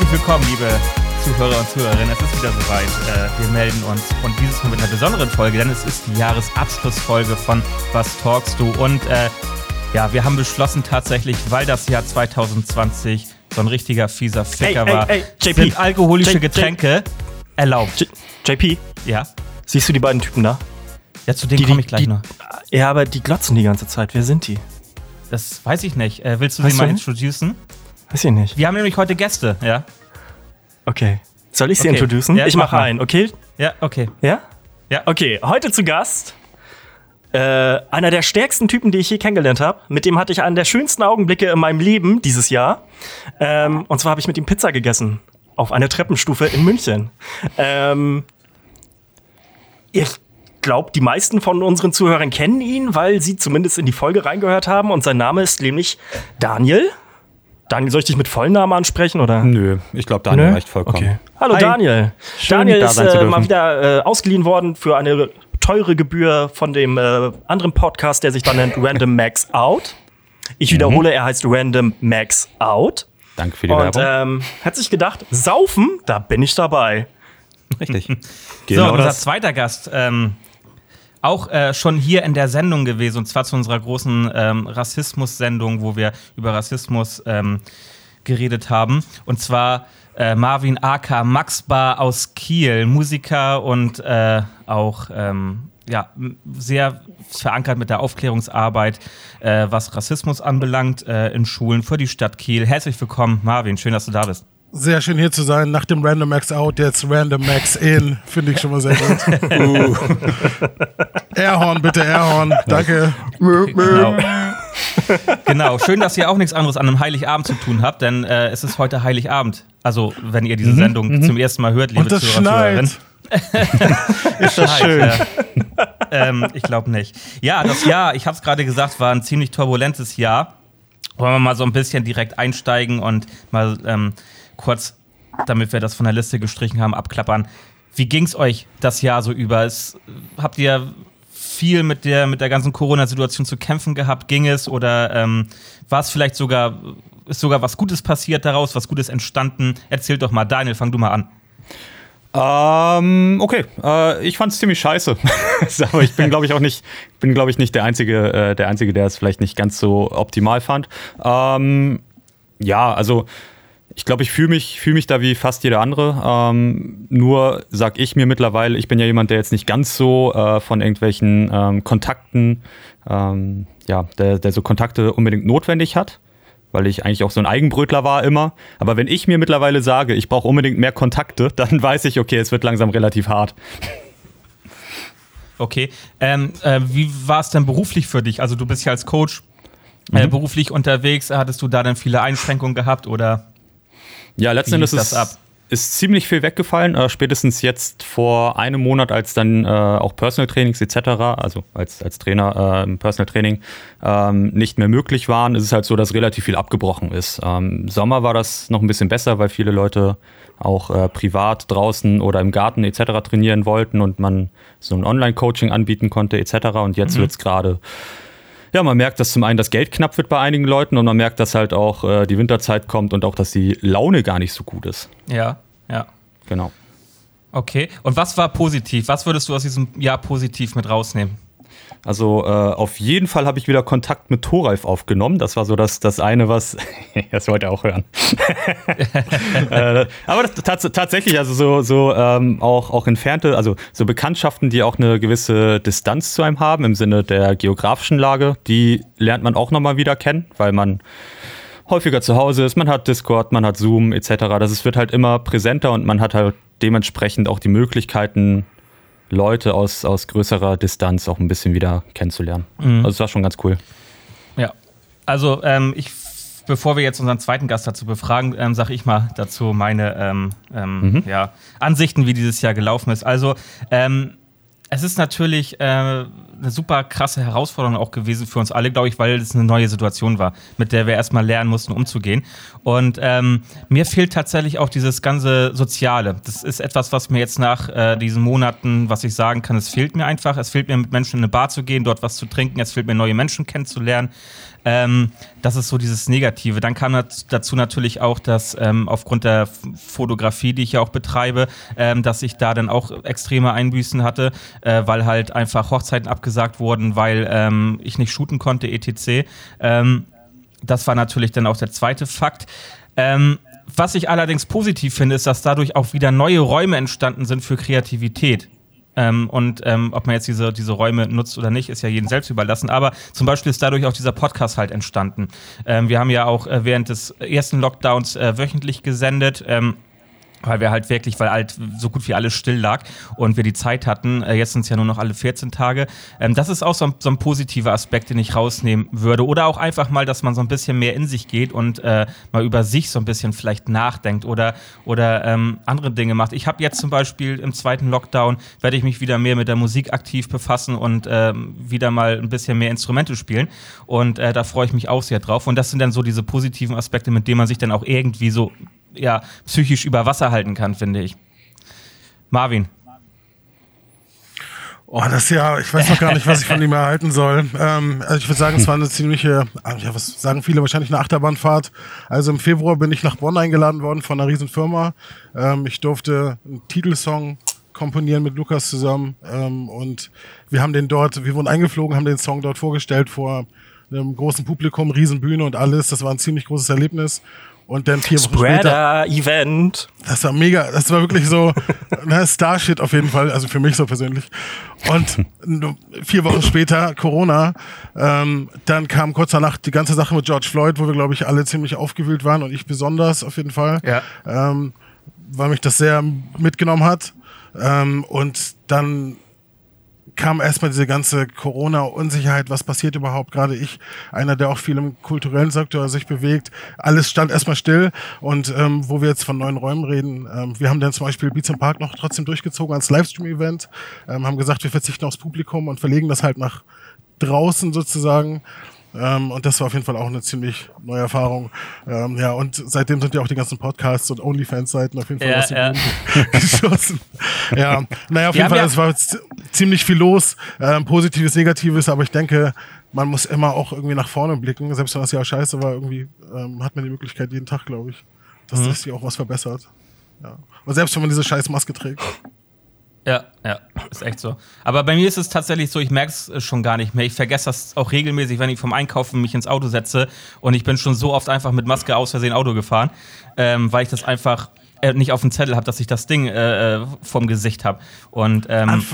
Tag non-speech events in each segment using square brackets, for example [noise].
Herzlich willkommen, liebe Zuhörer und Zuhörerinnen. Es ist wieder soweit. Äh, wir melden uns und dieses Mal mit einer besonderen Folge, denn es ist die Jahresabschlussfolge von Was talkst du? Und äh, ja, wir haben beschlossen tatsächlich, weil das Jahr 2020 so ein richtiger fieser Ficker Ey, ey, war, ey, JP. sind alkoholische J- Getränke erlaubt. J JP, Ja? siehst du die beiden Typen da? Ja, zu denen komme ich gleich die- noch. Ja, aber die glotzen die ganze Zeit. Wer sind die? Das weiß ich nicht. Äh, willst du Weißt sie mal introducen? Weiß ich nicht. Wir haben nämlich heute Gäste, ja? Okay. Soll ich sie Okay. introducen? Ja, ich mach mache mal. einen, okay? Ja, okay. Ja? Ja. Okay, heute zu Gast äh, einer der stärksten Typen, die ich je kennengelernt habe. Mit dem hatte ich einen der schönsten Augenblicke in meinem Leben dieses Jahr. Ähm, und zwar habe ich mit ihm Pizza gegessen. Auf einer Treppenstufe in München. Ähm, ich glaube, die meisten von unseren Zuhörern kennen ihn, weil sie zumindest in die Folge reingehört haben. Und sein Name ist nämlich Daniel. Daniel, soll ich dich mit Vollnamen ansprechen? Oder? Nö, ich glaube, Daniel Ne? reicht vollkommen. Okay. Hallo Hi. Daniel. Schön, Daniel da ist äh, mal wieder äh, ausgeliehen worden für eine teure Gebühr von dem äh, anderen Podcast, der sich dann nennt [laughs] Random Max Out. Ich wiederhole, er heißt Random Max Out. Danke für die Und Werbung. ähm, hat sich gedacht, saufen, da bin ich dabei. Richtig. [laughs] So, Genau unser das. zweiter Gast, ähm, auch äh, schon hier in der Sendung gewesen, und zwar zu unserer großen ähm, Rassismus-Sendung, wo wir über Rassismus ähm, geredet haben. Und zwar äh, Marvin Aka Maxbar aus Kiel, Musiker und äh, auch ähm, ja, sehr verankert mit der Aufklärungsarbeit, äh, was Rassismus anbelangt, äh, in Schulen für die Stadt Kiel. Herzlich willkommen, Marvin. Schön, dass du da bist. Sehr schön hier zu sein. Nach dem Random Max Out jetzt Random Max In. Finde ich schon mal sehr gut. Airhorn, bitte Airhorn. Danke. Genau. genau. Schön, dass ihr auch nichts anderes an einem Heiligabend zu tun habt, denn äh, es ist heute Heiligabend. Also, wenn ihr diese Sendung zum ersten Mal hört, liebe Und das Zuhörer, [laughs] ist das schön? Ja. ähm, ich glaube nicht. Ja, das Jahr, ich habe es gerade gesagt, war ein ziemlich turbulentes Jahr. Wollen wir mal so ein bisschen direkt einsteigen und mal ähm, kurz, damit wir das von der Liste gestrichen haben, abklappern. Wie ging es euch das Jahr so über? Es, habt ihr viel mit der, mit der ganzen Corona-Situation zu kämpfen gehabt? Ging es oder ähm, war es vielleicht sogar, ist sogar was Gutes passiert daraus, was Gutes entstanden? Erzähl doch mal, Daniel, fang du mal an. Ähm, okay, äh, ich fand es ziemlich scheiße. [laughs] Aber ich bin, glaube ich, auch nicht, bin, glaube ich, nicht der Einzige, äh, der Einzige, der es vielleicht nicht ganz so optimal fand. Ähm, ja, also ich glaube, ich fühle mich, fühl mich da wie fast jeder andere. Ähm, nur sag ich mir mittlerweile, ich bin ja jemand, der jetzt nicht ganz so äh, von irgendwelchen ähm, Kontakten, ähm, ja, der, der so Kontakte unbedingt notwendig hat. Weil ich eigentlich auch so ein Eigenbrötler war immer. Aber wenn ich mir mittlerweile sage, ich brauche unbedingt mehr Kontakte, [laughs] dann weiß ich, okay, es wird langsam relativ hart. Okay. Ähm, äh, wie war es denn beruflich für dich? Also du bist ja als Coach äh, Mhm. beruflich unterwegs. Hattest du da dann viele Einschränkungen gehabt oder? Ja, letzten Endes ist, ist ziemlich viel weggefallen. Äh, spätestens jetzt vor einem Monat, als dann äh, auch Personal Trainings etc., also als, als Trainer äh, im Personal Training, ähm, nicht mehr möglich waren, ist es halt so, dass relativ viel abgebrochen ist. Ähm, Im Sommer war das noch ein bisschen besser, weil viele Leute auch äh, privat draußen oder im Garten etc. trainieren wollten und man so ein Online-Coaching anbieten konnte etc. Und jetzt Mhm. wird's gerade ja, man merkt, dass zum einen das Geld knapp wird bei einigen Leuten und man merkt, dass halt auch äh, die Winterzeit kommt und auch, dass die Laune gar nicht so gut ist. Ja, ja. Genau. Okay. Und was war positiv? Was würdest du aus diesem Jahr positiv mit rausnehmen? Also äh, auf jeden Fall habe ich wieder Kontakt mit Thoralf aufgenommen. Das war so das, das eine, was. [laughs] das wollte er auch hören. [laughs] äh, aber tats tatsächlich, also so, so ähm, auch, auch entfernte, also so Bekanntschaften, die auch eine gewisse Distanz zu einem haben, im Sinne der geografischen Lage, die lernt man auch nochmal wieder kennen, weil man häufiger zu Hause ist, man hat Discord, man hat Zoom etc. Das ist, wird halt immer präsenter und man hat halt dementsprechend auch die Möglichkeiten, Leute aus, aus größerer Distanz auch ein bisschen wieder kennenzulernen. Also es war schon ganz cool. Ja. Also, ähm, ich, bevor wir jetzt unseren zweiten Gast dazu befragen, ähm, sage ich mal dazu meine ähm, ähm, ja, Ansichten, wie dieses Jahr gelaufen ist. Also, ähm, es ist natürlich äh, eine super krasse Herausforderung auch gewesen für uns alle, glaube ich, weil es eine neue Situation war, mit der wir erstmal lernen mussten, umzugehen. Und ähm, mir fehlt tatsächlich auch dieses ganze Soziale. Das ist etwas, was mir jetzt nach äh, diesen Monaten, was ich sagen kann, es fehlt mir einfach. Es fehlt mir, mit Menschen in eine Bar zu gehen, dort was zu trinken. Es fehlt mir, neue Menschen kennenzulernen. Ähm, das ist so dieses Negative. Dann kam dazu natürlich auch, dass ähm, aufgrund der Fotografie, die ich ja auch betreibe, ähm, dass ich da dann auch extreme Einbüßen hatte, äh, weil halt einfach Hochzeiten abgesagt wurden, weil ähm, ich nicht shooten konnte, etc. Ähm, das war natürlich dann auch der zweite Fakt. Ähm, was ich allerdings positiv finde, ist, dass dadurch auch wieder neue Räume entstanden sind für Kreativität. Ähm, und ähm, ob man jetzt diese, diese Räume nutzt oder nicht, ist ja jedem selbst überlassen. Aber zum Beispiel ist dadurch auch dieser Podcast halt entstanden. Ähm, wir haben ja auch äh, während des ersten Lockdowns äh, wöchentlich gesendet. Ähm, weil wir halt wirklich, weil halt so gut wie alles still lag und wir die Zeit hatten, äh, jetzt sind es ja nur noch alle 14 Tage. Ähm, das ist auch so ein, so ein, positiver Aspekt, den ich rausnehmen würde. Oder auch einfach mal, dass man so ein bisschen mehr in sich geht und äh, mal über sich so ein bisschen vielleicht nachdenkt oder, oder ähm, andere Dinge macht. Ich habe jetzt zum Beispiel im zweiten Lockdown, werde ich mich wieder mehr mit der Musik aktiv befassen und ähm, wieder mal ein bisschen mehr Instrumente spielen. Und äh, da freue ich mich auch sehr drauf. Und das sind dann so diese positiven Aspekte, mit denen man sich dann auch irgendwie so ja, psychisch über Wasser halten kann, finde ich. Marvin. Oh, das ja, ich weiß noch gar nicht, was ich von ihm erhalten soll. Ähm, also ich würde sagen, es war eine ziemliche, ah, ja, was sagen viele, wahrscheinlich eine Achterbahnfahrt. Also im Februar bin ich nach Bonn eingeladen worden von einer riesen Firma. Ähm, ich durfte einen Titelsong komponieren mit Lukas zusammen ähm, und wir haben den dort, wir wurden eingeflogen, haben den Song dort vorgestellt vor einem großen Publikum, Riesenbühne und alles. Das war ein ziemlich großes Erlebnis. Und dann vier Wochen später. Event. Das war mega. Das war wirklich so ne, Starshit auf jeden Fall. Also für mich so persönlich. Und vier Wochen später Corona. Ähm, dann kam kurz danach die ganze Sache mit George Floyd, wo wir, glaube ich, alle ziemlich aufgewühlt waren und ich besonders auf jeden Fall. Ja. Ähm, weil mich das sehr mitgenommen hat. Ähm, und dann kam erstmal diese ganze Corona-Unsicherheit, was passiert überhaupt? Gerade ich, einer, der auch viel im kulturellen Sektor sich bewegt, alles stand erstmal still. Und ähm, wo wir jetzt von neuen Räumen reden, ähm, wir haben dann zum Beispiel Beats im Park noch trotzdem durchgezogen als Livestream-Event, ähm, haben gesagt, wir verzichten aufs Publikum und verlegen das halt nach draußen sozusagen. Ähm, und das war auf jeden Fall auch eine ziemlich neue Erfahrung. Ähm, ja, und seitdem sind ja auch die ganzen Podcasts und OnlyFans-Seiten auf jeden Fall ja, aus dem ja. [laughs] geschossen. ja, naja, auf jeden Fall, es war ziemlich viel los, ähm, Positives, Negatives, aber ich denke, man muss immer auch irgendwie nach vorne blicken. Selbst wenn das ja scheiße war, irgendwie ähm, hat man die Möglichkeit jeden Tag, glaube ich, dass mhm. das hier auch was verbessert. Ja. Und selbst wenn man diese scheiß Maske trägt. Ja, ja, ist echt so. Aber bei mir ist es tatsächlich so, ich merke es schon gar nicht mehr. Ich vergesse das auch regelmäßig, wenn ich vom Einkaufen mich ins Auto setze und ich bin schon so oft einfach mit Maske aus Versehen Auto gefahren, ähm, weil ich das einfach äh, nicht auf dem Zettel habe, dass ich das Ding äh, äh vom Gesicht habe. Und ähm,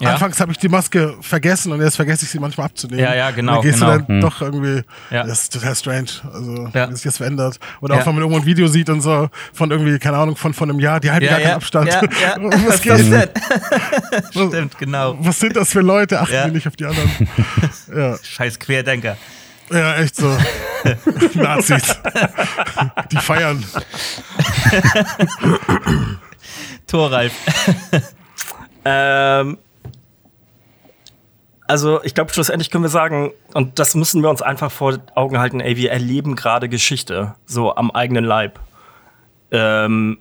ja. Anfangs habe ich die Maske vergessen und jetzt vergesse ich sie manchmal abzunehmen. Ja, ja, genau. Und dann gehst genau. du dann hm. doch irgendwie, ja. das ist total strange, also ja. wie sich das verändert. Oder auch wenn man irgendwo ein Video sieht und so von irgendwie, keine Ahnung, von, von einem Jahr, die halten ja, gar keinen Abstand. Ja, ja. [laughs] was [laughs] geht denn? [laughs] Stimmt, genau. Was sind das für Leute? Achten die nicht auf die anderen. ja. Scheiß Querdenker. Ja, echt so. Nazis. die feiern. Toralf. ähm, also ich glaube, schlussendlich können wir sagen, und das müssen wir uns einfach vor Augen halten, ey, wir erleben gerade Geschichte, so am eigenen Leib. Ähm,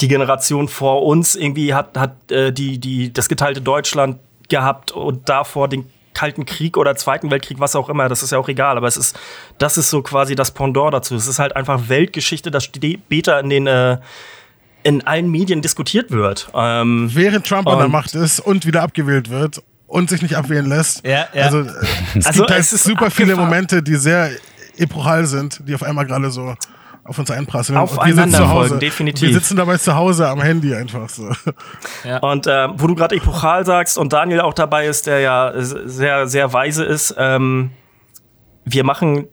die Generation vor uns irgendwie hat, hat äh, die, die, das geteilte Deutschland gehabt und davor den Kalten Krieg oder Zweiten Weltkrieg, was auch immer, das ist ja auch egal, aber es ist, das ist so quasi das Pendant dazu. Es ist halt einfach Weltgeschichte, das später in den äh, in allen Medien diskutiert wird. Ähm, Während Trump an der Macht ist und wieder abgewählt wird und sich nicht abwählen lässt. Ja, ja. Also es also gibt halt super viele Momente, die sehr epochal sind, die auf einmal gerade so auf uns einprasseln. Aufeinander folgen, definitiv. Wir sitzen dabei zu Hause am Handy einfach so. Ja. Und äh, wo du gerade epochal sagst und Daniel auch dabei ist, der ja sehr, sehr weise ist, ähm, wir machen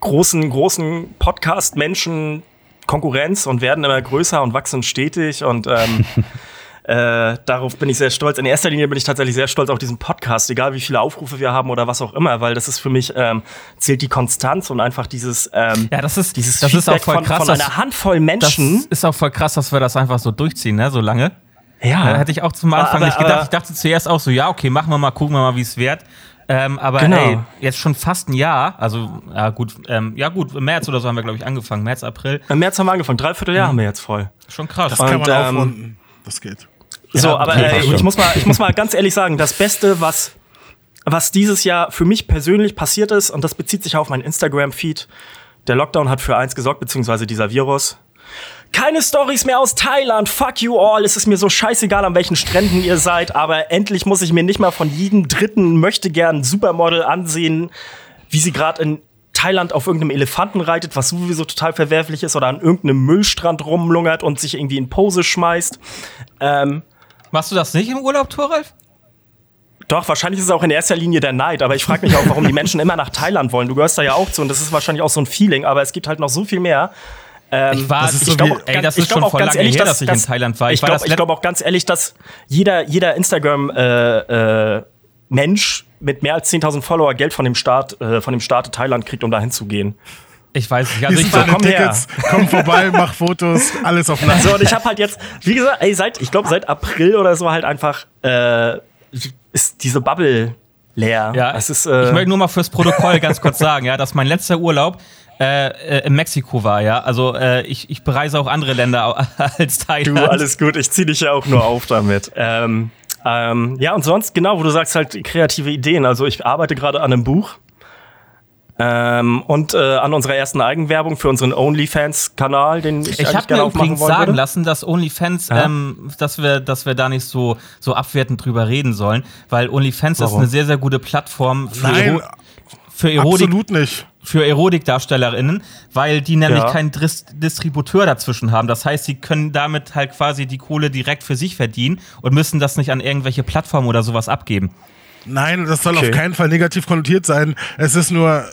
großen, großen Podcast-Menschen Konkurrenz und werden immer größer und wachsen stetig und ähm, [laughs] Äh, darauf bin ich sehr stolz. In erster Linie bin ich tatsächlich sehr stolz auf diesen Podcast, egal wie viele Aufrufe wir haben oder was auch immer, weil das ist für mich ähm, zählt die Konstanz und einfach dieses ähm, ja, das ist dieses das Feedback ist auch voll krass, von, von einer Handvoll Menschen. Das ist auch voll krass, dass wir das einfach so durchziehen, ne, so lange. Ja. Da hatte ich auch zum Anfang aber, nicht gedacht. ich dachte zuerst auch so, ja, okay, machen wir mal, gucken wir mal, wie es wird. Ähm, aber Genau. ey, jetzt schon fast ein Jahr, also ja gut, ähm, ja gut, im März oder so haben wir, glaube ich, angefangen, März, April. Im März haben wir angefangen, dreiviertel Jahr Mhm. haben wir jetzt voll. Schon krass. Das kann man Und, ähm, aufrunden. Das geht. So, Ja, aber äh, ich, muss mal, ich muss mal ganz ehrlich sagen, das Beste, was, was dieses Jahr für mich persönlich passiert ist, und das bezieht sich auf meinen Instagram-Feed, der Lockdown hat für eins gesorgt, beziehungsweise dieser Virus. Keine Stories mehr aus Thailand, fuck you all. Es ist mir so scheißegal, an welchen Stränden ihr seid, aber endlich muss ich mir nicht mal von jedem dritten möchte gern Supermodel ansehen, wie sie gerade in Thailand auf irgendeinem Elefanten reitet, was sowieso total verwerflich ist, oder an irgendeinem Müllstrand rumlungert und sich irgendwie in Pose schmeißt. Ähm, Machst du das nicht im Urlaub, Thoralf? Doch, wahrscheinlich ist es auch in erster Linie der Neid, aber ich frage mich auch, warum die Menschen immer nach Thailand wollen. Du gehörst da ja auch zu und das ist wahrscheinlich auch so ein Feeling, aber es gibt halt noch so viel mehr. Ähm, Ich war, das ist ich so ich ist glaub schon auch vor ganz ehrlich, her, dass- dass, ich in Thailand war. Ich glaube glaub auch ganz ehrlich, dass jeder, jeder Instagram äh, äh, Mensch mit mehr als 10.000 Follower Geld von dem Staat, äh, von dem Staat Thailand kriegt, um dahin zu gehen. Ich weiß nicht. Also ich deine komm her. Tickets, komm vorbei, mach Fotos, alles auf Nacht. So, und ich habe halt jetzt, wie gesagt, ey, seit, ich glaube, seit April oder so halt einfach äh, ist diese Bubble leer. ja, es ist, äh, ich möchte nur mal fürs Protokoll ganz kurz sagen, ja, dass mein letzter Urlaub äh, äh, in Mexiko war, ja. Also äh, ich, ich bereise auch andere Länder [laughs] als Thailand. Du, alles gut, ich zieh dich ja auch nur auf damit. [laughs] Ähm, ähm, ja, und sonst, genau, wo du sagst halt kreative Ideen. Also ich arbeite gerade an einem Buch ähm, und äh, an unserer ersten Eigenwerbung für unseren OnlyFans-Kanal, den ich, Ich eigentlich habe gerne mir aufmachen übrigens wollen sagen würde. lassen, dass OnlyFans, Ja? ähm, dass wir, dass wir da nicht so so abwertend drüber reden sollen, weil OnlyFans ist Warum? eine sehr sehr gute Plattform für, Nein, Ero für Erotik absolut nicht. für Erotikdarstellerinnen, weil die nämlich Ja. keinen Dis Distributeur dazwischen haben. Das heißt, sie können damit halt quasi die Kohle direkt für sich verdienen und müssen das nicht an irgendwelche Plattformen oder sowas abgeben. Nein, das soll Okay. auf keinen Fall negativ konnotiert sein. Es ist nur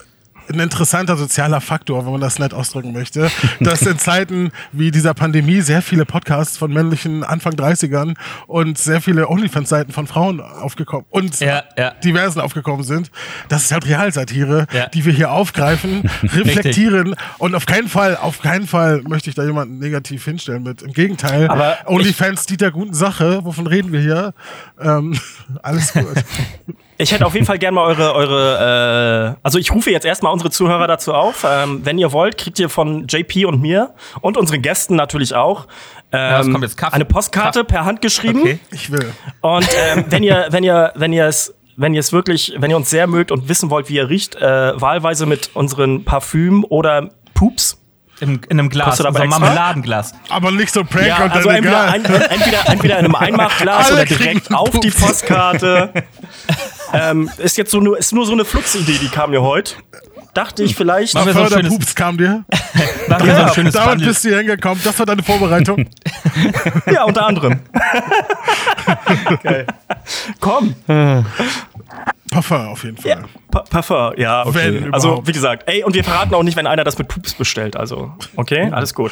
ein interessanter sozialer Faktor, wenn man das nett ausdrücken möchte, dass in Zeiten wie dieser Pandemie sehr viele Podcasts von männlichen Anfang 30ern und sehr viele OnlyFans-Seiten von Frauen aufgekommen und Ja, ja. diversen aufgekommen sind. Das ist halt Realsatire, Ja. die wir hier aufgreifen, [laughs] reflektieren und auf keinen Fall, auf keinen Fall möchte ich da jemanden negativ hinstellen mit. Im Gegenteil, Aber OnlyFans dient der guten Sache. Wovon reden wir hier? Ähm, [laughs] alles gut. [laughs] Ich hätte auf jeden Fall gerne mal eure, eure äh, also ich rufe jetzt erstmal unsere Zuhörer dazu auf. Ähm, wenn ihr wollt, kriegt ihr von JP und mir und unseren Gästen natürlich auch ähm? Kaffee? eine Postkarte per Hand geschrieben. Okay. Ich will. Und ähm, wenn ihr, wenn ihr, wenn ihr es, wenn ihr es wirklich, wenn ihr uns sehr mögt und wissen wollt, wie ihr riecht, äh, wahlweise mit unseren Parfüm oder Pups. Im, in einem Glas, unser extra? Marmeladenglas. Aber nicht so Prank Ja, und also entweder, ein, entweder, entweder in einem Einmachglas [laughs] oder direkt auf die. Postkarte. [laughs] ähm, ist jetzt so nur, ist nur so eine Flux-Idee, die kam mir heute. Dachte ich vielleicht. Wir so schönes- Pups kam dir. [laughs] Machen wir so ein Ja, schönes Damit Bundle. bist du hier hingekommen. Das war deine Vorbereitung. Ja, unter anderem. Geil. Komm. Parfum auf jeden Fall. Ja, Parfum, ja, okay. Wenn also, überhaupt. wie gesagt, ey, und wir verraten auch nicht, wenn einer das mit Pups bestellt. Also, okay, alles gut.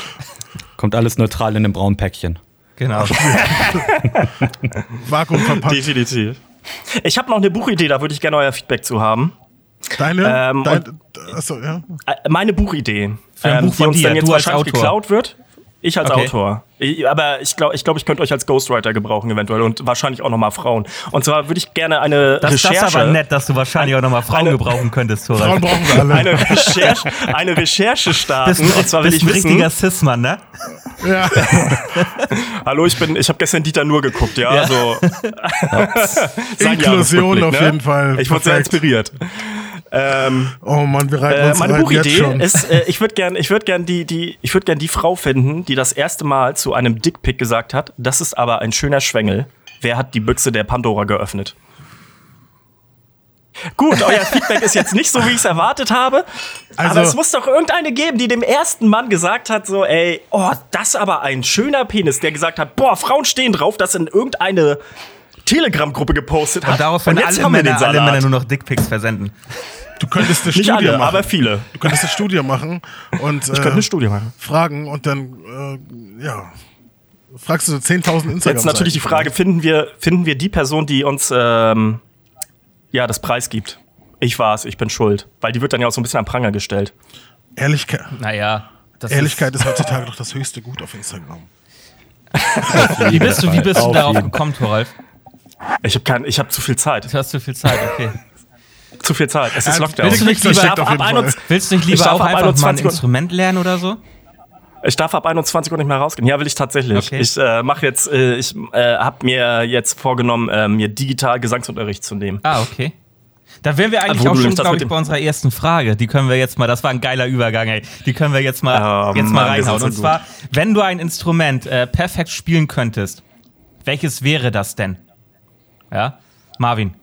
Kommt alles neutral in einem braunen Päckchen. Genau. [laughs] Vakuum verpackt. Definitiv. Ich habe noch eine Buchidee, da würde ich gerne euer Feedback zu haben. Deine? Ähm, Dein, achso, ja. Äh, Meine Buchidee, Für ein Buch die von uns dann jetzt du als wahrscheinlich Autor. geklaut wird. Ich als Okay. Autor. Ich, aber ich glaube, ich, glaub, ich könnte euch als Ghostwriter gebrauchen eventuell und wahrscheinlich auch nochmal Frauen. Und zwar würde ich gerne eine Das, das Recherche... ist aber nett, dass du wahrscheinlich auch nochmal Frauen Eine- gebrauchen könntest, Frauen Thoralf. brauchen wir alle. Eine Recherche, eine Recherche starten. Bist, und zwar will bist ich ein wissen, richtiger Cis-Mann, ne? ja. [laughs] Hallo, ich bin, ich habe gestern Dieter nur geguckt, ja, Ja. [laughs] so. Sein Inklusion Jahresrückblick, auf jeden Fall. Ich wurde sehr inspiriert. Ähm, Oh Mann, wir reiten äh, uns meine rein jetzt Buchidee ist, äh, ich würde gern, ich würde gern die, die, ich würde gern die Frau finden, die das erste Mal zu einem Dickpick gesagt hat. Das ist aber ein schöner Schwengel. Wer hat die Büchse der Pandora geöffnet? Gut, euer [laughs] Feedback ist jetzt nicht so, wie ich es erwartet habe. Also- aber es muss doch irgendeine geben, die dem ersten Mann gesagt hat, so, ey, oh, das ist aber ein schöner Penis, der gesagt hat, boah, Frauen stehen drauf, das in irgendeine Telegram-Gruppe gepostet hat. Und daraufhin jetzt alle Männer, den alle. Männer nur noch Dickpics versenden. Du könntest eine Nicht Studie alle, machen. aber viele. du könntest eine Studie machen und Ich könnte äh, eine Studie machen. fragen und dann, äh, ja, fragst du so 10.000 Instagram. Jetzt natürlich die Frage, finden wir, finden wir die Person, die uns ähm, ja, das Preis gibt? Ich war's, ich bin schuld. Weil die wird dann ja auch so ein bisschen am Pranger gestellt. Ehrlichkeit, Naja. Das Ehrlichkeit ist heutzutage doch das höchste Gut auf Instagram. [laughs] Wie bist du, wie bist du Auf darauf gekommen, Thoralf? Ich habe kein, ich habe zu viel Zeit. Du hast zu viel Zeit, okay. Zu viel Zeit. Es ist Ja, Lockdown. willst du nicht lieber ab- ab. 21 Willst du nicht Ich lieber auch ab einfach mal ein 21 Uhr- Instrument lernen oder so? Ich darf ab 21 Uhr nicht mehr rausgehen. Ja, will ich tatsächlich. Okay. Ich äh, mache jetzt, äh, ich äh, habe mir jetzt vorgenommen, äh, mir digital Gesangsunterricht zu nehmen. Ah, okay. Da wären wir eigentlich Wo du auch schon, glaube ich, bei unserer ersten Frage. Die können wir jetzt mal, das war ein geiler Übergang, ey. Die können wir jetzt mal, Oh, jetzt mal Mann, reinhauen. so Und zwar, wenn du ein Instrument äh, perfekt spielen könntest, welches wäre das denn? Ja? Marvin.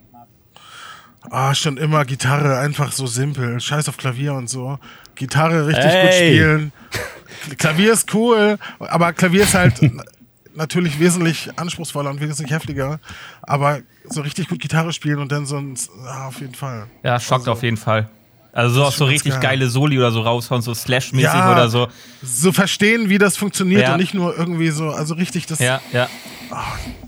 Ah, schon immer Gitarre, einfach so simpel. Scheiß auf Klavier und so. Gitarre richtig gut Ey. spielen. Klavier ist cool, aber Klavier ist halt [laughs] natürlich wesentlich anspruchsvoller und wesentlich heftiger. Aber so richtig gut Gitarre spielen und dann so ein, ah, auf jeden Fall. Ja, schockt auf jeden Fall. Also so auch so richtig geil. geile Soli oder so raushauen, so Slash-mäßig Ja. oder so. So verstehen, wie das funktioniert Ja. und nicht nur irgendwie so, also richtig, das, Ja, ja.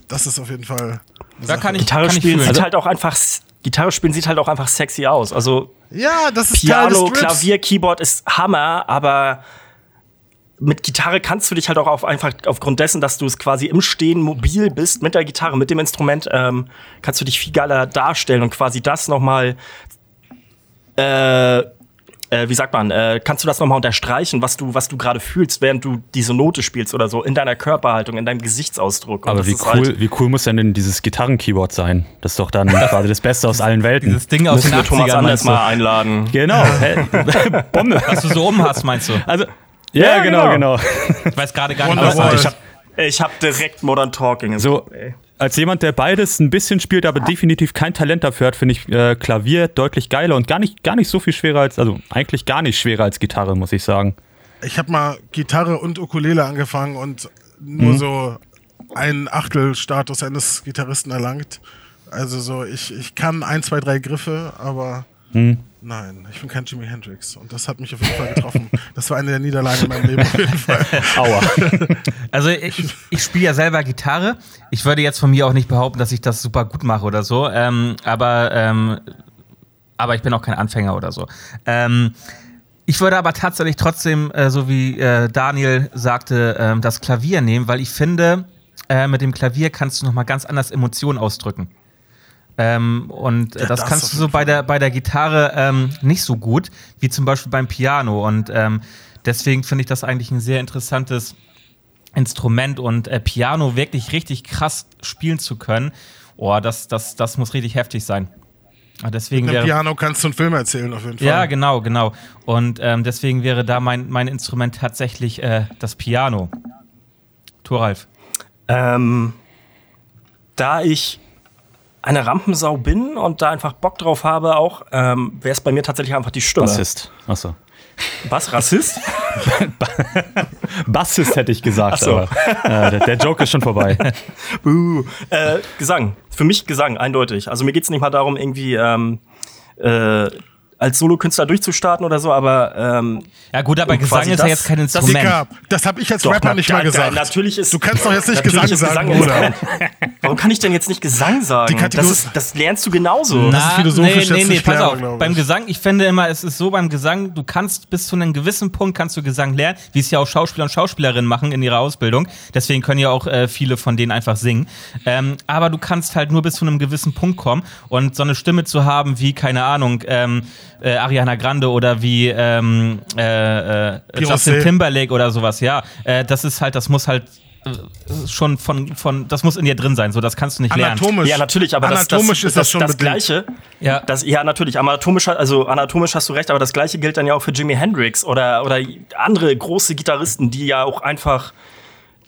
das ist auf jeden Fall. Da kann ich, Gitarre kann ich spielen sieht halt auch einfach, Gitarre spielen sieht halt auch einfach sexy aus. Also Ja, das ist Piano. Klavier, Keyboard ist Hammer, aber mit Gitarre kannst du dich halt auch auf einfach aufgrund dessen, dass du es quasi im Stehen mobil bist mit der Gitarre, mit dem Instrument, ähm, kannst du dich viel geiler darstellen und quasi das nochmal, äh, äh, wie sagt man, äh, kannst du das nochmal unterstreichen, was du, was du gerade fühlst, während du diese Note spielst oder so, in deiner Körperhaltung, in deinem Gesichtsausdruck. Und Aber wie ist cool, halt- wie cool muss denn, denn dieses Gitarren-Keyboard sein? Das ist doch dann [laughs] quasi das Beste aus allen Welten. Dieses Ding aus Müssen den wir Thomas 80ern, Anders mal einladen. Genau. [laughs] Hä? [laughs] Bombe. Was du so um hast, meinst du? Also, ja, Ja, genau, genau. genau. Ich weiß gerade gar nicht, was Ich hab, ich hab direkt Modern Talking. So, ey. Als jemand, der beides ein bisschen spielt, aber definitiv kein Talent dafür hat, finde ich äh, Klavier deutlich geiler und gar nicht, gar nicht so viel schwerer als, also eigentlich gar nicht schwerer als Gitarre, muss ich sagen. Ich habe mal Gitarre und Ukulele angefangen und Mhm. nur so einen Achtelstatus eines Gitarristen erlangt. Also so, ich, ich kann ein, zwei, drei Griffe, aber Mhm. Nein, ich bin kein Jimi Hendrix. Und das hat mich auf jeden Fall getroffen. Das war eine der Niederlagen in meinem Leben auf jeden Fall. [laughs] Aua. Also ich, ich spiele ja selber Gitarre. Ich würde jetzt von mir auch nicht behaupten, dass ich das super gut mache oder so. Ähm, aber, ähm, aber ich bin auch kein Anfänger oder so. Ähm, ich würde aber tatsächlich trotzdem, äh, so wie äh, Daniel sagte, ähm, das Klavier nehmen, weil ich finde, äh, mit dem Klavier kannst du nochmal ganz anders Emotionen ausdrücken. Ähm, und äh, Ja, das, das kannst du so bei der, bei der Gitarre ähm, nicht so gut, wie zum Beispiel beim Piano. Und ähm, deswegen finde ich das eigentlich ein sehr interessantes Instrument und äh, Piano wirklich richtig krass spielen zu können. Oh, das, das, das muss richtig heftig sein. Ah, Deswegen Mit dem wäre, Piano kannst du einen Film erzählen auf jeden Fall. ja, genau, genau. Und ähm, deswegen wäre da mein, mein Instrument tatsächlich äh, das Piano. Thoralf. Ähm, da ich eine Rampensau bin und da einfach Bock drauf habe, auch ähm, wäre es bei mir tatsächlich einfach die Stimme. Bassist. Achso. Was? Rassist? [laughs] Bassist hätte ich gesagt, so. aber äh, der, der Joke ist schon vorbei. [laughs] Buh. Äh, Gesang. Für mich Gesang, eindeutig. Also mir geht es nicht mal darum, irgendwie ähm, äh, als Solokünstler durchzustarten oder so, aber ähm, Ja, gut, aber Gesang ist ja jetzt kein das Instrument. Dicker, das habe ich als Doch, Rapper na, nicht da- mal da- gesagt. natürlich ist- du kannst doch jetzt nicht Gesang sagen, Gesang Bruder. ein warum kann ich denn jetzt nicht Gesang sagen? Das, ist, das lernst du genauso. Das ist philosophisch nee, nee, jetzt nee, nicht pass auf. Beim Gesang, ich finde immer, es ist so beim Gesang, du kannst bis zu einem gewissen Punkt kannst du Gesang lernen, wie es ja auch Schauspieler und Schauspielerinnen machen in ihrer Ausbildung. Deswegen können ja auch äh, viele von denen einfach singen. Ähm, aber du kannst halt nur bis zu einem gewissen Punkt kommen und so eine Stimme zu haben wie, keine Ahnung, ähm, äh, Ariana Grande oder wie ähm, äh, äh, Justin. Timberlake oder sowas, ja. Äh, das ist halt, das muss halt äh, schon von, von, das muss in dir drin sein, so das kannst du nicht lernen. Anatomisch. Ja, natürlich, aber das, das, Anatomisch ist das, schon das bedingt. Gleiche. Ja. Das, ja, natürlich. Anatomisch, also anatomisch hast du recht, aber das Gleiche gilt dann ja auch für Jimi Hendrix oder, oder andere große Gitarristen, die ja auch einfach,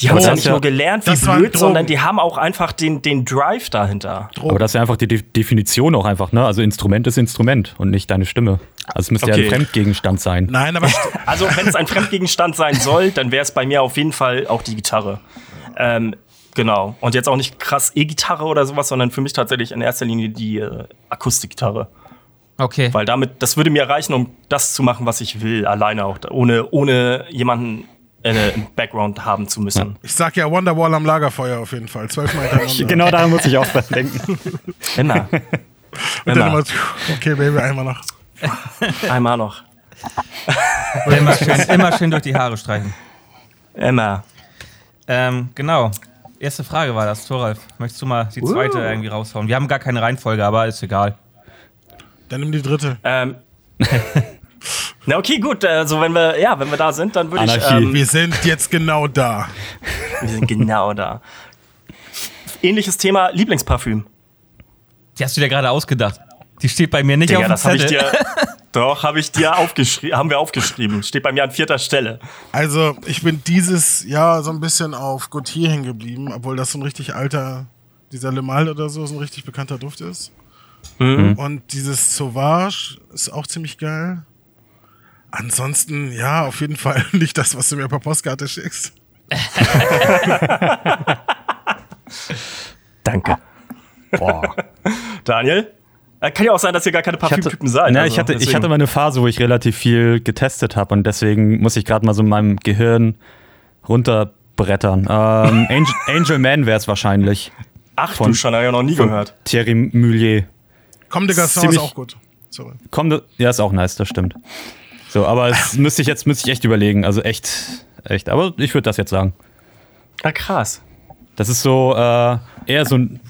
die haben es ja nicht ja- nur gelernt wie blöd, Drogen. sondern die haben auch einfach den, den Drive dahinter. Aber das ist ja einfach die De Definition auch einfach, ne? Also Instrument ist Instrument und nicht deine Stimme. Also es müsste ja Okay. ein Fremdgegenstand sein. Nein, aber [laughs] Also, wenn es ein Fremdgegenstand sein soll, dann wäre es bei mir auf jeden Fall auch die Gitarre. Ähm, genau. Und jetzt auch nicht krass E-Gitarre oder sowas, sondern für mich tatsächlich in erster Linie die äh, Akustikgitarre. Okay. Weil damit, das würde mir reichen, um das zu machen, was ich will, alleine auch, ohne, ohne jemanden äh, im Background haben zu müssen. ich sag ja Wonderwall am Lagerfeuer auf jeden Fall. Zwölfmal. [laughs] Genau daran muss ich auch dran denken. [laughs] Immer. Und dann Immer. immer, okay, Baby, einmal noch. [laughs] Einmal noch. immer, schön, immer schön durch die Haare streichen. Immer. Ähm, genau. Erste Frage war das, Thoralf. Möchtest du mal die zweite Uh. irgendwie raushauen? Wir haben gar keine Reihenfolge, aber ist egal. Dann nimm die dritte. Ähm. Na okay, gut. Also wenn wir, ja, wenn wir da sind, dann würde ich. Ähm, Wir sind jetzt genau da. wir sind genau da. Ähnliches Thema Lieblingsparfüm. Die hast du dir gerade ausgedacht. Die steht bei mir nicht Digga, auf dem das habe ich Zettel. dir. [laughs] Doch, habe ich dir aufgeschrieben, haben wir aufgeschrieben. Steht bei mir an vierter Stelle. Also, ich bin dieses Jahr so ein bisschen auf Gautier hängen geblieben, obwohl das so ein richtig alter, dieser Le Mal oder so, so ein richtig bekannter Duft ist. Und dieses Sauvage ist auch ziemlich geil. Ansonsten, ja, auf jeden Fall [laughs] nicht das, was du mir per Postkarte schickst. [laughs] Danke. Boah. Daniel? Äh, Kann ja auch sein, dass ihr gar keine Ich hatte, Parfümtypen seid. na, also ich, hatte, ich hatte mal eine Phase, wo ich relativ viel getestet habe und deswegen muss ich gerade mal so in meinem Gehirn runterbrettern. Ähm, [laughs] Angel, Angel Man wäre es wahrscheinlich. Ach von- du schon, habe ich noch nie gehört. Thierry Mullier. Komm, de Garçon ist auch gut. Sorry. Komm, ja, ist auch nice, das stimmt. So, aber es [laughs] müsste ich jetzt müsste ich echt überlegen. Also echt, echt. Aber ich würde das jetzt sagen. Ah, krass. Das ist so äh, eher so ein.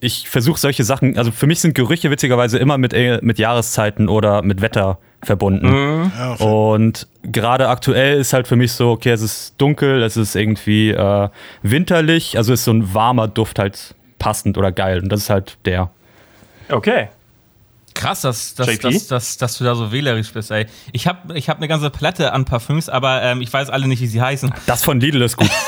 Ich versuche solche Sachen, also für mich sind Gerüche witzigerweise immer mit, äh, mit Jahreszeiten oder mit Wetter verbunden. Ja, auf- Und gerade aktuell ist halt für mich so, okay, es ist dunkel, es ist irgendwie äh, winterlich, also ist so ein warmer Duft halt passend oder geil. Und das ist halt der. Okay. Krass, dass, dass, dass, dass, dass du da so wählerisch bist, ey. Ich habe ich hab eine ganze Palette an Parfüms, aber ähm, ich weiß alle nicht, wie sie heißen. Das von Lidl ist gut. [laughs]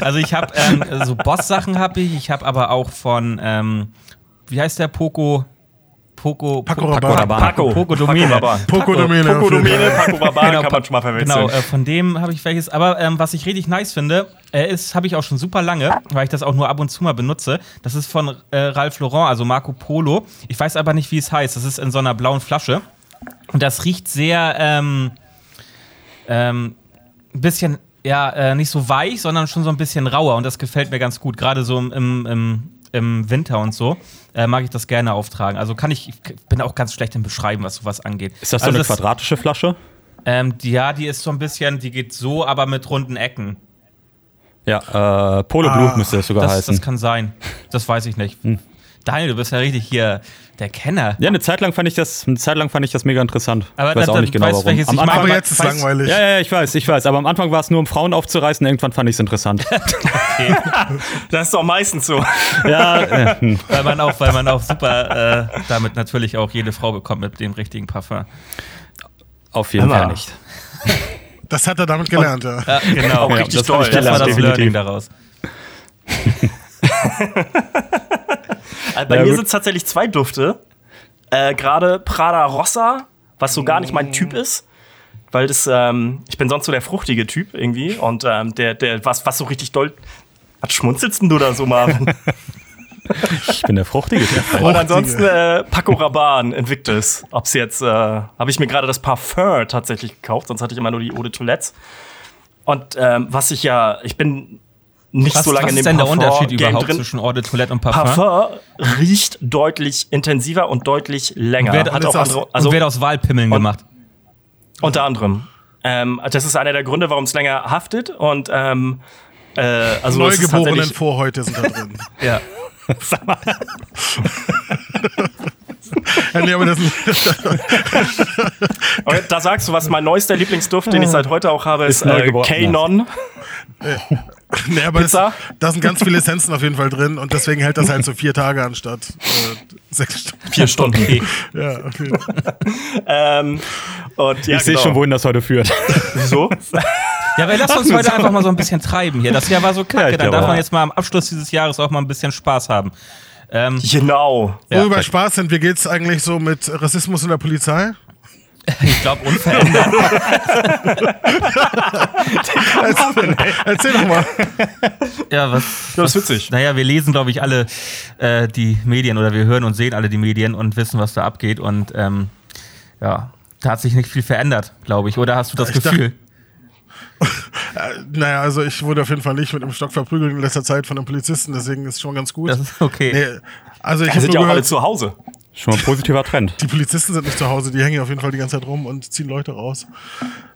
Also ich habe ähm, so Boss-Sachen habe ich, ich habe aber auch von, ähm, wie heißt der, Poco... Poco... Paco Po- Rabanne. Rabanne. Paco. Poco. Rabanne. Poco Domene. Poco Fall. Paco Rabanne Genau, kann man schon mal verwechseln. Genau, äh, von dem habe ich welches. Aber ähm, was ich richtig nice finde, äh, ist, habe ich auch schon super lange, weil ich das auch nur ab und zu mal benutze. Das ist von äh, Ralph Lauren, also Marco Polo. Ich weiß aber nicht, wie es heißt. Das ist in so einer blauen Flasche. Und das riecht sehr, ähm, ähm, ein bisschen, ja, äh, nicht so weich, sondern schon so ein bisschen rauer. Und das gefällt mir ganz gut. Gerade so im, im, im, im Winter und so äh, mag ich das gerne auftragen. Also kann ich, ich bin auch ganz schlecht im Beschreiben, was sowas angeht. Ist das so also eine quadratische Flasche? ähm, die, ja, die ist so ein bisschen, die geht so, aber mit runden Ecken. Ja, äh, Polo Ah, Blut müsste es sogar Das, heißen. das kann sein. Das weiß ich nicht. Daniel, du bist ja richtig hier der Kenner. ja, eine Zeit lang fand ich das, eine Zeit lang fand ich das mega interessant. Aber ich weiß auch nicht genau weißt, warum. welches Am Anfang? Aber jetzt ist Weiß- langweilig. ja, ja, ich weiß, ich weiß. Aber am Anfang war es nur, um Frauen aufzureißen. Irgendwann fand ich es interessant. [laughs] [laughs] Das ist doch meistens so. ja, äh, [laughs] hm. Weil man auch, weil man auch super äh, damit natürlich auch jede Frau bekommt mit dem richtigen Parfum. auf jeden. Fall nicht. Das hat er damit gelernt, ja. Ja, genau. Auch richtig das toll. das war das definitiv. Learning daraus. Äh, Bei Ja, mir sind es tatsächlich zwei Dufte. Äh, Gerade Prada Rossa, was so gar nicht mein Typ ist. Weil das, ähm, ich bin sonst so der fruchtige Typ irgendwie. Und ähm, der, der, was, was so richtig doll. Was schmunzelst denn du da so, Marvin? [laughs] Ich bin der fruchtige Typ. Und ansonsten äh, Paco Rabanne Invictus. Ob's jetzt, äh, habe ich mir gerade das Parfum tatsächlich gekauft, sonst hatte ich immer nur die Eau de Toilette. Und ähm, was ich ja, ich bin nicht Was, so lange was in ist dem denn der Unterschied überhaupt drin. zwischen Eau de Toilette und Parfum? Parfum riecht deutlich intensiver und deutlich länger. Wer- Hat und auch ist andere, Also, und wird aus Wahlpimmeln gemacht. unter anderem. Ähm, das ist einer der Gründe, warum es länger haftet. Und ähm, äh, also es ist Neugeborenen Vorhäute sind da drin. [laughs] Ja. [laughs] ja, [laughs] nee, aber das, [laughs] Okay, da sagst du was. Mein neuester Lieblingsduft, den ich seit heute auch habe, ist, Ist äh, K-Non. nee, aber das, da sind ganz viele Essenzen auf jeden Fall drin und deswegen hält das halt so vier Tage anstatt äh, sechs Stunden. Vier Stunden. Okay. [laughs] Ja, okay. ähm, und ja, Ich sehe genau. schon, wohin das heute führt. Wieso? Ja, aber lass uns heute einfach mal so ein bisschen treiben hier. Das Jahr war so Ja, kacke. ich Dann darf man jetzt mal am Abschluss dieses Jahres auch mal ein bisschen Spaß haben. Ähm, Genau. Ja. Wo wir bei Spaß sind, wie geht's eigentlich so mit Rassismus in der Polizei? ich glaube, unverändert. [laughs] Erzähl doch mal. Ja, was, Das ist witzig. Naja, wir lesen, glaube ich, alle äh, die Medien oder wir hören und sehen alle die Medien und wissen, was da abgeht. Und ähm, ja, da hat sich nicht viel verändert, glaube ich. Oder hast du das Ich Gefühl? [laughs] Naja, also ich wurde auf jeden Fall nicht mit dem Stock verprügelt in letzter Zeit von einem Polizisten, deswegen ist schon ganz gut. Das ist okay. Nee, also ich sind nur ja auch alle zu Hause. Schon mal ein positiver Trend. Die Polizisten sind nicht zu Hause, die hängen auf jeden Fall die ganze Zeit rum und ziehen Leute raus.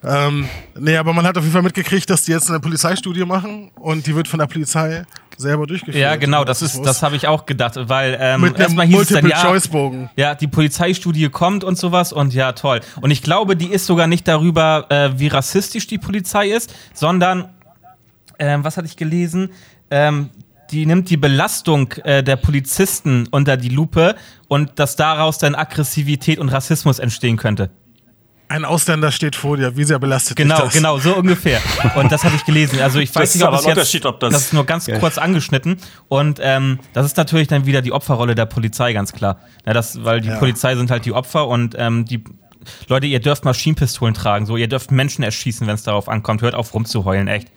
Ähm, nee, aber man hat auf jeden Fall mitgekriegt, dass die jetzt eine Polizeistudie machen und die wird von der Polizei selber durchgeführt. Ja, genau, das ist, das habe ich auch gedacht, weil ähm, Mit erstmal hieß es dann, ja, ja, die Polizeistudie kommt und sowas und ja, toll. Und ich glaube, die ist sogar nicht darüber, äh, wie rassistisch die Polizei ist, sondern, ähm, was hatte ich gelesen? Ähm, die nimmt die Belastung äh, der Polizisten unter die Lupe und dass daraus dann Aggressivität und Rassismus entstehen könnte. Ein Ausländer steht vor dir, wie sehr belastet dich Genau, das? genau, so ungefähr. Und das hatte ich gelesen. Also ich weiß Das nicht, ist ob aber es ein jetzt, Unterschied, ob das- das ist nur ganz kurz angeschnitten. Und ähm, das ist natürlich dann wieder die Opferrolle der Polizei, ganz klar. Ja, das, weil die Ja. Polizei sind halt die Opfer und ähm, die Leute, ihr dürft Maschinenpistolen tragen, so ihr dürft Menschen erschießen, wenn es darauf ankommt. Hört auf rumzuheulen, echt.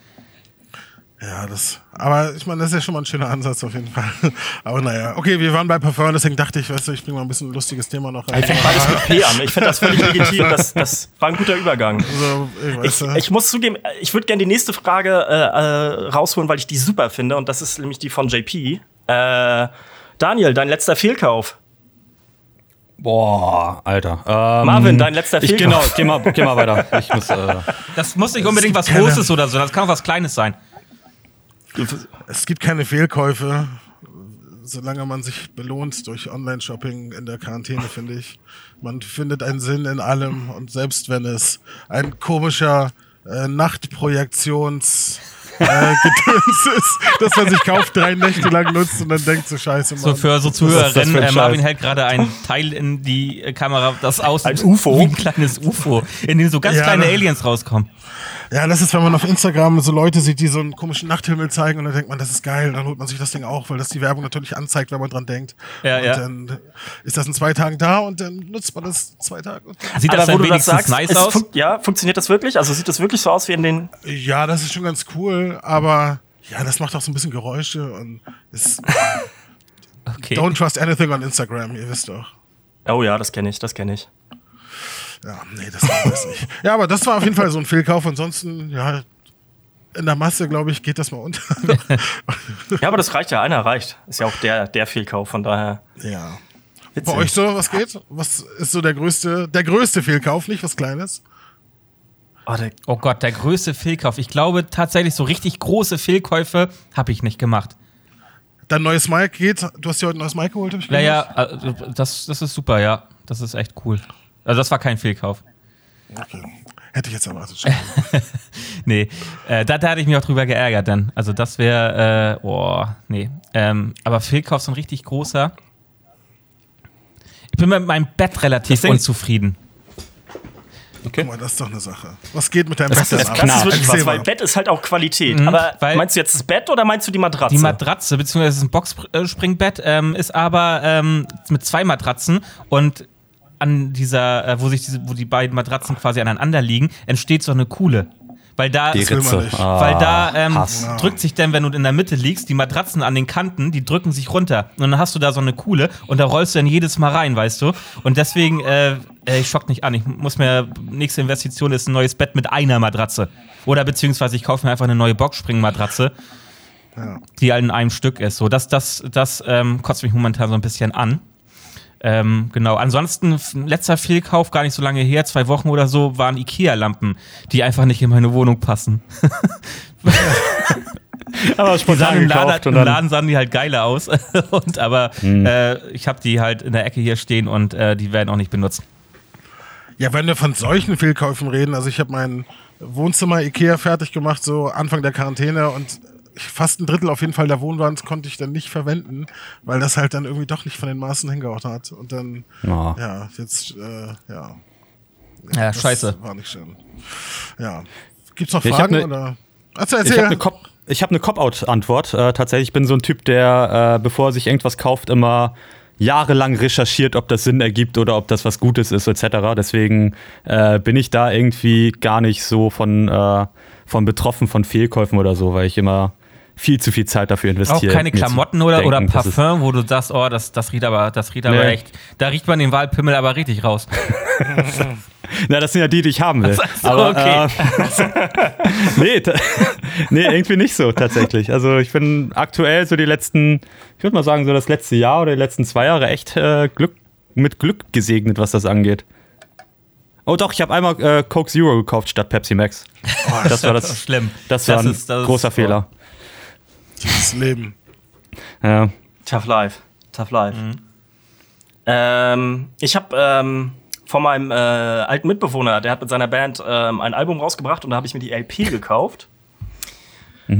Ja, das. Aber ich meine, das ist ja schon mal ein schöner Ansatz auf jeden Fall. [laughs] Aber naja, okay, wir waren bei Parfum, deswegen dachte ich, weißt du, ich bringe mal ein bisschen ein lustiges Thema noch rein. Ich fängt beides mit P an. Ich finde das völlig legitim. Das, das war ein guter Übergang. So, ich weiß, Ich, ja. ich muss zugeben, ich würde gerne die nächste Frage äh, äh, rausholen, weil ich die super finde. Und das ist nämlich die von JP. Äh, Daniel, dein letzter Fehlkauf. Boah, Alter. Ähm, Marvin, dein letzter ich, Fehlkauf. Genau, geh mal, geh mal weiter. Ich muss, äh, Das muss nicht unbedingt was Großes oder so, das kann auch was Kleines sein. Es gibt keine Fehlkäufe, solange man sich belohnt durch Online-Shopping in der Quarantäne, finde ich. Man findet einen Sinn in allem und selbst wenn es ein komischer äh, Nachtprojektions äh, Gedöns [laughs] ist, dass man sich kauft, drei Nächte lang nutzt und dann denkt so scheiße, Mann. So für so Zuhörerinnen, äh, Marvin hält gerade ein [laughs] Teil in die äh, Kamera, das aussieht Ein UFO? wie ein kleines UFO, in dem so ganz Ja, kleine ne? Aliens rauskommen. Ja, das ist, wenn man auf Instagram so Leute sieht, die so einen komischen Nachthimmel zeigen und dann denkt man, das ist geil, dann holt man sich das Ding auch, weil das die Werbung natürlich anzeigt, wenn man dran denkt. Ja, und ja. dann ist das in zwei Tagen da und dann nutzt man das zwei Tage. Sieht das Aber wo dann du das wenigstens sagst, nice aus? fun ja, funktioniert das wirklich? Also sieht das wirklich so aus wie in den. Ja, das ist schon ganz cool, aber ja, das macht auch so ein bisschen Geräusche und ist, [laughs] Okay. don't trust anything on Instagram, ihr wisst doch. Oh ja, das kenne ich, das kenne ich. Ja, nee, das war das nicht. Ja, aber das war auf jeden Fall so ein Fehlkauf. Ansonsten, ja, in der Masse, glaube ich, geht das mal unter. [laughs] Ja, aber das reicht ja, einer reicht. Ist ja auch der, der Fehlkauf, von daher. ja. Witzig. Bei euch so, was geht? Was ist so der größte, der größte Fehlkauf, nicht was Kleines? Oh, der, Oh Gott, der größte Fehlkauf. Ich glaube tatsächlich, so richtig große Fehlkäufe habe ich nicht gemacht. Dein neues Mic geht. Du hast dir heute ein neues Mic geholt, hab ich Ja, gehört? ja, äh, das, das ist super, ja. Das ist echt cool. Also das war kein Fehlkauf. Okay. Hätte ich jetzt erwartet. [laughs] Nee, äh, da, da hatte ich mich auch drüber geärgert dann. Also das wäre, äh, oh, nee. Ähm, aber Fehlkauf so ein richtig großer. Ich bin mit meinem Bett relativ unzufrieden. okay. Guck mal, das ist doch eine Sache. Was geht mit deinem Das Bett ist denn ab? das ist wirklich was, weil. Bett ist halt auch Qualität. Mhm, aber weil- meinst du jetzt das Bett oder meinst du die Matratze? Die Matratze, beziehungsweise es ist ein Boxspringbett, ähm, ist aber ähm, mit zwei Matratzen und an dieser, äh, wo sich diese, wo die beiden Matratzen quasi aneinander liegen, entsteht so eine Kuhle. Weil da, Die Ritze. Ah, weil da ähm, Hass. drückt sich dann, wenn du in der Mitte liegst, die Matratzen an den Kanten, die drücken sich runter. Und dann hast du da so eine Kuhle und da rollst du dann jedes Mal rein, weißt du? Und deswegen, äh, äh, ich schock nicht an. Ich muss mir, nächste Investition ist ein neues Bett mit einer Matratze. Oder beziehungsweise ich kaufe mir einfach eine neue Boxspringmatratze, die halt in einem Stück ist. So, das, das, das ähm, kotzt mich momentan so ein bisschen an. Ähm, genau. Ansonsten, letzter Fehlkauf, gar nicht so lange her, zwei Wochen oder so, waren IKEA-Lampen, die einfach nicht in meine Wohnung passen. [laughs] Aber Die spontan im, Laden, gekauft und Im. Laden sahen die halt geiler aus. [laughs] und, aber äh, ich habe die halt in der Ecke hier stehen und äh, die werden auch nicht benutzt. Ja, wenn wir von solchen Fehlkäufen reden, also ich habe mein Wohnzimmer Ikea fertig gemacht, so Anfang der Quarantäne und fast ein Drittel auf jeden Fall der Wohnwand konnte ich dann nicht verwenden, weil das halt dann irgendwie doch nicht von den Maßen hingehaut hat. Und dann, Oh. ja, jetzt, äh, ja. Ja, das scheiße. War nicht schön. Ja. Gibt's noch Ja, ich hab Fragen ne- oder? Erzähl, Ich habe eine Cop ich hab ne Cop-Out-Antwort. Äh, tatsächlich, ich bin so ein Typ, der, äh, bevor er sich irgendwas kauft, immer jahrelang recherchiert, ob das Sinn ergibt oder ob das was Gutes ist, etc. Deswegen äh, bin ich da irgendwie gar nicht so von, äh, von betroffen von Fehlkäufen oder so, weil ich immer viel zu viel Zeit dafür Auch investiere. keine Klamotten oder, oder denken, das ist- Parfum, wo du sagst, oh, das, das riecht aber, das riecht aber Nee. echt. Da riecht man den Wahlpimmel aber richtig raus. [laughs] Na, das sind ja die, die ich haben will. [laughs] so, Aber, okay. äh, [laughs] nee, nee, irgendwie nicht so tatsächlich. Also ich bin aktuell so die letzten, ich würde mal sagen, so das letzte Jahr oder die letzten zwei Jahre echt äh, glück, mit Glück gesegnet, was das angeht. Oh doch, ich habe einmal äh, Coke Zero gekauft statt Pepsi Max. das war das. Schlimm. Das war Das ein ist- das ist- großer Fehler. Dieses Leben. Ja. Tough Life. Tough Life. Ähm, ich habe ähm, von meinem äh, alten Mitbewohner, der hat mit seiner Band ähm, ein Album rausgebracht und da habe ich mir die LP gekauft.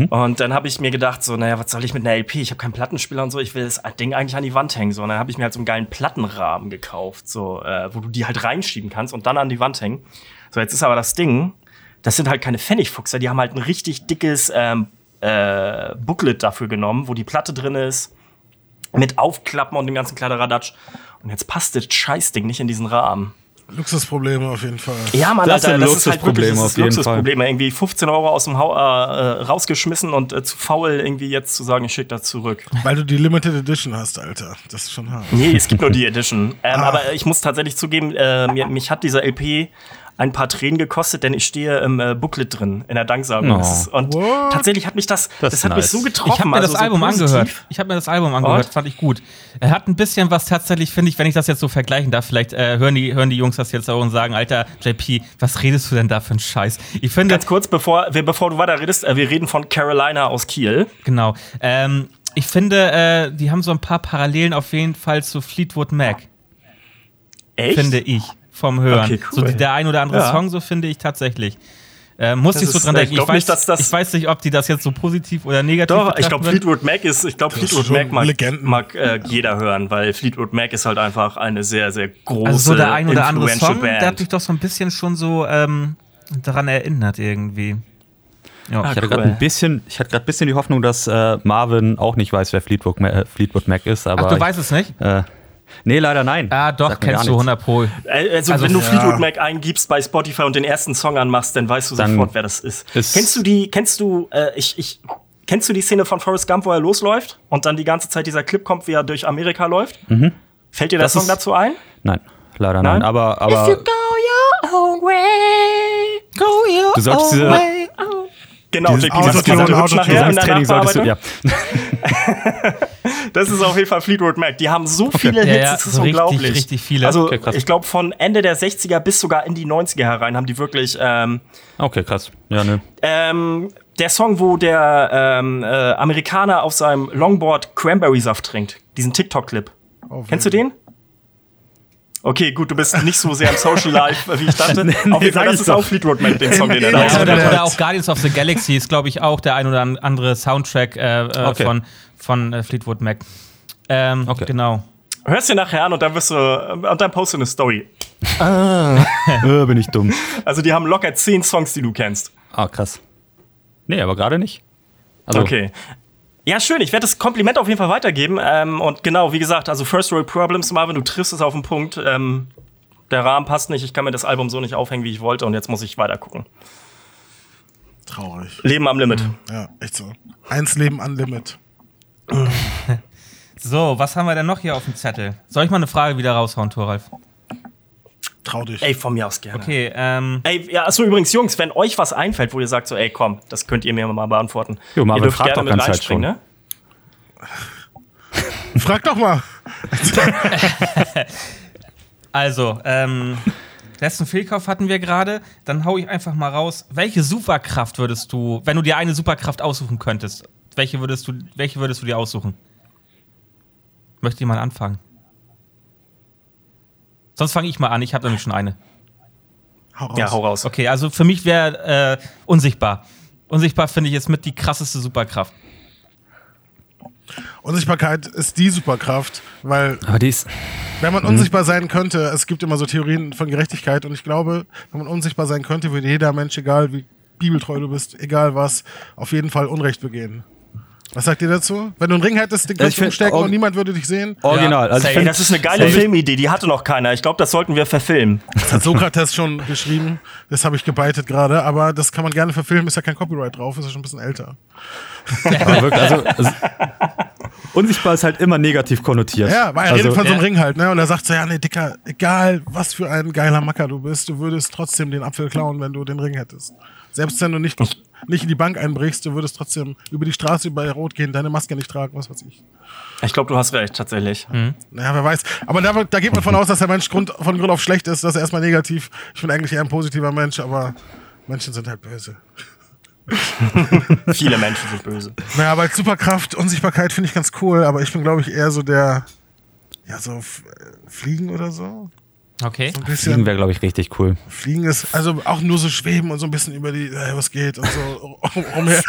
Und dann habe ich mir gedacht, so, naja, was soll ich mit einer LP? Ich habe keinen Plattenspieler und so, ich will das Ding eigentlich an die Wand hängen. So, und dann habe ich mir halt so einen geilen Plattenrahmen gekauft, so, äh, wo du die halt reinschieben kannst und dann an die Wand hängen. So, jetzt ist aber das Ding, das sind halt keine Pfennigfuchser, die haben halt ein richtig dickes ähm, äh, Booklet dafür genommen, wo die Platte drin ist, mit Aufklappen und dem ganzen Kladderadatsch. Und jetzt passt das Scheißding nicht in diesen Rahmen. Luxusprobleme auf jeden Fall. Ja, Mann, Das Alter, das ist halt Luxusprobleme wirklich, das auf ist jeden Luxusprobleme. Irgendwie 15 Euro aus dem Hau äh, rausgeschmissen und äh, zu faul, irgendwie jetzt zu sagen, ich schicke das zurück. Weil du die Limited Edition hast, Alter. Das ist schon hart. Nee, es gibt nur die Edition. Ähm, Ah. Aber ich muss tatsächlich zugeben, äh, mir, mich hat dieser LP ein paar Tränen gekostet, denn ich stehe im äh, Booklet drin, in der Danksagung. Oh. Das Und What? tatsächlich hat mich das, das, ist hat mich nice. so getroffen. Ich habe mir also das so Album positiv. angehört. Ich habe mir das Album angehört, Und? fand ich gut. Er hat ein bisschen was tatsächlich, finde ich, wenn ich das jetzt so vergleichen darf, vielleicht äh, hören, die, hören die Jungs das jetzt auch und sagen, Alter, JP, was redest du denn da für einen Scheiß? Ich finde, Ganz kurz, bevor, wir, bevor du weiter redest, äh, wir reden von Carolina aus Kiel. genau, ähm, ich finde, äh, die haben so ein paar Parallelen auf jeden Fall zu Fleetwood Mac, Echt? finde ich, vom Hören. Okay, cool. So der ein oder andere Ja. Song, so finde ich tatsächlich. Äh, muss Das ich so dran ich denken. Ich, glaub weiß, nicht, dass das- ich weiß nicht, ob die das jetzt so positiv oder negativ Doch, ich glaube. Fleetwood Mac ist, ich glaube, Fleetwood Mac mag, Legenden. mag äh, jeder hören, weil Fleetwood Mac ist halt einfach eine sehr, sehr große, Also so der ein oder andere Song, der hat Band. mich doch so ein bisschen schon so ähm, daran erinnert irgendwie. Ja. Ah, Ich hatte cool. gerade ein bisschen, ich hatte gerade ein bisschen die Hoffnung, dass äh, Marvin auch nicht weiß, wer Fleetwood, Ma äh, Fleetwood Mac ist, aber Ach, du ich, weißt es nicht? äh, nee, leider nein. Ah, doch, kennst du nichts. 100 Pro. Also, Also, wenn du ja. Fleetwood Mac eingibst bei Spotify und den ersten Song anmachst, dann weißt du Dann sofort, wer das ist. ist- kennst du die, kennst du, äh, ich, ich, kennst du die Szene von Forrest Gump, wo er losläuft und dann die ganze Zeit dieser Clip kommt, wie er durch Amerika läuft? Fällt dir der Das Song dazu ein? Nein, leider Nein? nein. Aber, aber du solltest diese, Genau, Dieses JP, das, Autotune, das, Autotune. nachher in der Training solltest du, Nachbearbeitung. ja. [laughs] Das ist auf jeden Fall Fleetwood Mac. Die haben so viele Ja, Hits, ja, das ist so richtig, unglaublich. richtig viele. Also, Okay, ich glaube, von Ende der 60er bis sogar in die 90er herein haben die wirklich ähm, Okay, krass. Ja, ne. ähm, der Song, wo der ähm, äh, Amerikaner auf seinem Longboard Cranberry-Saft trinkt. Diesen TikTok-Clip. Auf Kennst du den? Okay, gut, du bist nicht so sehr im Social Life, wie ich dachte. [laughs] Nee, auf jeden Fall, das ist doch. auch Fleetwood Mac, den [laughs] Song, den er da Ja, Ja, oder, der- oder auch Guardians of the Galaxy ist, glaube ich, auch der ein oder andere Soundtrack äh, äh, Okay. von, von äh, Fleetwood Mac. Ähm, Okay. Genau. Hörst dir nachher an und dann wirst du, und dann postest du eine Story. [laughs] äh, bin ich dumm. Also, die haben locker zehn Songs, die du kennst. Ah, krass. Nee, aber gerade nicht. Also, Okay. Ja, schön. Ich werde das Kompliment auf jeden Fall weitergeben. Ähm, und genau, wie gesagt, also First World Problems, Marvin, du triffst es auf den Punkt. Ähm, der Rahmen passt nicht. Ich kann mir das Album so nicht aufhängen, wie ich wollte. Und jetzt muss ich weiter gucken. Traurig. Leben am Limit. Ja, echt so. Eins Leben an Limit. [laughs] So, was haben wir denn noch hier auf dem Zettel? Soll ich mal eine Frage wieder raushauen, Thoralf? Trau dich. Ey, von mir aus gerne. Okay, ähm, Ey, ja, achso, übrigens, Jungs, wenn euch was einfällt, wo ihr sagt, so, ey, komm, das könnt ihr mir mal beantworten. Jo, Marvin ihr dürft fragt gerne doch mit ganz Zeit reinspringen, ne? [laughs] Frag doch mal. [laughs] also, ähm, letzten Fehlkauf hatten wir gerade. Dann hau ich einfach mal raus. Welche Superkraft würdest du, wenn du dir eine Superkraft aussuchen könntest, welche würdest du, welche würdest du dir aussuchen? Möchte jemand anfangen? Sonst fange ich mal an, ich habe nämlich schon eine. Hau raus. Ja, hau raus. Okay, also für mich wäre äh, unsichtbar. Unsichtbar finde ich jetzt mit die krasseste Superkraft. Unsichtbarkeit ist die Superkraft, weil aber die ist. wenn man unsichtbar sein könnte, es gibt immer so Theorien von Gerechtigkeit und ich glaube, wenn man unsichtbar sein könnte, würde jeder Mensch, egal wie bibeltreu du bist, egal was, auf jeden Fall Unrecht begehen. Was sagt ihr dazu? Wenn du einen Ring hättest, den kannst du umstecken und niemand würde dich sehen. Original. Ja, also find, das ist eine geile Safe. Filmidee, die hatte noch keiner. Ich glaube, das sollten wir verfilmen. Das hat Sokrates schon geschrieben. Das habe ich gebeitet gerade. Aber das kann man gerne verfilmen. Ist ja kein Copyright drauf. Ist ja schon ein bisschen älter. Aber wirklich, also, also, unsichtbar ist halt immer negativ konnotiert. Ja, weil er also, redet von so einem ja. Ring halt, ne? Und er sagt so, ja, nee, Dicker, egal was für ein geiler Macker du bist, du würdest trotzdem den Apfel klauen, wenn du den Ring hättest. Selbst wenn du nicht, nicht in die Bank einbrichst, du würdest trotzdem über die Straße bei Rot gehen, deine Maske nicht tragen, was weiß ich. Ich glaube, du hast recht, tatsächlich. Naja, wer weiß. Aber da, da geht man von aus, dass der Mensch Grund, von Grund auf schlecht ist, dass er erstmal negativ. Ich bin eigentlich eher ein positiver Mensch, aber Menschen sind halt böse. [laughs] Viele Menschen sind böse. Naja, aber als Superkraft, Unsichtbarkeit finde ich ganz cool, aber ich bin, glaube ich, eher so der, ja, so F- Fliegen oder so. Okay. So ein Fliegen wäre, glaube ich, richtig cool. Fliegen ist, also auch nur so schweben und so ein bisschen über die, äh, was geht und so [laughs] rum- rumher.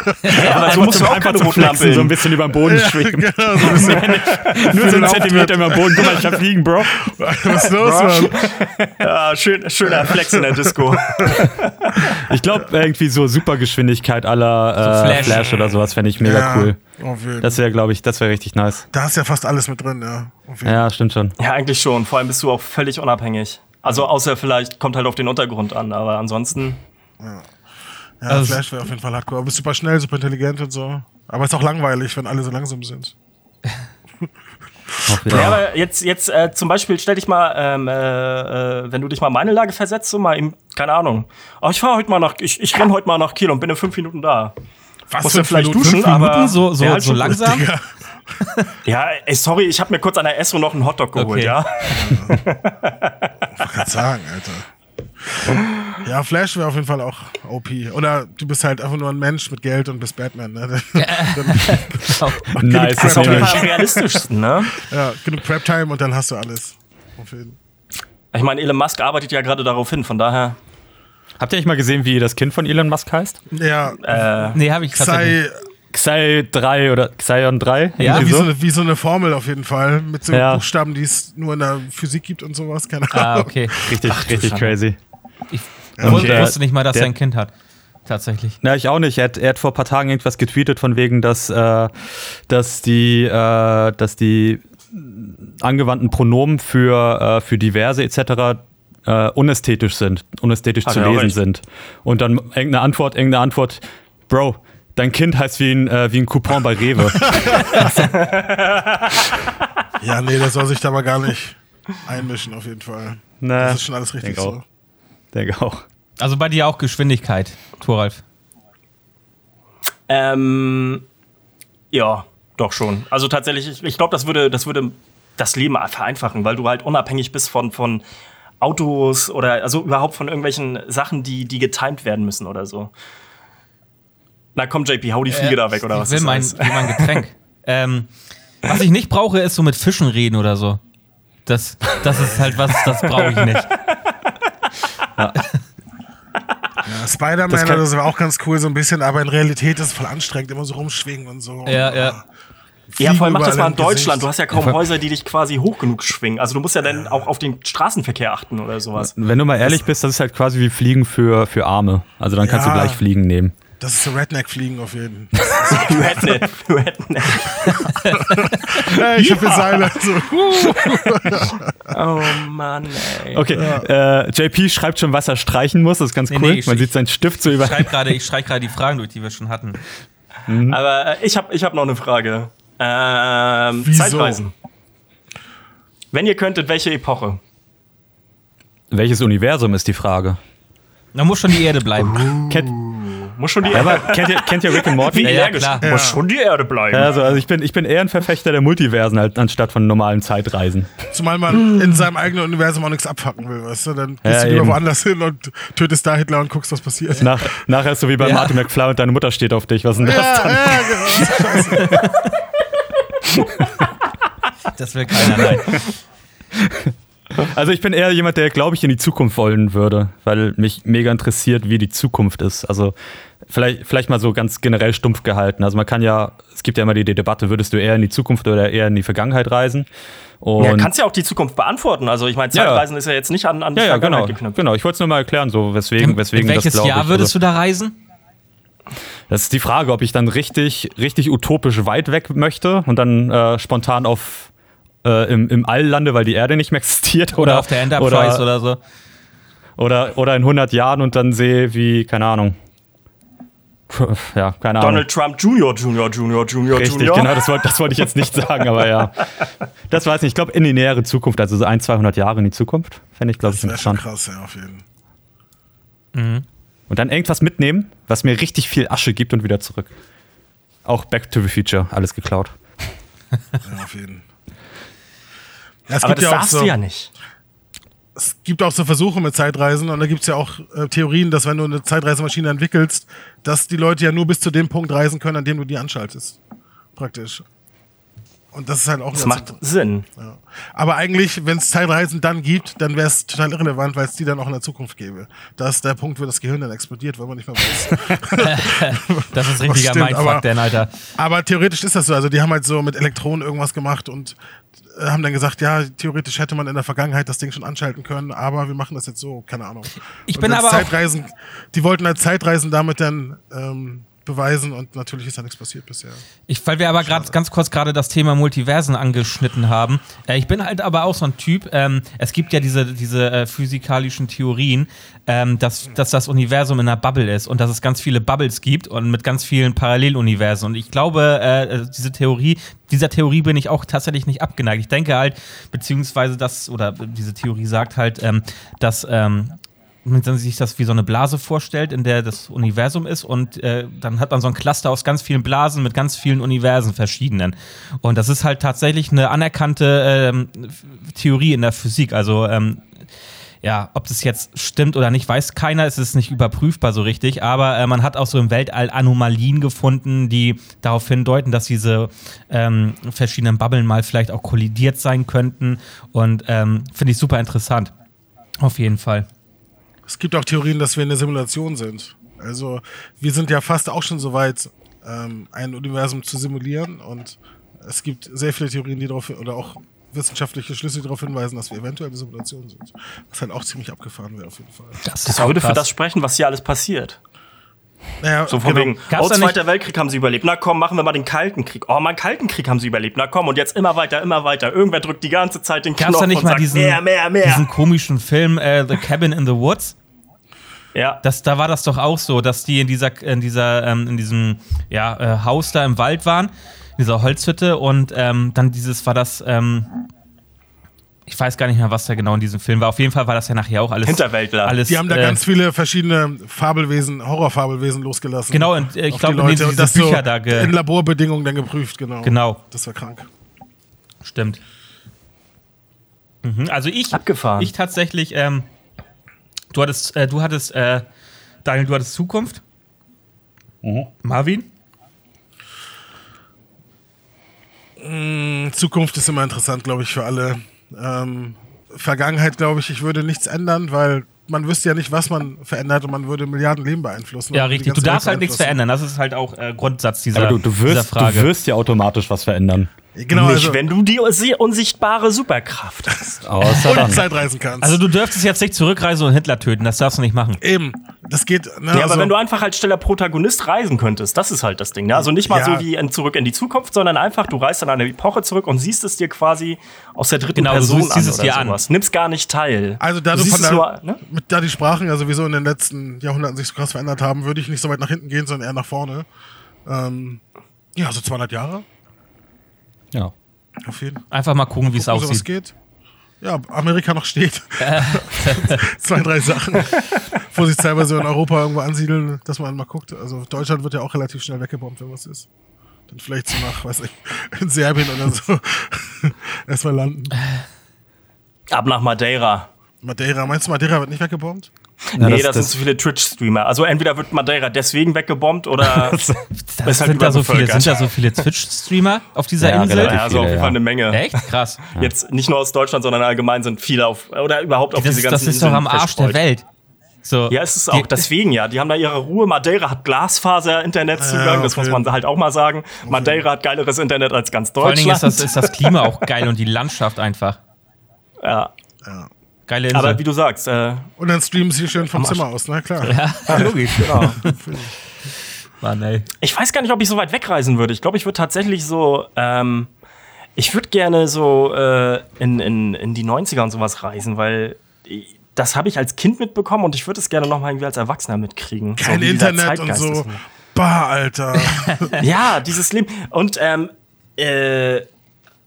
Aber so musst du auch keine roten Lampe so ein bisschen über den Boden schweben. genau, so [laughs] ein bisschen. Nur so einen. Zentimeter über den Boden. Guck mal, ich hab Fliegen, Bro. Was ist los, Mann? Ja, [laughs] schön, schöner Flex in der Disco. Ich glaube, irgendwie so Supergeschwindigkeit aller äh, So Flash. Flash. oder sowas fände ich mega Ja, cool. Das wäre, glaube ich, das wäre richtig nice. da ist ja fast alles mit drin, ja. Ja, stimmt schon. Ja, eigentlich schon. Vor allem bist du auch völlig unabhängig. Also außer vielleicht kommt halt auf den Untergrund an, aber ansonsten. Ja, Also- Flash wäre auf jeden Fall hardcore. Du bist super schnell, super intelligent und so. Aber ist auch langweilig, wenn alle so langsam sind. [laughs] Ja, aber jetzt, jetzt äh, zum Beispiel stell dich mal, ähm, äh, äh, wenn du dich mal in meine Lage versetzt, so mal im, keine Ahnung. Oh, ich fahr heute mal nach, ich, ich renn heute mal nach Kiel und bin in fünf Minuten da. Was Muss für ja vielleicht Minuten? duschen, Fünf aber Minuten, so, so, halt so schon- langsam? Digga. [laughs] Ja, ey, sorry, ich habe mir kurz an der Esso noch einen Hotdog geholt, Okay. ja. [laughs] Ich kann sagen, Alter. Ja, Flash wäre auf jeden Fall auch OP. Oder du bist halt einfach nur ein Mensch mit Geld und bist Batman. Ne? [laughs] Dann, Nice. Das ist auf jeden. Fall am realistischsten, ne? ja, genug Prep-Time und dann hast du alles. Auf jeden. Ich meine, Elon Musk arbeitet ja gerade darauf hin, von daher. Habt ihr nicht mal gesehen, wie das Kind von Elon Musk heißt? Ja, Äh, Nee, habe ich tatsächlich. sei Xi 3 oder Xion 3? Ja, wie, so so. eine, wie so eine Formel auf jeden Fall. Mit so Ja. Buchstaben, die es nur in der Physik gibt und sowas. Keine Ah, Ahnung. okay. Richtig, richtig Schande. crazy. Ich Und, äh, wusste nicht mal, dass der- er ein Kind hat. Tatsächlich. Na, ich auch nicht. Er hat, er hat vor ein paar Tagen irgendwas getweetet von wegen, dass, äh, dass die, äh, dass die angewandten Pronomen für, äh, für diverse etc. Äh, unästhetisch sind, unästhetisch Hat zu lesen recht. sind. Und dann irgendeine Antwort, irgendeine Antwort, Bro, dein Kind heißt wie ein, äh, wie ein Coupon bei Rewe. [laughs] Ja, nee, der soll sich da mal gar nicht einmischen, auf jeden Fall. Na, Das ist schon alles richtig denk so. auch. Denke auch. Also bei dir auch Geschwindigkeit, Thoralf. Ähm, ja, doch schon. Also tatsächlich, ich, ich glaube, das würde, das würde das Leben vereinfachen, weil du halt unabhängig bist von, von Autos oder also überhaupt von irgendwelchen Sachen, die, die getimed werden müssen oder so. Na komm, JP, hau die Fliege da weg oder ich was? will ist mein, will mein Getränk. [laughs] ähm, was ich nicht brauche, ist so mit Fischen reden oder so. Das, das ist halt was, das brauche ich nicht. [laughs] Ja, Spider-Man, Das das, wäre auch ganz cool, so ein bisschen, aber in Realität ist es voll anstrengend, immer so rumschwingen und so. Ja, ja. Ja, vor allem mach das mal in Deutschland. Du Gesicht. hast ja kaum Häuser, die dich quasi hoch genug schwingen. Also du musst ja dann auch auf den Straßenverkehr achten oder sowas. Wenn du mal ehrlich bist, das ist halt quasi wie Fliegen für, für Arme. Also dann kannst Ja. du gleich Fliegen nehmen. Das ist so Redneck-Fliegen auf jeden [laughs] Redneck, Redneck. Fall. ich hab hier Seile. So. Oh Mann, ey. Okay, äh, JP schreibt schon, was er streichen muss. Das ist ganz Nee, cool. nee, ich- Man sieht seinen Stift so über. Ich schreibe gerade die Fragen durch, die wir schon hatten. Aber äh, ich habe ich hab noch eine Frage. Ähm, Wieso? Zeitreisen. Wenn ihr könntet, welche Epoche? Welches Universum ist die Frage? Da muss schon die Erde bleiben. [laughs] Kennt, Muss schon die ja, aber kennt, ihr, kennt ihr Rick and Morty? Wie Ja, ja, klar. Muss schon die Erde bleiben. Also, also ich, bin, ich bin eher ein Verfechter der Multiversen als, anstatt von normalen Zeitreisen. Zumal man in seinem eigenen Universum auch nichts abfacken will, weißt du? Dann gehst Ja, du lieber eben. woanders hin und tötest da Hitler und guckst, was passiert. Nach, nachher ist so wie bei Ja. Martin McFly und deine Mutter steht auf dich. Was ist denn das Ja, dann? ja, genau. [laughs] [laughs] Das will keiner, nein. Also ich bin eher jemand, der, glaube ich, in die Zukunft wollen würde, weil mich mega interessiert, wie die Zukunft ist. Also vielleicht, vielleicht mal so ganz generell stumpf gehalten. Also man kann ja, es gibt ja immer die, die Debatte, würdest du eher in die Zukunft oder eher in die Vergangenheit reisen? Und Ja, kannst ja auch die Zukunft beantworten. Also ich meine, Ja, ja. Zeitreisen ist ja jetzt nicht an, an die ja, ja, genau, Vergangenheit geknüpft. genau. Ich wollte es nur mal erklären, so weswegen, weswegen in welches das Jahr ich. würdest also, du da reisen? Das ist die Frage, ob ich dann richtig, richtig utopisch weit weg möchte und dann äh, spontan auf äh, im, im All lande, weil die Erde nicht mehr [laughs] existiert. Oder, Oder, auf der Enterprise oder, oder, so? oder, oder in 100 Jahren und dann sehe, wie, keine Ahnung, ja, keine Ahnung. Donald Trump Junior, Junior, Junior, Junior, Richtig, Junior. genau, das wollte das wollte ich jetzt nicht sagen, aber ja. Das weiß ich nicht. Ich glaube, in die nähere Zukunft, also so ein, 200 Jahre in die Zukunft, fände ich, glaube ich, Das wäre schon interessant. krass, ja, auf jeden Fall. Und dann irgendwas mitnehmen, was mir richtig viel Asche gibt und wieder zurück. Auch Back to the Future, alles geklaut. Ja, auf jeden ja, es Aber gibt das ja auch darfst so, du ja nicht. es gibt auch so Versuche mit Zeitreisen und da gibt es ja auch äh, Theorien, dass wenn du eine Zeitreisemaschine entwickelst, dass die Leute ja nur bis zu dem Punkt reisen können, an dem du die anschaltest. Praktisch. Und das ist halt auch Das macht Sinn. Ja. Aber eigentlich, wenn es Zeitreisen dann gibt, dann wäre es total irrelevant, weil es die dann auch in der Zukunft gäbe. Da ist der Punkt, wo das Gehirn dann explodiert, weil man nicht mehr weiß. [laughs] Das ist [laughs] richtiger Mindfuck, aber- denn, Alter. Aber theoretisch ist das so. Also die haben halt so mit Elektronen irgendwas gemacht und äh, haben dann gesagt, ja, theoretisch hätte man in der Vergangenheit das Ding schon anschalten können, aber wir machen das jetzt so, keine Ahnung. Ich bin aber Zeitreisen, die wollten halt Zeitreisen damit dann ähm, beweisen und natürlich ist da nichts passiert bisher. Ich, weil wir aber gerade ganz kurz gerade das Thema Multiversen angeschnitten haben. Äh, ich bin halt aber auch so ein Typ. Ähm, es gibt ja diese, diese äh, physikalischen Theorien, ähm, dass, dass das Universum in einer Bubble ist und dass es ganz viele Bubbles gibt und mit ganz vielen Paralleluniversen. Und ich glaube, äh, diese Theorie, dieser Theorie bin ich auch tatsächlich nicht abgeneigt. Ich denke halt, beziehungsweise das, oder diese Theorie sagt halt, ähm, dass ähm, wenn man sich das wie so eine Blase vorstellt, in der das Universum ist und äh, dann hat man so ein Cluster aus ganz vielen Blasen mit ganz vielen Universen verschiedenen. Und das ist halt tatsächlich eine anerkannte ähm, Theorie in der Physik. Also ähm, ja, ob das jetzt stimmt oder nicht, weiß keiner. Es ist nicht überprüfbar so richtig. Aber äh, man hat auch so im Weltall Anomalien gefunden, die darauf hindeuten, dass diese ähm, verschiedenen Bubblen mal vielleicht auch kollidiert sein könnten. Und ähm, finde ich super interessant. Auf jeden Fall. Es gibt auch Theorien, dass wir in der Simulation sind. Also wir sind ja fast auch schon so weit, ähm, ein Universum zu simulieren und es gibt sehr viele Theorien, die darauf oder auch wissenschaftliche Schlüsse, die darauf hinweisen, dass wir eventuell eine Simulation sind. Was halt auch ziemlich abgefahren wäre auf jeden Fall. Das, Das würde für das sprechen, was hier alles passiert. Naja, So von genau. wegen, Gab's oh, Zweiter Weltkrieg haben sie überlebt. Na komm, machen wir mal den Kalten Krieg. Oh, mal Kalten Krieg haben sie überlebt. Na komm, und jetzt immer weiter, immer weiter. Irgendwer drückt die ganze Zeit den Knopf da nicht und mal sagt, diesen, mehr, mehr, mehr. diesen komischen Film äh, The Cabin in the Woods? ja. Das, da war das doch auch so, dass die in dieser, in dieser, ähm, in diesem ja, äh, Haus da im Wald waren, in dieser Holzhütte und ähm, dann dieses war das, ähm, ich weiß gar nicht mehr, was da genau in diesem Film war. Auf jeden Fall war das ja nachher auch alles. Hinterwäldler. Alles, Die haben da äh, ganz viele verschiedene Fabelwesen, Horrorfabelwesen losgelassen. Genau, und äh, ich glaube, die Leute sie und diese das Bücher so da ge in Laborbedingungen dann geprüft, genau. Genau, Das war krank. stimmt. Mhm, also ich, Abgefahren. ich tatsächlich, ähm, du hattest, äh, du hattest, äh, Daniel, du hattest Zukunft. Marvin? Zukunft ist immer interessant, glaube ich, für alle. Ähm, Vergangenheit, glaube ich, ich würde nichts ändern, weil man wüsste ja nicht, was man verändert und man würde Milliarden Leben beeinflussen. Ja, richtig. Du darfst halt nichts verändern. Das ist halt auch äh, Grundsatz dieser, Aber du, du, dieser wirst, Frage. du wirst ja automatisch was verändern. Genau, Nicht, also, wenn du die unsi- unsichtbare Superkraft hast. [laughs] Außer und. Zeitreisen kannst. also du dürftest jetzt nicht zurückreisen und Hitler töten. Das darfst du nicht machen. Eben, das geht. Ne, Ja, also, aber wenn du einfach als stiller Protagonist reisen könntest, das ist halt das Ding. Ne? Also nicht mal Ja. so wie in Zurück in die Zukunft, sondern einfach, du reist an eine Epoche zurück und siehst es dir quasi aus der dritten Genau, du Person siehst an dieses oder dir an. sowas. Nimmst gar nicht teil. Also da du du es der, nur, ne? mit, da die Sprachen ja sowieso in den letzten Jahrhunderten sich so krass verändert haben, würde ich nicht so weit nach hinten gehen, sondern eher nach vorne. Ähm, ja, so 200 Jahre. Ja. Auf jeden Fall. Einfach mal gucken, wie es aussieht. geht. Ja, Amerika noch steht. [laughs] [laughs] Zwei, drei Sachen. [laughs] Vorsichtshalber so in Europa irgendwo ansiedeln, dass man mal guckt. Also Deutschland wird ja auch relativ schnell weggebombt, wenn was ist. Dann vielleicht so nach, weiß nicht, in Serbien oder so. [laughs] Erstmal landen. Ab nach Madeira. Madeira, meinst du, Madeira wird nicht weggebombt? Ja, nee, das- das, sind das- zu viele Twitch-Streamer. Also entweder wird Madeira deswegen weggebombt oder [laughs] Das ist halt sind, da so viele, sind da so viele Twitch-Streamer auf dieser Ja, Insel? ja, also auf viele, jeden Fall ja. eine Menge. Echt? Krass. Jetzt nicht nur aus Deutschland, sondern allgemein sind viele auf oder überhaupt auf Das, diese ist- das ganzen ist doch Inseln am Arsch der. Welt. So, Ja, es ist die- auch deswegen ja. Die haben da ihre Ruhe. Madeira hat Glasfaser-Internetzugang, Ja, das muss man halt auch mal sagen. Madeira hat geileres Internet als ganz Vor allen Dingen Deutschland. ist das, ist das Klima auch [laughs] geil und die Landschaft einfach. ja. Ja. Geile Insel. Aber wie du sagst, äh, Und dann streamen sie schön vom Zimmer aus, na klar. ja, logisch. [laughs] genau. [laughs] Mann, ey. Ich weiß gar nicht, ob ich so weit wegreisen würde. Ich glaube, ich würde tatsächlich so, ähm, ich würde gerne so äh, in, in, in die 90er und sowas reisen, weil das habe ich als Kind mitbekommen und ich würde es gerne noch mal irgendwie als Erwachsener mitkriegen. Kein dieser Internet und so. ist. Bah, Alter. [laughs] ja, dieses Leben. Und ähm, äh,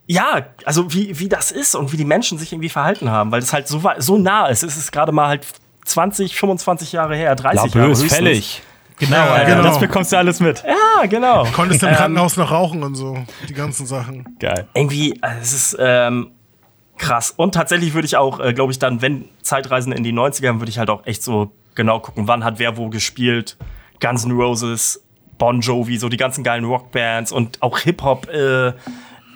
ja, also wie, wie das ist und wie die Menschen sich irgendwie verhalten haben, weil das halt so, so nah ist. Es ist gerade mal halt 20, 25 Jahre her, 30 Labö Jahre. ist höchstens. fällig. Genau, Ja, Alter. genau. Das bekommst du alles mit. Ja, genau. Konntest im Ähm, Krankenhaus noch rauchen und so. Die ganzen Sachen. Geil. irgendwie, also es ist ähm, krass. Und tatsächlich würde ich auch, äh, glaube ich, dann, wenn Zeitreisen in die 90er, würde ich halt auch echt so genau gucken, wann hat wer wo gespielt. Guns N' Roses, Bon Jovi, so die ganzen geilen Rockbands und auch Hip-Hop äh,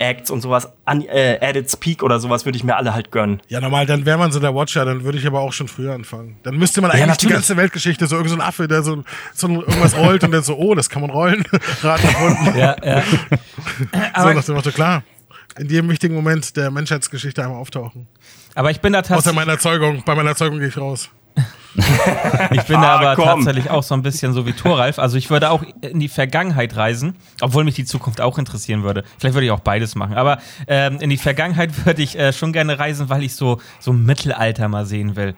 Acts und sowas. An, äh, at its Peak oder sowas würde ich mir alle halt gönnen. Ja, normal, dann wäre man so der Watcher, dann würde ich aber auch schon früher anfangen. Dann müsste man eigentlich die natürlich. ganze Weltgeschichte, so irgendein so ein Affe, der so, so irgendwas rollt und dann so, oh, das kann man rollen. [laughs] Rat erfunden. Ja, ja. [laughs] so nach dem Motto, klar. In jedem wichtigen Moment der Menschheitsgeschichte einmal auftauchen. Aber ich bin da Außer tatsächlich. meiner Zeugung. Bei meiner Zeugung gehe ich raus. [laughs] Ich bin da Ah, aber komm. tatsächlich auch so ein bisschen so wie Thoralf. Also ich würde auch in die Vergangenheit reisen, obwohl mich die Zukunft auch interessieren würde. Vielleicht würde ich auch beides machen. Aber ähm, in die Vergangenheit [laughs] würde ich äh, schon gerne reisen, weil ich so, so Mittelalter mal sehen will.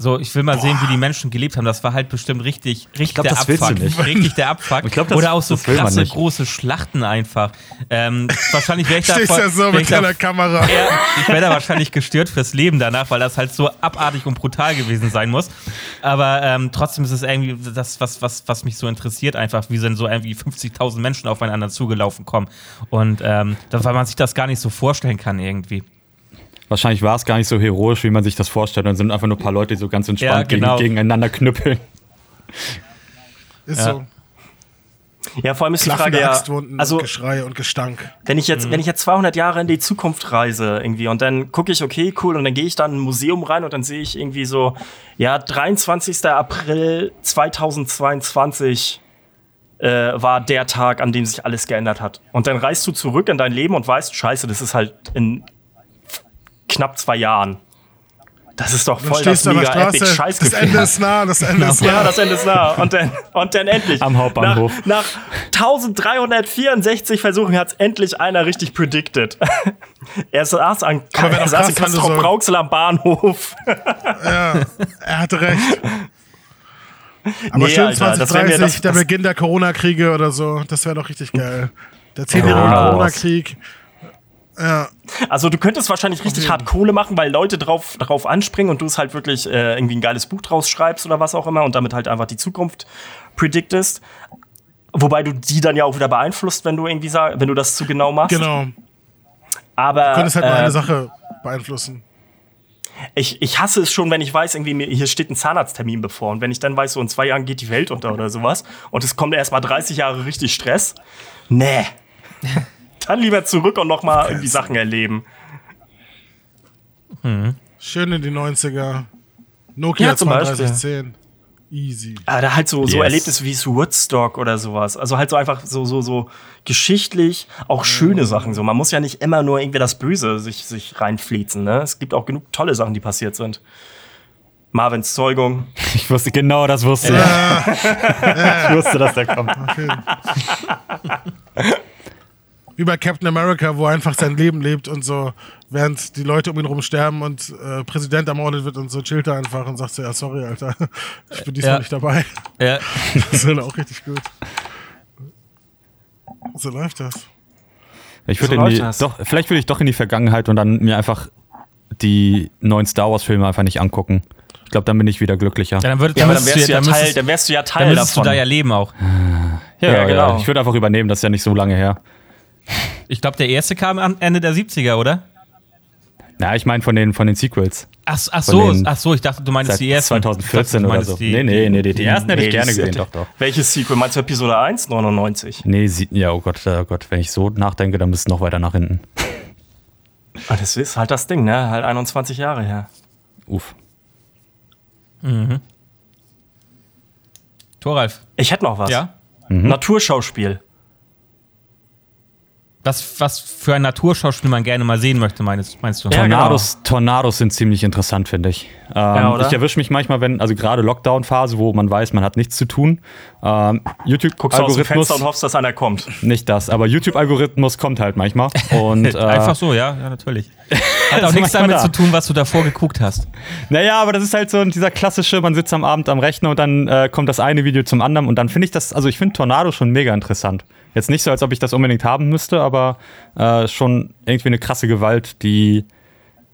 So, ich will mal sehen, wie die Menschen gelebt haben. Das war halt bestimmt richtig, richtig glaub, der das willst du Abfuck. nicht. Richtig der Abfuck. Ich glaub, das- Oder auch so krasse, große Schlachten einfach. Ähm, wahrscheinlich wäre ich da Stehst voll- ja so mit deiner Kamera. ja, ich wäre da wahrscheinlich gestört fürs Leben danach, weil das halt so abartig und brutal gewesen sein muss. Aber ähm, trotzdem ist es irgendwie das, was, was, was mich so interessiert, einfach, wie sind so irgendwie 50.000 Menschen aufeinander zugelaufen kommen. Und ähm, das, weil man sich das gar nicht so vorstellen kann irgendwie. Wahrscheinlich war es gar nicht so heroisch, wie man sich das vorstellt. Und sind einfach nur ein paar Leute, die so ganz entspannt Ja, genau. gegen, gegeneinander knüppeln. Ist Ja. so. Ja, vor allem ist die Frage ja, also und Geschrei und Gestank. wenn ich jetzt, wenn ich jetzt 200 Jahre in die Zukunft reise irgendwie und dann gucke ich, okay, cool, und dann gehe ich dann in ein Museum rein und dann sehe ich irgendwie so, ja, 23. April 2022 äh, war der Tag, an dem sich alles geändert hat. Und dann reist du zurück in dein Leben und weißt, scheiße, das ist halt in knapp zwei Jahren. Das ist doch voll das mega epic Straße, das Scheißgefühl. Ende ist nah, das Ende ist Ja, nah. das Ende ist nah. Und dann, und dann endlich. Am Hauptbahnhof. Nach, nach 1364 Versuchen hat es endlich einer richtig predicted. [laughs] er saß, an, er saß in Castrop so- Rauxel am Bahnhof. Er hatte recht. Aber Nee, schön Alter, das wär mir- 2030, das- der das- Beginn der Corona-Kriege oder so, das wäre doch richtig geil. Der zehnjährige Ja. Corona-Krieg. Ja, Also du könntest wahrscheinlich richtig hart Kohle machen, weil Leute drauf, drauf anspringen und du es halt wirklich äh, irgendwie ein geiles Buch draus schreibst oder was auch immer und damit halt einfach die Zukunft predictest. Wobei du die dann ja auch wieder beeinflusst, wenn du irgendwie sag, wenn du das zu genau machst. genau. Du Aber könntest halt nur äh, eine Sache beeinflussen. ich, ich hasse es schon, wenn ich weiß, irgendwie mir, hier steht ein Zahnarzttermin bevor. Und wenn ich dann weiß, so in zwei Jahren geht die Welt unter oder sowas. Und es kommt erst mal 30 Jahre richtig Stress. Nee. [laughs] dann lieber zurück und noch mal irgendwie Sachen erleben. Schön in die 90er. Nokia Ja, zum Beispiel. 3210. Easy. Aber da halt so, so Yes. Erlebnisse wie so Woodstock oder sowas. Also halt so einfach so, so, so geschichtlich auch schöne Sachen. So, man muss ja nicht immer nur irgendwie das Böse sich, sich reinfließen. Ne? Es gibt auch genug tolle Sachen, die passiert sind. Marvins Zeugung. [laughs] Ich wusste, genau das wusste ich. [laughs] ich wusste, dass der kommt. [laughs] Wie bei Captain America, wo er einfach sein Leben lebt und so, während die Leute um ihn rum sterben und äh, Präsident ermordet wird und so chillt er einfach und sagt so, ja, sorry, Alter, [laughs] ich bin diesmal Ja. nicht dabei. Ja. [laughs] Das ist dann auch richtig gut. So läuft das. Ich würde So in die, doch, vielleicht würde ich doch in die Vergangenheit und dann mir einfach die neuen Star Wars Filme einfach nicht angucken. Ich glaube, dann bin ich wieder glücklicher. Ja, dann, würd, Ja, dann müsstest wärst du ja dann Teil, dann wärst du ja dann Teil du davon. da ja leben auch. ja, ja, genau. Ich würde einfach übernehmen, das ist ja nicht so lange her. Ich glaube, der erste kam am Ende der 70er, oder? Na, ich meine von den, von den Sequels. Ach, ach so, den- ach so, ich dachte, du meinst die ersten. 2014 ich dachte, du oder so. Die, nee, nee, nee, die, die ersten hätte ich Nee, gerne gesehen, doch, doch. Welches Sequel? Meinst du Episode 1? 99. Nee, sie, ja, oh Gott, oh Gott, wenn ich so nachdenke, dann müsste es noch weiter nach hinten. Ah, das ist halt das Ding, ne? Halt 21 Jahre her. Uff. Thoralf, Ich hätte noch was. ja? Naturschauspiel. Was, was für ein Naturschauspiel man gerne mal sehen möchte, meinst, meinst du? Ja, Tornados, genau. Tornados sind ziemlich interessant, finde ich. Ähm, Ja, ich erwische mich manchmal, wenn, also gerade Lockdown-Phase, wo man weiß, man hat nichts zu tun. Ähm, Guckst du aus dem YouTube-Algorithmus, Fenster und hoffst, dass einer kommt. nicht das, aber YouTube-Algorithmus kommt halt manchmal. [laughs] Und, äh, Einfach so, ja, ja, natürlich. [laughs] Hat auch [laughs] nichts damit da. zu tun, was du davor geguckt hast. Naja, aber das ist halt so dieser klassische, man sitzt am Abend am Rechner und dann äh, kommt das eine Video zum anderen und dann finde ich das, also ich finde Tornado schon mega interessant. Jetzt nicht so, als ob ich das unbedingt haben müsste, aber äh, schon irgendwie eine krasse Gewalt, die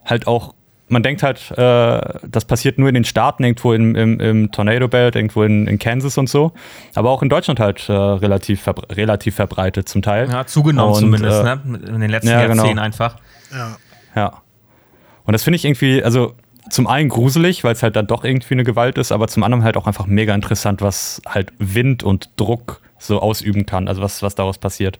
halt auch, man denkt halt, äh, das passiert nur in den Staaten, irgendwo im, im, im Tornado Belt, irgendwo in, in Kansas und so, aber auch in Deutschland halt äh, relativ, verbre relativ verbreitet zum Teil. Ja, zugenommen Und, zumindest, äh, ne? In den letzten ja, genau. Jahrzehnten einfach. Ja. Ja. Und das finde ich irgendwie, also zum einen gruselig, weil es halt dann doch irgendwie eine Gewalt ist, aber zum anderen halt auch einfach mega interessant, was halt Wind und Druck so ausüben kann, also was, was daraus passiert.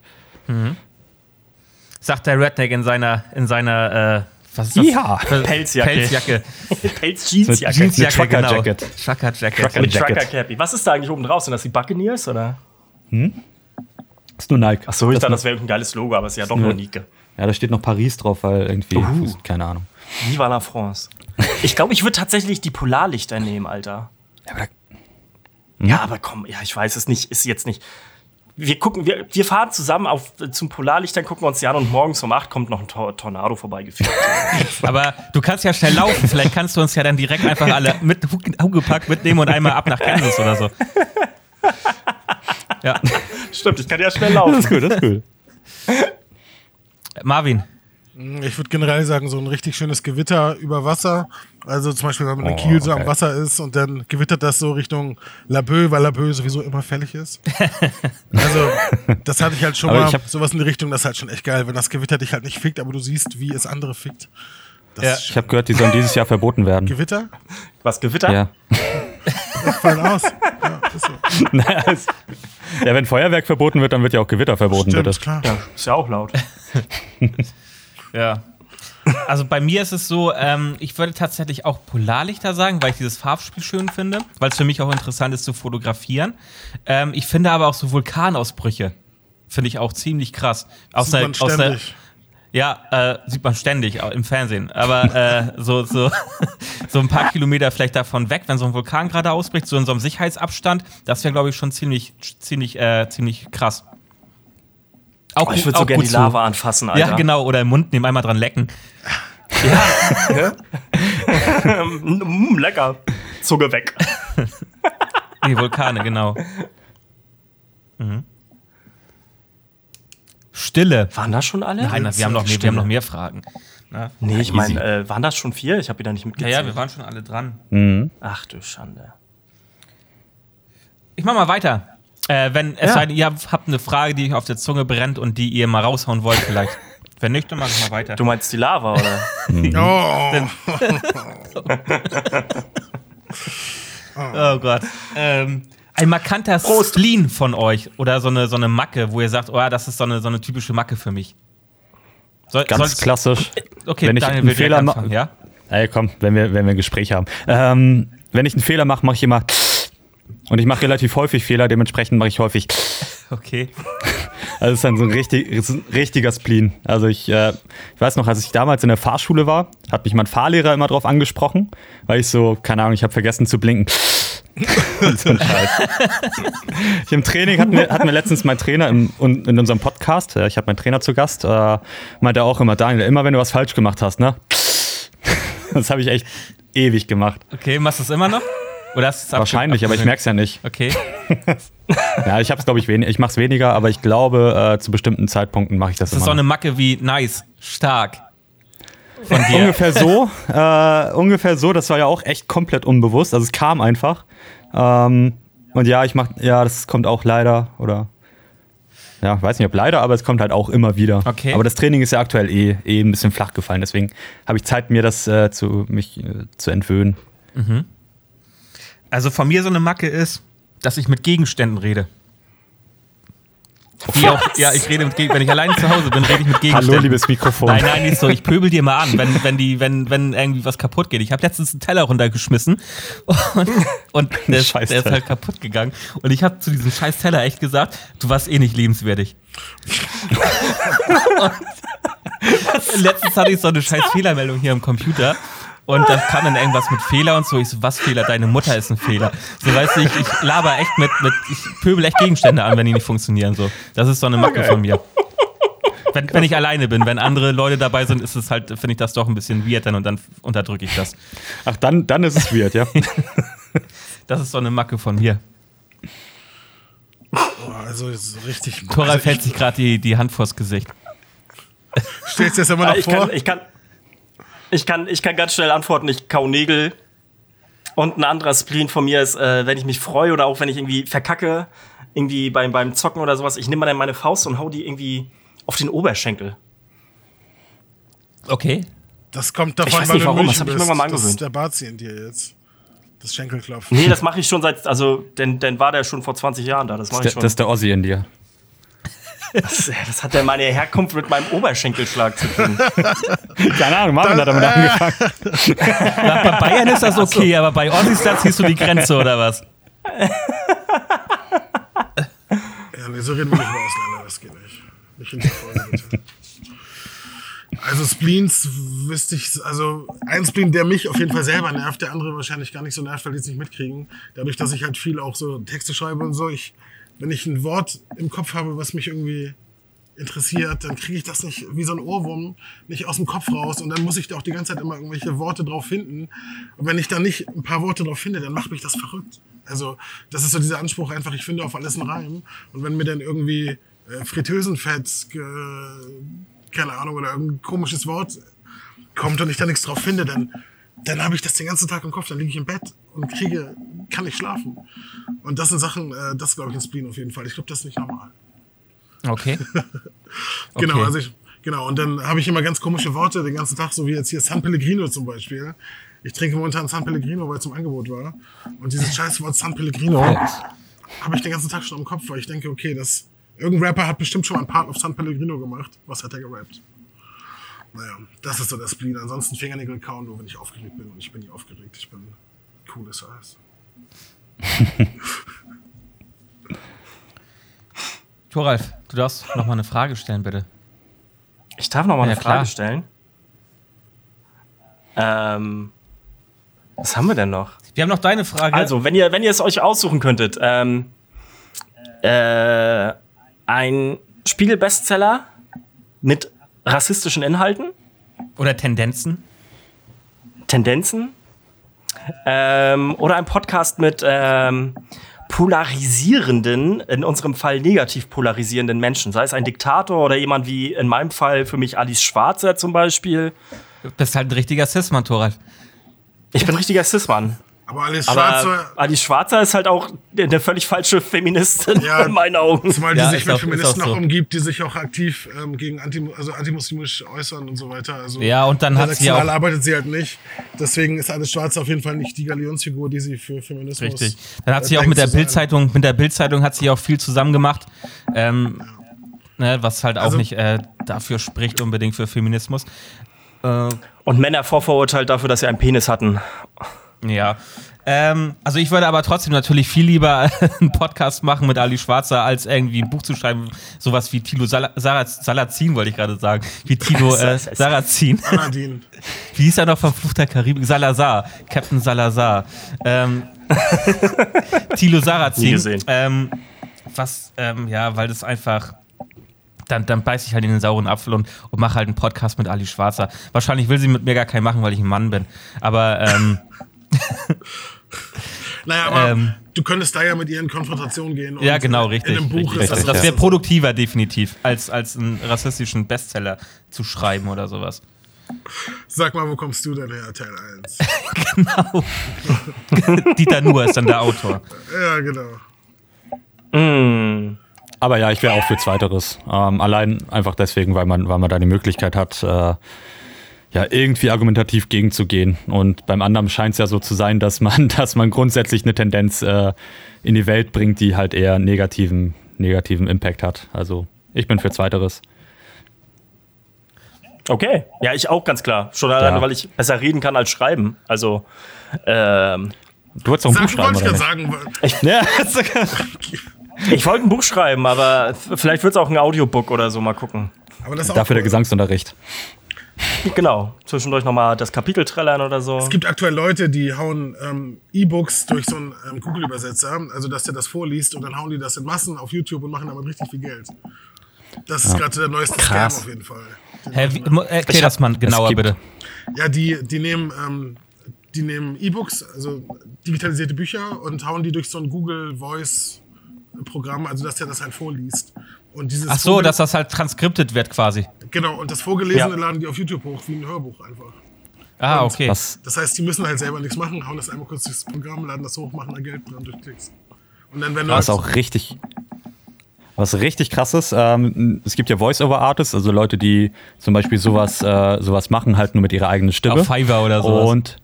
Sagt der Redneck in seiner, in seiner, äh, was ist das? Ja. Pelzjacke. Pelzjacke. [laughs] Pelz-Jeansjacke. Jeansjacke, Trucker genau. Jacket. Trucker Jacket. Trucker Mit Jacket. Trucker Cappy. Was ist da eigentlich oben drauf? Sind das die Buccaneers oder? Ist nur Nike. Achso, ich das dachte, das wäre ein geiles Logo, aber es ist ja doch nur Nike. Ja, da steht noch Paris drauf, weil irgendwie, Uh. keine Ahnung. Viva la France. Ich glaube, ich würde tatsächlich die Polarlichter nehmen, Alter. Ja, aber Ja, aber komm, ja, ich weiß es nicht, ist jetzt nicht. Wir gucken, wir, wir fahren zusammen auf, zum Polarlichtern, gucken wir uns die an und morgens um 8 kommt noch ein Tor Tornado vorbeigeführt. [laughs] Aber du kannst ja schnell laufen. Vielleicht kannst du uns ja dann direkt einfach alle mit Hug- Hugepack mitnehmen und einmal ab nach Kansas oder so. Ja. Stimmt, ich kann ja schnell laufen. das ist cool, das ist cool. Marvin. Ich würde generell sagen, so ein richtig schönes Gewitter über Wasser. Also zum Beispiel, wenn man in Oh, Kiel so okay. am Wasser ist und dann gewittert das so Richtung Laboe, weil Laboe sowieso immer fällig ist. [laughs] Also, das hatte ich halt schon Aber mal, ich hab- sowas in die Richtung, das ist halt schon echt geil, wenn das Gewitter dich halt nicht fickt, aber du siehst, wie es andere fickt. Das Ja. Ich habe gehört, die sollen dieses Jahr verboten werden. Gewitter? Was, Gewitter? Ja. [laughs] Fallen aus. Ja, ist so. [laughs] Naja, es- ja, wenn Feuerwerk verboten wird, dann wird ja auch Gewitter verboten, Stimmt, bitte. klar. Ja, ist ja auch laut. Ja. Also bei mir ist es so, ähm, ich würde tatsächlich auch Polarlichter sagen, weil ich dieses Farbspiel schön finde, weil es für mich auch interessant ist zu fotografieren. Ähm, ich finde aber auch so Vulkanausbrüche. Finde ich auch ziemlich krass. Aus Sieht der, man aus der, ständig. ja, äh, sieht man ständig im Fernsehen. Aber äh, so, so, [laughs] so ein paar Kilometer vielleicht davon weg, wenn so ein Vulkan gerade ausbricht, so in so einem Sicherheitsabstand, das wäre, glaube ich, schon ziemlich, ziemlich, äh, ziemlich krass. Auch, Oh, ich würde auch so gerne die. Lava anfassen, Alter. Ja, genau, oder im Mund nehmen, einmal dran lecken. [laughs] [laughs] Mm, lecker. Zunge weg. Die Vulkane, genau. Mhm. Stille. Waren das schon alle? Nein, wir haben, noch mehr, wir haben noch mehr Fragen. Na? Nee, ich meine, äh, waren das schon vier? Ich habe wieder nicht Ja, mitgezählt. ja, wir waren schon alle dran. Mhm. Ach du Schande. Ich mach mal weiter. Äh, wenn es Ja. sei denn, ihr habt eine Frage, die euch auf der Zunge brennt und die ihr mal raushauen wollt, vielleicht. [laughs] wenn nicht, dann mach ich mal weiter. Du meinst die Lava, oder? [laughs] Oh, [laughs] Oh Gott. Ähm, ein markanter Spleen von euch oder so eine, so eine Macke, wo ihr sagt, oh ja, das ist so eine, so eine typische Macke für mich. Soll, Ganz soll- klassisch. Okay, wenn ich Daniel einen Fehler ma- anfangen, ja? Ey, komm, wenn wir, wenn wir ein Gespräch haben. Ähm, wenn ich einen Fehler mache, mache ich immer. Und ich mache relativ häufig Fehler, dementsprechend mache ich häufig. [laughs] Okay. [laughs] Also es ist dann so ein, richtig, ein richtiger Spleen. Also ich, äh, ich weiß noch, als ich damals in der Fahrschule war, hat mich mein Fahrlehrer immer drauf angesprochen, weil ich so, keine Ahnung, ich habe vergessen zu blinken. [laughs] Und so ein Scheiß. Ich im Training hatten wir, hatten wir letztens meinen Trainer im, in unserem Podcast, ich habe meinen Trainer zu Gast, äh, meinte er auch immer, Daniel, immer wenn du was falsch gemacht hast, ne? Das habe ich echt ewig gemacht. Okay, machst du es immer noch? Oder hast du Wahrscheinlich, aber ich merke es ja nicht. Okay. [laughs] Ja, ich habe es, glaube ich, wenig. Ich mache es weniger, aber ich glaube, äh, zu bestimmten Zeitpunkten mache ich das, Das ist so eine Macke wie nice, stark. Von dir. Ungefähr so, äh, ungefähr so. Das war ja auch echt komplett unbewusst. Also es kam einfach. Ähm, und ja, ich mach, ja, das kommt auch leider oder ja, weiß nicht ob leider, aber es kommt halt auch immer wieder. Okay. Aber das Training ist ja aktuell eh, eh ein bisschen flach gefallen. Deswegen habe ich Zeit, mir das äh, zu mich äh, zu entwöhnen. Also von mir so eine Macke ist, dass ich mit Gegenständen rede. Wie auch, ja, ich rede mit, wenn ich allein zu Hause bin, rede ich mit Gegenständen. Hallo, liebes Mikrofon. Nein, nein, nicht so. Ich pöbel dir mal an, wenn, wenn, die, wenn, wenn irgendwie was kaputt geht. Ich habe letztens einen Teller runtergeschmissen und, und [laughs] der, ist, der ist halt kaputt gegangen. Und ich habe zu diesem scheiß Teller echt gesagt, du warst eh nicht lebenswertig. [laughs] letztens hatte ich so eine scheiß Fehlermeldung hier am Computer. Und dann kam dann irgendwas mit Fehler und so. Ich so, was Fehler? Deine Mutter ist ein Fehler. So, weißt du, ich, ich laber echt mit, mit, ich pöbel echt Gegenstände an, wenn die nicht funktionieren. So. Das ist so eine Macke okay. von mir. Wenn, wenn, ich alleine bin, wenn andere Leute dabei sind, ist es halt, finde ich das doch ein bisschen weird dann und dann unterdrücke ich das. Ach, dann, dann ist es weird, ja. [laughs] das ist so eine Macke von mir. Boah, also ist richtig. Tora also fällt sich gerade die, die Hand vors Gesicht. Stellst du das immer noch ich vor? Kann, ich kann, ich kann, ich kann ganz schnell antworten, ich kau Nägel. Und ein anderer Spleen von mir ist, äh, wenn ich mich freue oder auch wenn ich irgendwie verkacke, irgendwie beim, beim Zocken oder sowas, ich nehme dann meine Faust und hau die irgendwie auf den Oberschenkel. Okay. Das kommt davon, ich weiß nicht warum, das habe ich mir mal angewöhnt. Das ist der Bazi in dir jetzt. Das Schenkelklopfen. Nee, das mache ich schon seit, also, denn, denn war der schon vor 20 Jahren da. Das, das, schon. das ist der Ossi in dir. Das, das, hat ja meine Herkunft mit meinem Oberschenkelschlag zu tun. [laughs] Keine Ahnung, Marvin hat damit angefangen. bei Bayern ist das okay, aber bei Ossis, da ziehst du die Grenze, oder was? [laughs] Ja, nee, so reden wir nicht mehr auseinander, das geht nicht. Nicht hinterfragen, bitte. Also Spleens wüsste ich, also ein Spleen, der mich auf jeden Fall selber nervt, der andere wahrscheinlich gar nicht so nervt, weil die es nicht mitkriegen. Dadurch, dass ich halt viel auch so Texte schreibe und so, ich wenn ich ein Wort im Kopf habe, was mich irgendwie interessiert, dann kriege ich das nicht wie so ein Ohrwurm nicht aus dem Kopf raus und dann muss ich da auch die ganze Zeit immer irgendwelche Worte drauf finden. Und wenn ich da nicht ein paar Worte drauf finde, dann macht mich das verrückt. Also das ist so dieser Anspruch einfach, ich finde auf alles einen Reim. Und wenn mir dann irgendwie äh, Fritteusenfett, äh, keine Ahnung, oder irgendein komisches Wort kommt und ich da nichts drauf finde, dann dann habe ich das den ganzen Tag im Kopf, dann liege ich im Bett und kriege, kann nicht schlafen. Und das sind Sachen, äh, das glaube ich ein Spleen auf jeden Fall. Ich glaube, das ist nicht normal. Okay. [laughs] genau, okay. also ich, genau. Und dann habe ich immer ganz komische Worte den ganzen Tag, so wie jetzt hier San Pellegrino zum Beispiel. Ich trinke momentan San Pellegrino, weil es zum Angebot war. Und dieses scheiß Wort San Pellegrino habe ich den ganzen Tag schon im Kopf, weil ich denke, okay, das, irgendein Rapper hat bestimmt schon mal ein Part auf San Pellegrino gemacht. Was hat er gerappt? Naja, das ist so der Spleen. Ansonsten Fingernägel kauen, nur wenn ich aufgeregt bin. Und ich bin nie aufgeregt. Ich bin cooles Eis. [laughs] Thoralf, du darfst noch mal eine Frage stellen, bitte. Ich darf noch mal Ja, eine klar. Frage stellen. Ähm, was haben wir denn noch? Wir haben noch deine Frage. Also, wenn ihr, wenn ihr es euch aussuchen könntet, ähm, äh, ein Spiegel-Bestseller mit rassistischen Inhalten, Oder Tendenzen. Tendenzen, ähm, oder ein Podcast mit ähm, polarisierenden, in unserem Fall negativ polarisierenden Menschen, sei es ein Diktator oder jemand wie in meinem Fall für mich Alice Schwarzer zum Beispiel. Du bist halt ein richtiger Cis-Mann, Thoralf. Ich bin richtiger Cis-Mann. Aber alles Aber Schwarze, Alice Schwarzer ist halt auch eine völlig falsche Feministin Ja. in meinen Augen. zumal die Ja, sich mit auch- ist Feministen auch so. auch umgibt, die sich auch aktiv ähm, gegen anti, also antimuslimisch äußern und so weiter. Also Ja, und dann hat sie auch- arbeitet sie halt nicht. Deswegen ist alles Schwarze auf jeden Fall nicht die Galionsfigur, die sie für Feminismus. Richtig. Dann hat sie äh, auch denkt mit der. Bildzeitung, mit der Bildzeitung hat sie auch viel zusammen gemacht. Ähm, ne, was halt auch Also- nicht äh, dafür spricht unbedingt für Feminismus. Äh, Und Männer vorverurteilt dafür, dass sie einen Penis hatten. Ja. Ähm, also ich würde aber trotzdem natürlich viel lieber [laughs] einen Podcast machen mit Ali Schwarzer, als irgendwie ein Buch zu schreiben, sowas wie Tilo Sal Sal Salazin, wollte ich gerade sagen. Wie Tilo [laughs] äh, Sarrazin. [laughs] Wie hieß er noch vom Fluch der Karibik? Salazar. Captain Salazar. Ähm, Tilo Nie Sarrazin. gesehen. Ähm, was, ähm, ja, weil das einfach. Dann, dann beiß ich halt in den sauren Apfel und, und mache halt einen Podcast mit Ali Schwarzer. Wahrscheinlich will sie mit mir gar keinen machen, weil ich ein Mann bin. Aber ähm, [laughs] Naja, aber Ähm. du könntest da ja mit ihr in Konfrontation gehen. Ja, und genau, In richtig. einem Buch richtig. ist Das, das, das wäre produktiver, definitiv, als, als einen rassistischen Bestseller zu schreiben oder sowas. Sag mal, wo kommst du denn her, Teil 1? [laughs] Genau. [laughs] Dieter Nuhr ist dann der Autor. ja, genau. Mm. Aber ja, ich wäre auch für Zweiteres. Ähm, allein einfach deswegen, weil man, weil man da die Möglichkeit hat, äh, ja, irgendwie argumentativ gegenzugehen. Und beim anderen scheint es ja so zu sein, dass man, [laughs] dass man grundsätzlich eine Tendenz äh, in die Welt bringt, die halt eher negativen, negativen Impact hat. Also ich bin für Zweiteres. Okay, ja, ich auch ganz klar. Schon alleine, Ja. weil ich besser reden kann als schreiben. Also, ähm, Du wolltest auch ein Buch Sag, wollte schreiben, ich oder sagen. Ja, [laughs] ich wollte ein Buch schreiben, aber vielleicht wird es auch ein Audiobook oder so, mal gucken. Aber das ist auch dafür der cool. Gesangsunterricht. [laughs] Genau, zwischendurch nochmal das Kapitel trällern oder so. Es gibt aktuell Leute, die hauen ähm, E-Books durch so einen ähm, Google-Übersetzer, also dass der das vorliest und dann hauen die das in Massen auf YouTube und machen damit richtig viel Geld. Das ist gerade der neueste Krass. Scam auf jeden Fall. Hä, wie, erklär das mal genauer, bitte. Ja, die, die nehmen, ähm, die nehmen E-Books, also digitalisierte Bücher und hauen die durch so ein Google Voice Programm, also dass der das halt vorliest. Und dieses Ach so, Vorgel- dass das halt transkriptet wird quasi. Genau und das Vorgelesene Ja. laden die auf YouTube hoch wie ein Hörbuch einfach. Ah, okay. Was, Das heißt, die müssen halt selber nichts machen, hauen das einmal kurz durchs Programm, laden das hoch, machen da Geld dran durch Klicks. Und dann wenn du was auch richtig, was richtig krass ist, ähm, es gibt ja Voice-over-Artists, also Leute, die zum Beispiel sowas, äh, sowas machen, halt nur mit ihrer eigenen Stimme. Auf Fiverr oder sowas. Und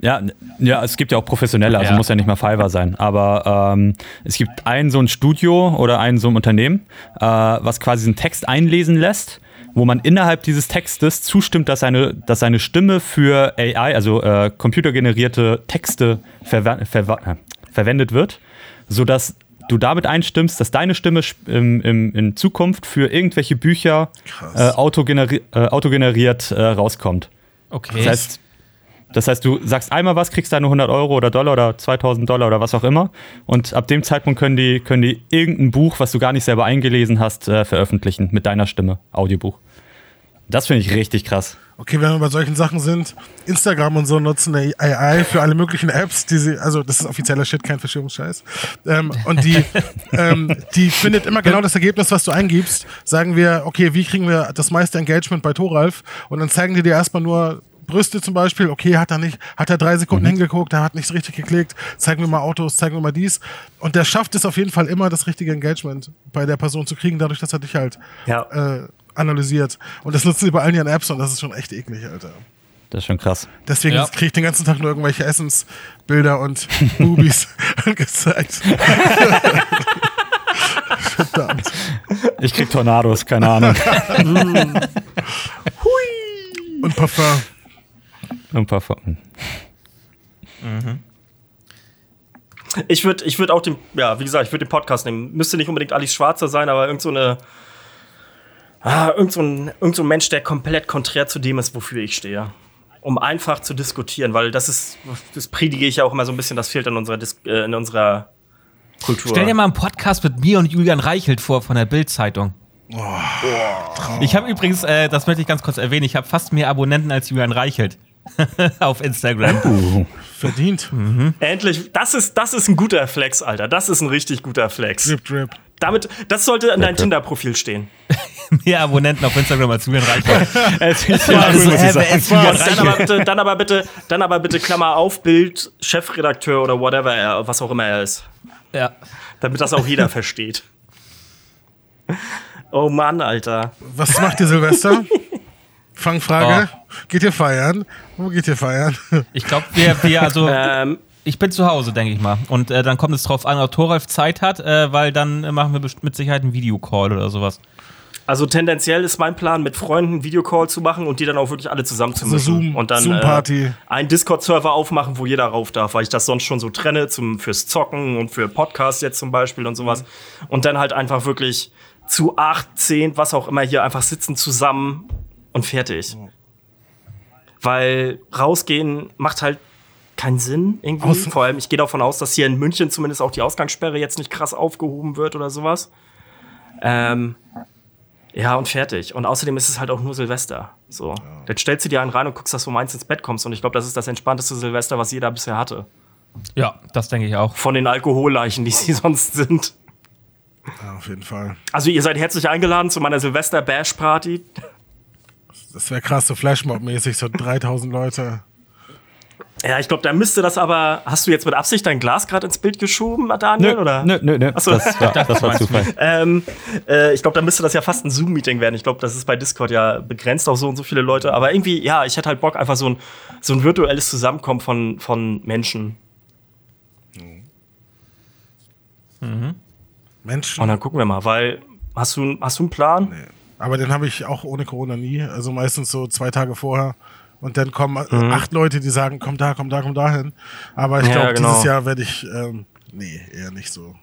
ja, ja, es gibt ja auch professionelle, also Ja. muss ja nicht mal Fiverr sein. Aber ähm, es gibt ein so ein Studio oder ein so ein Unternehmen, äh, was quasi einen Text einlesen lässt, wo man innerhalb dieses Textes zustimmt, dass seine, dass seine Stimme für AI, also äh, computergenerierte Texte verwa verwa äh, verwendet wird, sodass du damit einstimmst, dass deine Stimme im, im, in Zukunft für irgendwelche Bücher äh, autogeneri äh, autogeneriert äh, rauskommt. okay. Das heißt, das heißt, du sagst einmal was, kriegst deine 100 Euro oder Dollar oder 2000 Dollar oder was auch immer. Und ab dem Zeitpunkt können die, können die irgendein Buch, was du gar nicht selber eingelesen hast, äh, veröffentlichen mit deiner Stimme. Audiobuch. Das finde ich richtig krass. Okay, wenn wir bei solchen Sachen sind, Instagram und so nutzen eine AI für alle möglichen Apps, die sie, also das ist offizieller Shit, kein Verschwörungsscheiß. Ähm, und die, [laughs] ähm, die findet immer genau das Ergebnis, was du eingibst. Sagen wir, okay, wie kriegen wir das meiste Engagement bei Thoralf? Und dann zeigen die dir erstmal nur Brüste zum Beispiel, okay, hat er nicht, hat er drei Sekunden hingeguckt, er hat nicht richtig geklickt, zeigen wir mal Autos, zeigen wir mal dies. Und der schafft es auf jeden Fall immer, das richtige Engagement bei der Person zu kriegen, dadurch, dass er dich halt Ja. äh, analysiert. Und das nutzen sie bei allen ihren Apps und das ist schon echt eklig, Alter. Das ist schon krass. Deswegen Ja. kriege ich den ganzen Tag nur irgendwelche Essensbilder und [laughs] Boobies angezeigt. [laughs] Verdammt. Ich krieg Tornados, keine Ahnung. [laughs] Und Parfum. Ein paar Fa- Ich würde ich würd auch den, ja, wie gesagt, ich würde den Podcast nehmen. Müsste nicht unbedingt Alice Schwarzer sein, aber irgend so eine. Ah, irgend so ein, irgend so ein Mensch, der komplett konträr zu dem ist, wofür ich stehe. Um einfach zu diskutieren, weil das ist, das predige ich ja auch immer so ein bisschen, das fehlt in unserer, Dis äh, in unserer Kultur. Stell dir mal einen Podcast mit mir und Julian Reichelt vor von der Bild-Zeitung. ich habe übrigens, äh, das möchte ich ganz kurz erwähnen, ich habe fast mehr Abonnenten als Julian Reichelt [laughs] auf Instagram. Uh, Verdient. Endlich, das ist, das ist ein guter Flex, Alter. Das ist ein richtig guter Flex. Drip, drip. Damit, das sollte in deinem Okay. Tinder-Profil stehen. [laughs] mehr Abonnenten auf Instagram als Julian Und [laughs] dann aber, Reichelt? bitte, dann aber bitte, dann aber bitte Klammer auf, Bild, Chefredakteur oder whatever er, was auch immer er ist. Ja. Damit das auch jeder [laughs] versteht. Oh Mann, Alter. Was macht ihr Silvester? Fangfrage. Geht ihr feiern? Wo geht ihr feiern? Ich glaube, wir, wir, also, Ähm, ich bin zu Hause, denke ich mal. Und äh, dann kommt es drauf an, ob Thoralf Zeit hat, äh, weil dann äh, machen wir mit Sicherheit einen Videocall oder sowas. also tendenziell ist mein Plan, mit Freunden einen Videocall zu machen und die dann auch wirklich alle zusammen zu mischen. Zoom- und dann. Äh, einen Discord-Server aufmachen, wo jeder rauf darf, weil ich das sonst schon so trenne zum, fürs Zocken und für Podcasts jetzt zum Beispiel und sowas. Und dann halt einfach wirklich zu acht, zehn, was auch immer hier einfach sitzen zusammen und fertig. Weil rausgehen macht halt keinen Sinn irgendwie. Außen- Vor allem, ich gehe davon aus, dass hier in München zumindest auch die Ausgangssperre jetzt nicht krass aufgehoben wird oder sowas. Ähm, ja, und fertig. Und außerdem ist es halt auch nur Silvester. So. Dann stellst du dir einen rein und guckst, dass du um eins ins Bett kommst. Und ich glaube, das ist das entspannteste Silvester, was jeder bisher hatte. Ja, das denke ich auch. Von den Alkoholleichen, die sie [laughs] sonst sind. Ja, auf jeden Fall. Also, ihr seid herzlich eingeladen zu meiner Silvester-Bash-Party. Das wäre krass, so Flashmob-mäßig, so 3000 Leute. Ja, ich glaube, da müsste das aber. Hast du jetzt mit Absicht dein Glas gerade ins Bild geschoben, Daniel? Nö, oder? nö, nö, nö. Ach so. Das, war, das war Zufall. Ähm, äh, ich glaube, da müsste das ja fast ein Zoom-Meeting werden. Ich glaube, das ist bei Discord ja begrenzt auf so und so viele Leute. Aber irgendwie, ja, ich hätte halt Bock, einfach so ein, so ein virtuelles Zusammenkommen von, von Menschen. Menschen. Und dann gucken wir mal, weil hast du, hast du einen Plan? Nee. Aber den habe ich auch ohne Corona nie. Also meistens so zwei Tage vorher. Und dann kommen mhm. acht Leute, die sagen, komm da, komm da, komm dahin. Aber ich ja, glaube, genau. dieses Jahr werde ich, ähm, nee, eher nicht so.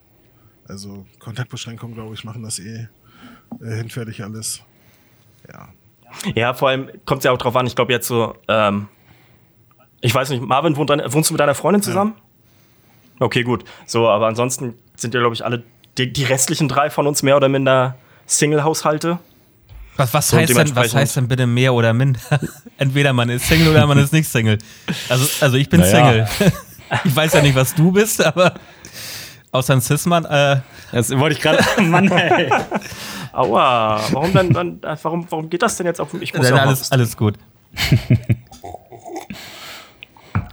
Also Kontaktbeschränkungen, glaube ich, machen das eh äh, hinfällig alles. Ja. Ja, vor allem kommt es ja auch drauf an, ich glaube jetzt so, ähm, ich weiß nicht, Marvin, wohnt deine, wohnst du mit deiner Freundin zusammen? Ja. Okay, gut. So, aber ansonsten sind ja, glaube ich, alle, die, die, restlichen drei von uns mehr oder minder Single-Haushalte. Was, was, heißt denn, was heißt denn bitte mehr oder minder? [laughs] Entweder man ist Single oder man ist nicht Single. Also, also ich bin naja. Single. [laughs] ich weiß ja nicht, was du bist, aber außer ein Cis-Mann. Äh das wollte ich gerade. [laughs] Mann, ey. Aua, warum dann, dann warum, warum geht das denn jetzt auf Ich muss ja alles, alles gut.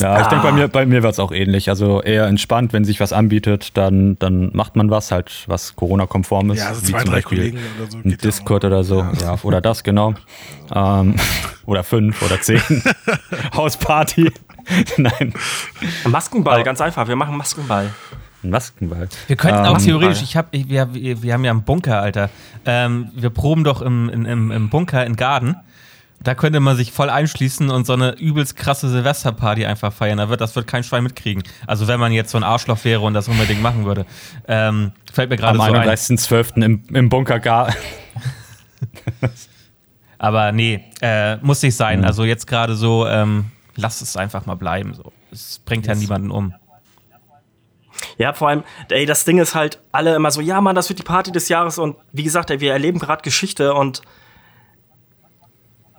Ja, ich ah. denke, bei mir, bei mir wird es auch ähnlich. Also eher entspannt, wenn sich was anbietet, dann, dann macht man was, halt, was Corona-konform ist. Ja, also wie zwei, Beispiel Kollegen oder so. Ein Discord oder so. Ja. ja. oder das, genau. Ähm, [laughs] oder fünf oder zehn. [laughs] Hausparty. Nein. Maskenball, ganz einfach. Wir machen Maskenball. Maskenball. Wir könnten auch ähm, theoretisch, ich hab, ich, wir, wir haben ja einen Bunker, Alter. Ähm, wir proben doch im, im, im Bunker in Garden. Da könnte man sich voll einschließen und so eine übelst krasse Silvesterparty einfach feiern. Da wird, das wird kein Schwein mitkriegen. Also wenn man jetzt so ein Arschloch wäre und das unbedingt machen würde. Ähm, fällt mir gerade so ein. Am 31.12. Im, im Bunker gar. [laughs] Aber nee, äh, muss nicht sein. Mhm. Also jetzt gerade so, ähm, lass es einfach mal bleiben. So. Es bringt ja niemanden um. Ja, vor allem, ey, das Ding ist halt, alle immer so, ja, Mann, das wird die Party des Jahres und wie gesagt, ey, wir erleben gerade Geschichte und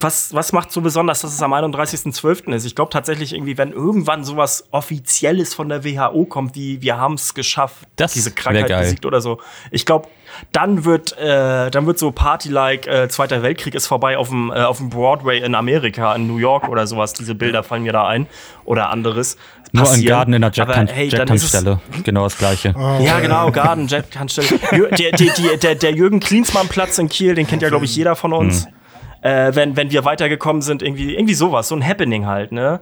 was, was macht so besonders, dass es am 31.12. ist? Ich glaube tatsächlich irgendwie, wenn irgendwann sowas Offizielles von der WHO kommt, wie wir haben es geschafft, das diese Krankheit besiegt oder so. Ich glaube, dann wird, äh, dann wird so Party-like äh, Zweiter Weltkrieg ist vorbei auf dem, äh, auf dem Broadway in Amerika, in New York oder sowas. Diese Bilder fallen mir da ein. Oder anderes. Nur ein Garden in der Jet-Tankstelle. Jet genau das gleiche. [laughs] Oh, ja, genau, Garden, Jet-Tankstelle. der, der, der, der Jürgen Klinsmann-Platz in Kiel, den kennt ja, glaube ich, jeder von uns. Mhm äh, wenn, wenn wir weitergekommen sind, irgendwie, irgendwie sowas, so ein Happening halt, ne?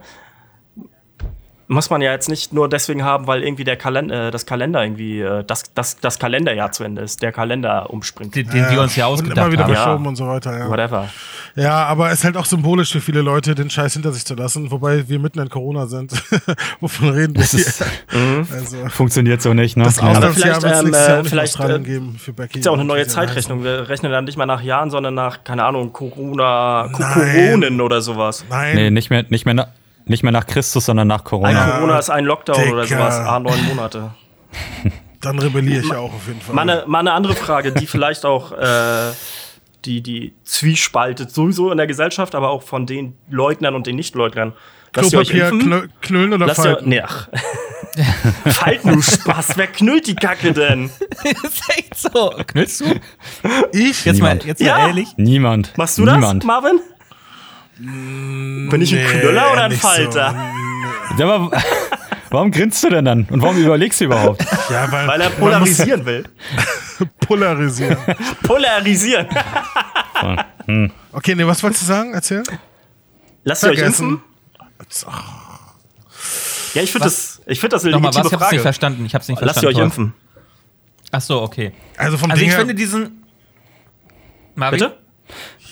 Muss man ja jetzt nicht nur deswegen haben, weil irgendwie der Kalender, äh, das Kalender irgendwie, äh, das, das, das Kalenderjahr zu Ende ist, der Kalender umspringt. Den, den ja, wir uns ja ausgedacht und immer wieder verschoben ja. und so weiter, ja. Whatever. Ja, aber es ist halt auch symbolisch für viele Leute, den Scheiß hinter sich zu lassen, wobei wir mitten in Corona sind. [laughs] Wovon reden wir hier? Mhm. Also, Funktioniert so nicht, ne? Das ja. vielleicht, ähm, äh, vielleicht äh, geben für Becky. Ist ja auch eine neue Zeitrechnung. Wir rechnen dann nicht mal nach Jahren, sondern nach, keine Ahnung, Corona, Coronen oder sowas. Nein. Nee, nicht mehr, nicht mehr nach nicht mehr nach Christus, sondern nach Corona. Ein Corona ist ein Lockdown Dicker. oder sowas, a neun Monate. [laughs] Dann rebelliere ich auch auf jeden Fall. Mal eine, mal eine andere Frage, die vielleicht auch äh, die, die zwiespaltet sowieso in der Gesellschaft, aber auch von den Leugnern und den Nichtleugnern. Klopapier knö knüllen oder Lasst falten? Ihr, nee, ach. [laughs] falten, du Spaß. Wer knüllt die Kacke denn? das [laughs] ist echt so. Knüllst du? Ich? Jetzt Niemand. mal, jetzt ja. ehrlich. Niemand. Machst du Niemand. das, Marvin? Bin ich ein nee, Knüller oder ein Falter? So. Ja, aber, [laughs] warum grinst du denn dann? Und warum überlegst du überhaupt? Ja, weil, weil er polarisieren will. [laughs] polarisieren. [laughs] polarisieren. hm. Okay, nee, was wolltest du sagen? Erzähl. Lasst ihr euch impfen? Ja, ich finde das, ich finde das eine Nochmal, legitime was? Ich hab's nicht verstanden. Ich hab's nicht verstanden. Lasst ihr euch impfen. Ach so, okay. Also vom also Ding ich finde diesen. Marvin? Bitte?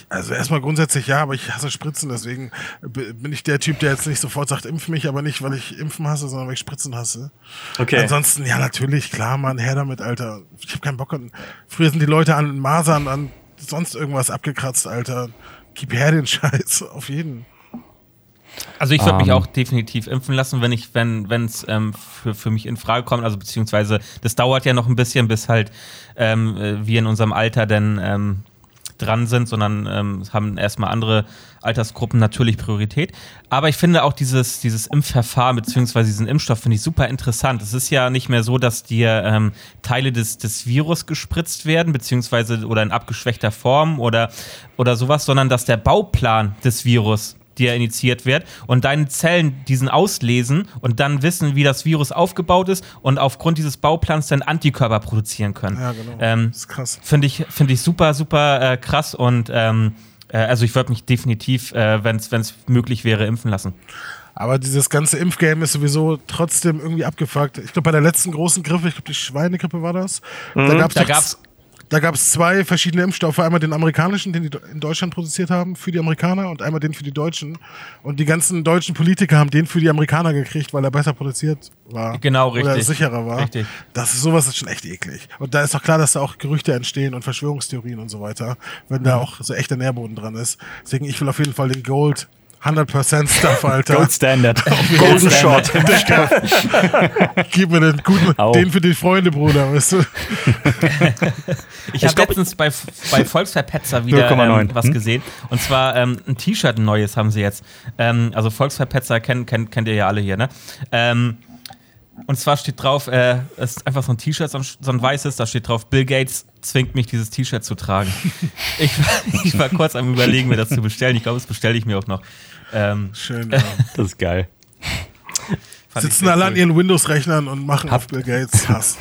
Also erstmal grundsätzlich ja, aber ich hasse Spritzen, deswegen bin ich der Typ, der jetzt nicht sofort sagt, impf mich, aber nicht, weil ich Impfen hasse, sondern weil ich Spritzen hasse. Okay. Ansonsten, ja, natürlich, klar, Mann, her damit, Alter. Ich habe keinen Bock an. Früher sind die Leute an Masern, an sonst irgendwas abgekratzt, Alter. Gib her den Scheiß, [laughs] auf jeden. Also ich würde um. mich ähm. auch definitiv impfen lassen, wenn ich, wenn, wenn es ähm, für, für mich in Frage kommt. Also beziehungsweise das dauert ja noch ein bisschen, bis halt ähm, äh, wir in unserem Alter denn ähm, dran sind, sondern ähm, haben erstmal andere Altersgruppen natürlich Priorität. Aber ich finde auch dieses, dieses Impfverfahren bzw. diesen Impfstoff finde ich super interessant. Es ist ja nicht mehr so, dass dir ähm, Teile des, des Virus gespritzt werden, beziehungsweise oder in abgeschwächter Form oder, oder sowas, sondern dass der Bauplan des Virus dir initiiert wird und deine Zellen diesen auslesen und dann wissen, wie das Virus aufgebaut ist und aufgrund dieses Bauplans dann Antikörper produzieren können. Ja, genau. Ähm, das ist krass. Finde ich, find ich super, super äh, krass und ähm, äh, also ich würde mich definitiv, äh, wenn es möglich wäre, impfen lassen. Aber dieses ganze Impfgame ist sowieso trotzdem irgendwie abgefuckt. Ich glaube, bei der letzten großen Grippe, ich glaube, die Schweinegrippe war das, mhm, da gab es da gab es zwei verschiedene Impfstoffe. Einmal den amerikanischen, den die in Deutschland produziert haben, für die Amerikaner und einmal den für die Deutschen. Und die ganzen deutschen Politiker haben den für die Amerikaner gekriegt, weil er besser produziert war. Genau, richtig. Oder sicherer war. Richtig. Das ist sowas ist schon echt eklig. Und da ist doch klar, dass da auch Gerüchte entstehen und Verschwörungstheorien und so weiter, wenn da auch so echter Nährboden dran ist. Deswegen, ich will auf jeden Fall den Gold 100% Stuff, Alter. Gold Standard. [laughs] Golden Shot. [laughs] Gib mir den guten, Au. den für die Freunde, Bruder, weißt du. ich habe letztens bei, bei Volksverpetzer wieder ähm, was hm? gesehen. Und zwar ähm, ein T-Shirt, ein neues haben sie jetzt. Ähm, also Volksverpetzer kennt, kennt, kennt ihr ja alle hier, ne? Ähm, und zwar steht drauf, äh, es ist einfach so ein T-Shirt, so, so ein weißes, da steht drauf, Bill Gates zwingt mich, dieses T-Shirt zu tragen. ich, [laughs] ich, war kurz am überlegen, mir das zu bestellen. Ich glaube, das bestelle ich mir auch noch. Ähm, Schön, [laughs] ja. Das ist geil. Sitzen alle an ihren Windows-Rechnern und machen auf Bill Gates Hass.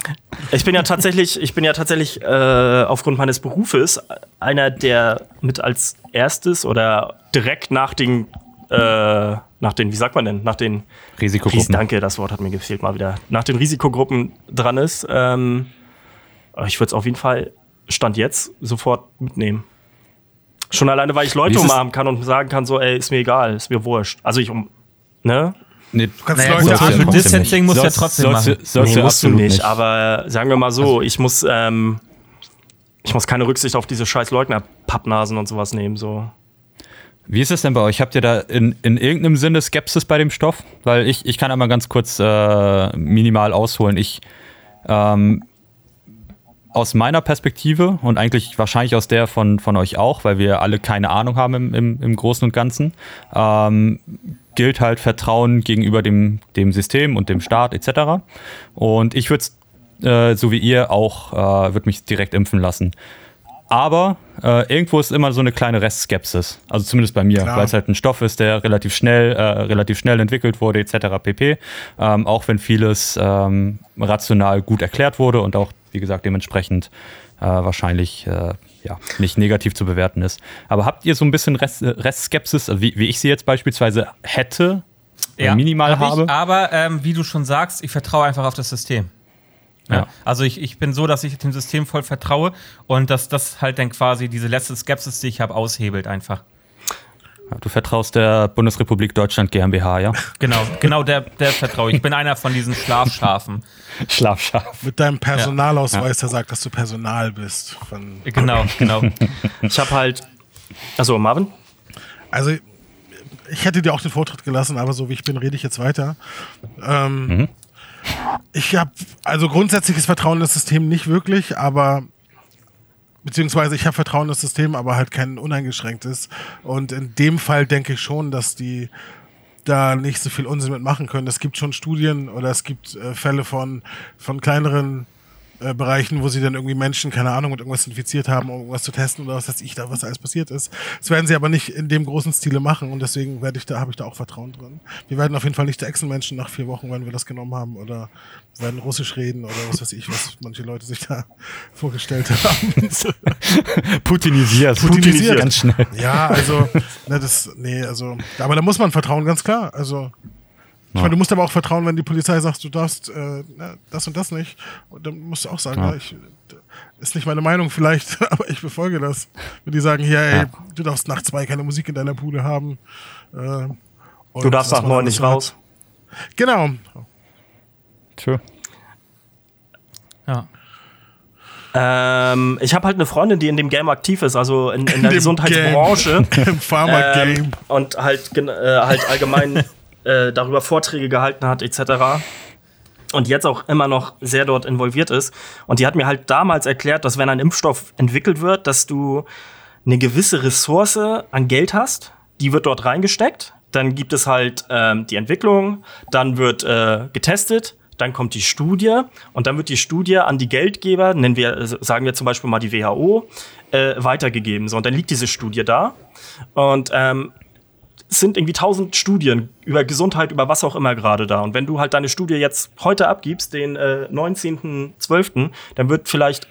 Ich bin ja tatsächlich, ich bin ja tatsächlich äh, aufgrund meines Berufes einer, der mit als erstes oder direkt nach den, äh, nach den, wie sagt man denn, nach den Risikogruppen. Danke, das Wort hat mir gefehlt mal wieder. Nach den Risikogruppen dran ist. Ähm, ich würde es auf jeden Fall Stand jetzt sofort mitnehmen. Schon alleine, weil ich Leute umarmen kann und sagen kann, so, ey, ist mir egal, ist mir wurscht. Also ich um, ne? Nee, du kannst naja, Leute Social ja Distancing musst du ja trotzdem sollst, machen. Sollst nee, musst du nicht, nicht, aber sagen wir mal so, also, ich muss, ähm, ich muss keine Rücksicht auf diese scheiß Leugner-Pappnasen und sowas nehmen, so. Wie ist es denn bei euch? Habt ihr da in, in irgendeinem Sinne Skepsis bei dem Stoff? Weil ich, ich kann einmal ganz kurz äh, minimal ausholen. Ich ähm, aus meiner Perspektive und eigentlich wahrscheinlich aus der von, von euch auch, weil wir alle keine Ahnung haben im, im, im Großen und Ganzen, ähm, gilt halt Vertrauen gegenüber dem, dem System und dem Staat etc. Und ich würde äh, so wie ihr auch, äh, würde mich direkt impfen lassen. Aber äh, irgendwo ist immer so eine kleine Restskepsis. Also zumindest bei mir, weil es halt ein Stoff ist, der relativ schnell, äh, relativ schnell entwickelt wurde, etc. pp. Ähm, auch wenn vieles ähm, rational gut erklärt wurde und auch wie gesagt, dementsprechend äh, wahrscheinlich äh, ja, nicht negativ zu bewerten ist. Aber habt ihr so ein bisschen Rest, Restskepsis, also wie, wie ich sie jetzt beispielsweise hätte, ja, minimal hab habe? Ich, aber ähm, wie du schon sagst, ich vertraue einfach auf das System. Ja. ja. Also ich, ich bin so, dass ich dem System voll vertraue und dass das halt dann quasi diese letzte Skepsis, die ich habe, aushebelt einfach. Du vertraust der Bundesrepublik Deutschland GmbH, ja? Genau, genau der, der vertraue ich. Ich bin einer von diesen Schlafschafen. Schlafschaf. Mit deinem Personalausweis, ja. der sagt, dass du Personal bist. Von genau, genau. Ich habe halt. Also, Marvin? Also, ich hätte dir auch den Vortritt gelassen, aber so wie ich bin, rede ich jetzt weiter. Ähm, mhm. Ich habe also grundsätzliches Vertrauen in das System nicht wirklich, aber beziehungsweise ich habe Vertrauen in das System, aber halt kein uneingeschränktes. Und in dem Fall denke ich schon, dass die da nicht so viel Unsinn mitmachen können. Es gibt schon Studien oder es gibt äh, Fälle von, von kleineren äh, Bereichen, wo sie dann irgendwie Menschen, keine Ahnung, mit irgendwas infiziert haben, um irgendwas zu testen oder was weiß ich da, was alles passiert ist. Das werden sie aber nicht in dem großen Stile machen und deswegen werde ich da, habe ich da auch Vertrauen drin. Wir werden auf jeden Fall nicht der Echsenmenschen nach vier Wochen, wenn wir das genommen haben, oder werden Russisch reden oder was weiß ich, was manche Leute sich da [laughs] vorgestellt haben. [laughs] Putinisiert. Putinisiert. Ganz schnell. Ja, also, ne, das, nee, also, aber da muss man vertrauen, ganz klar. Also, ich meine, du musst aber auch vertrauen, wenn die Polizei sagt, du darfst äh, das und das nicht. Und dann musst du auch sagen, ja. Ich, ist nicht meine Meinung vielleicht, [laughs] aber ich befolge das. Wenn die sagen, hier, ey, ja. du darfst nach zwei keine Musik in deiner Bude haben. Äh, du darfst nach neun nicht raus. Genau. True. Ja. Ähm, ich habe halt eine Freundin, die in dem Game aktiv ist, also in, in [laughs] der Gesundheitsbranche. [laughs] Im Pharma-Game. Ähm, und halt, äh, halt allgemein äh, darüber Vorträge gehalten hat, etc. Und jetzt auch immer noch sehr dort involviert ist. Und die hat mir halt damals erklärt, dass wenn ein Impfstoff entwickelt wird, dass du eine gewisse Ressource an Geld hast, die wird dort reingesteckt. Dann gibt es halt ähm, die Entwicklung, dann wird äh, getestet, dann kommt die Studie und dann wird die Studie an die Geldgeber, nennen wir, sagen wir zum Beispiel mal die WHO, äh, weitergegeben. So, und dann liegt diese Studie da. Und ähm, es sind irgendwie tausend Studien über Gesundheit, über was auch immer gerade da. Und wenn du halt deine Studie jetzt heute abgibst, den äh, 19.12., dann wird vielleicht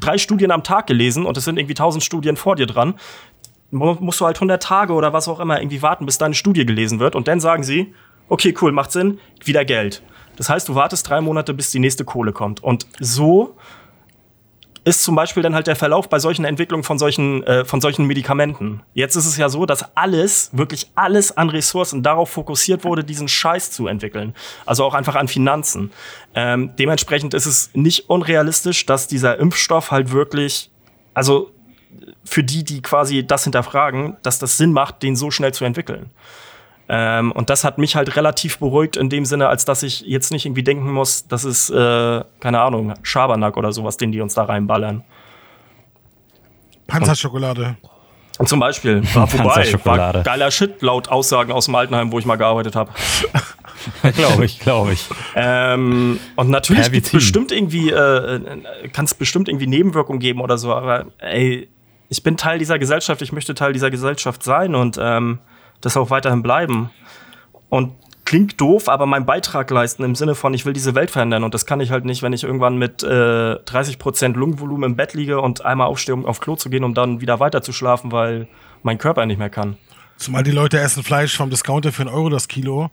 drei Studien am Tag gelesen und es sind irgendwie tausend Studien vor dir dran. Musst du halt 100 Tage oder was auch immer irgendwie warten, bis deine Studie gelesen wird. Und dann sagen sie, Okay, cool, macht Sinn. Wieder Geld. Das heißt, du wartest drei Monate, bis die nächste Kohle kommt. Und so ist zum Beispiel dann halt der Verlauf bei solchen Entwicklungen von solchen, äh, von solchen Medikamenten. Jetzt ist es ja so, dass alles, wirklich alles an Ressourcen darauf fokussiert wurde, diesen Scheiß zu entwickeln. Also auch einfach an Finanzen. Ähm, dementsprechend ist es nicht unrealistisch, dass dieser Impfstoff halt wirklich, also für die, die quasi das hinterfragen, dass das Sinn macht, den so schnell zu entwickeln. Ähm, und das hat mich halt relativ beruhigt in dem Sinne, als dass ich jetzt nicht irgendwie denken muss, das ist, äh, keine Ahnung, Schabernack oder sowas, den die uns da reinballern. Panzerschokolade. Und zum Beispiel, [laughs] war vorbei, war geiler Shit, laut Aussagen aus dem Altenheim, wo ich mal gearbeitet habe. [laughs] glaube ich, glaube ich. Ähm, und natürlich gibt es bestimmt irgendwie, äh, kann es bestimmt irgendwie Nebenwirkungen geben oder so, aber ey, ich bin Teil dieser Gesellschaft, ich möchte Teil dieser Gesellschaft sein und ähm, das auch weiterhin bleiben. Und klingt doof, aber meinen Beitrag leisten im Sinne von, ich will diese Welt verändern. Und das kann ich halt nicht, wenn ich irgendwann mit äh, 30 Prozent Lungenvolumen im Bett liege und einmal aufstehe, um auf Klo zu gehen, um dann wieder weiter zu schlafen, weil mein Körper nicht mehr kann. Zumal die Leute essen Fleisch vom Discounter für einen Euro das Kilo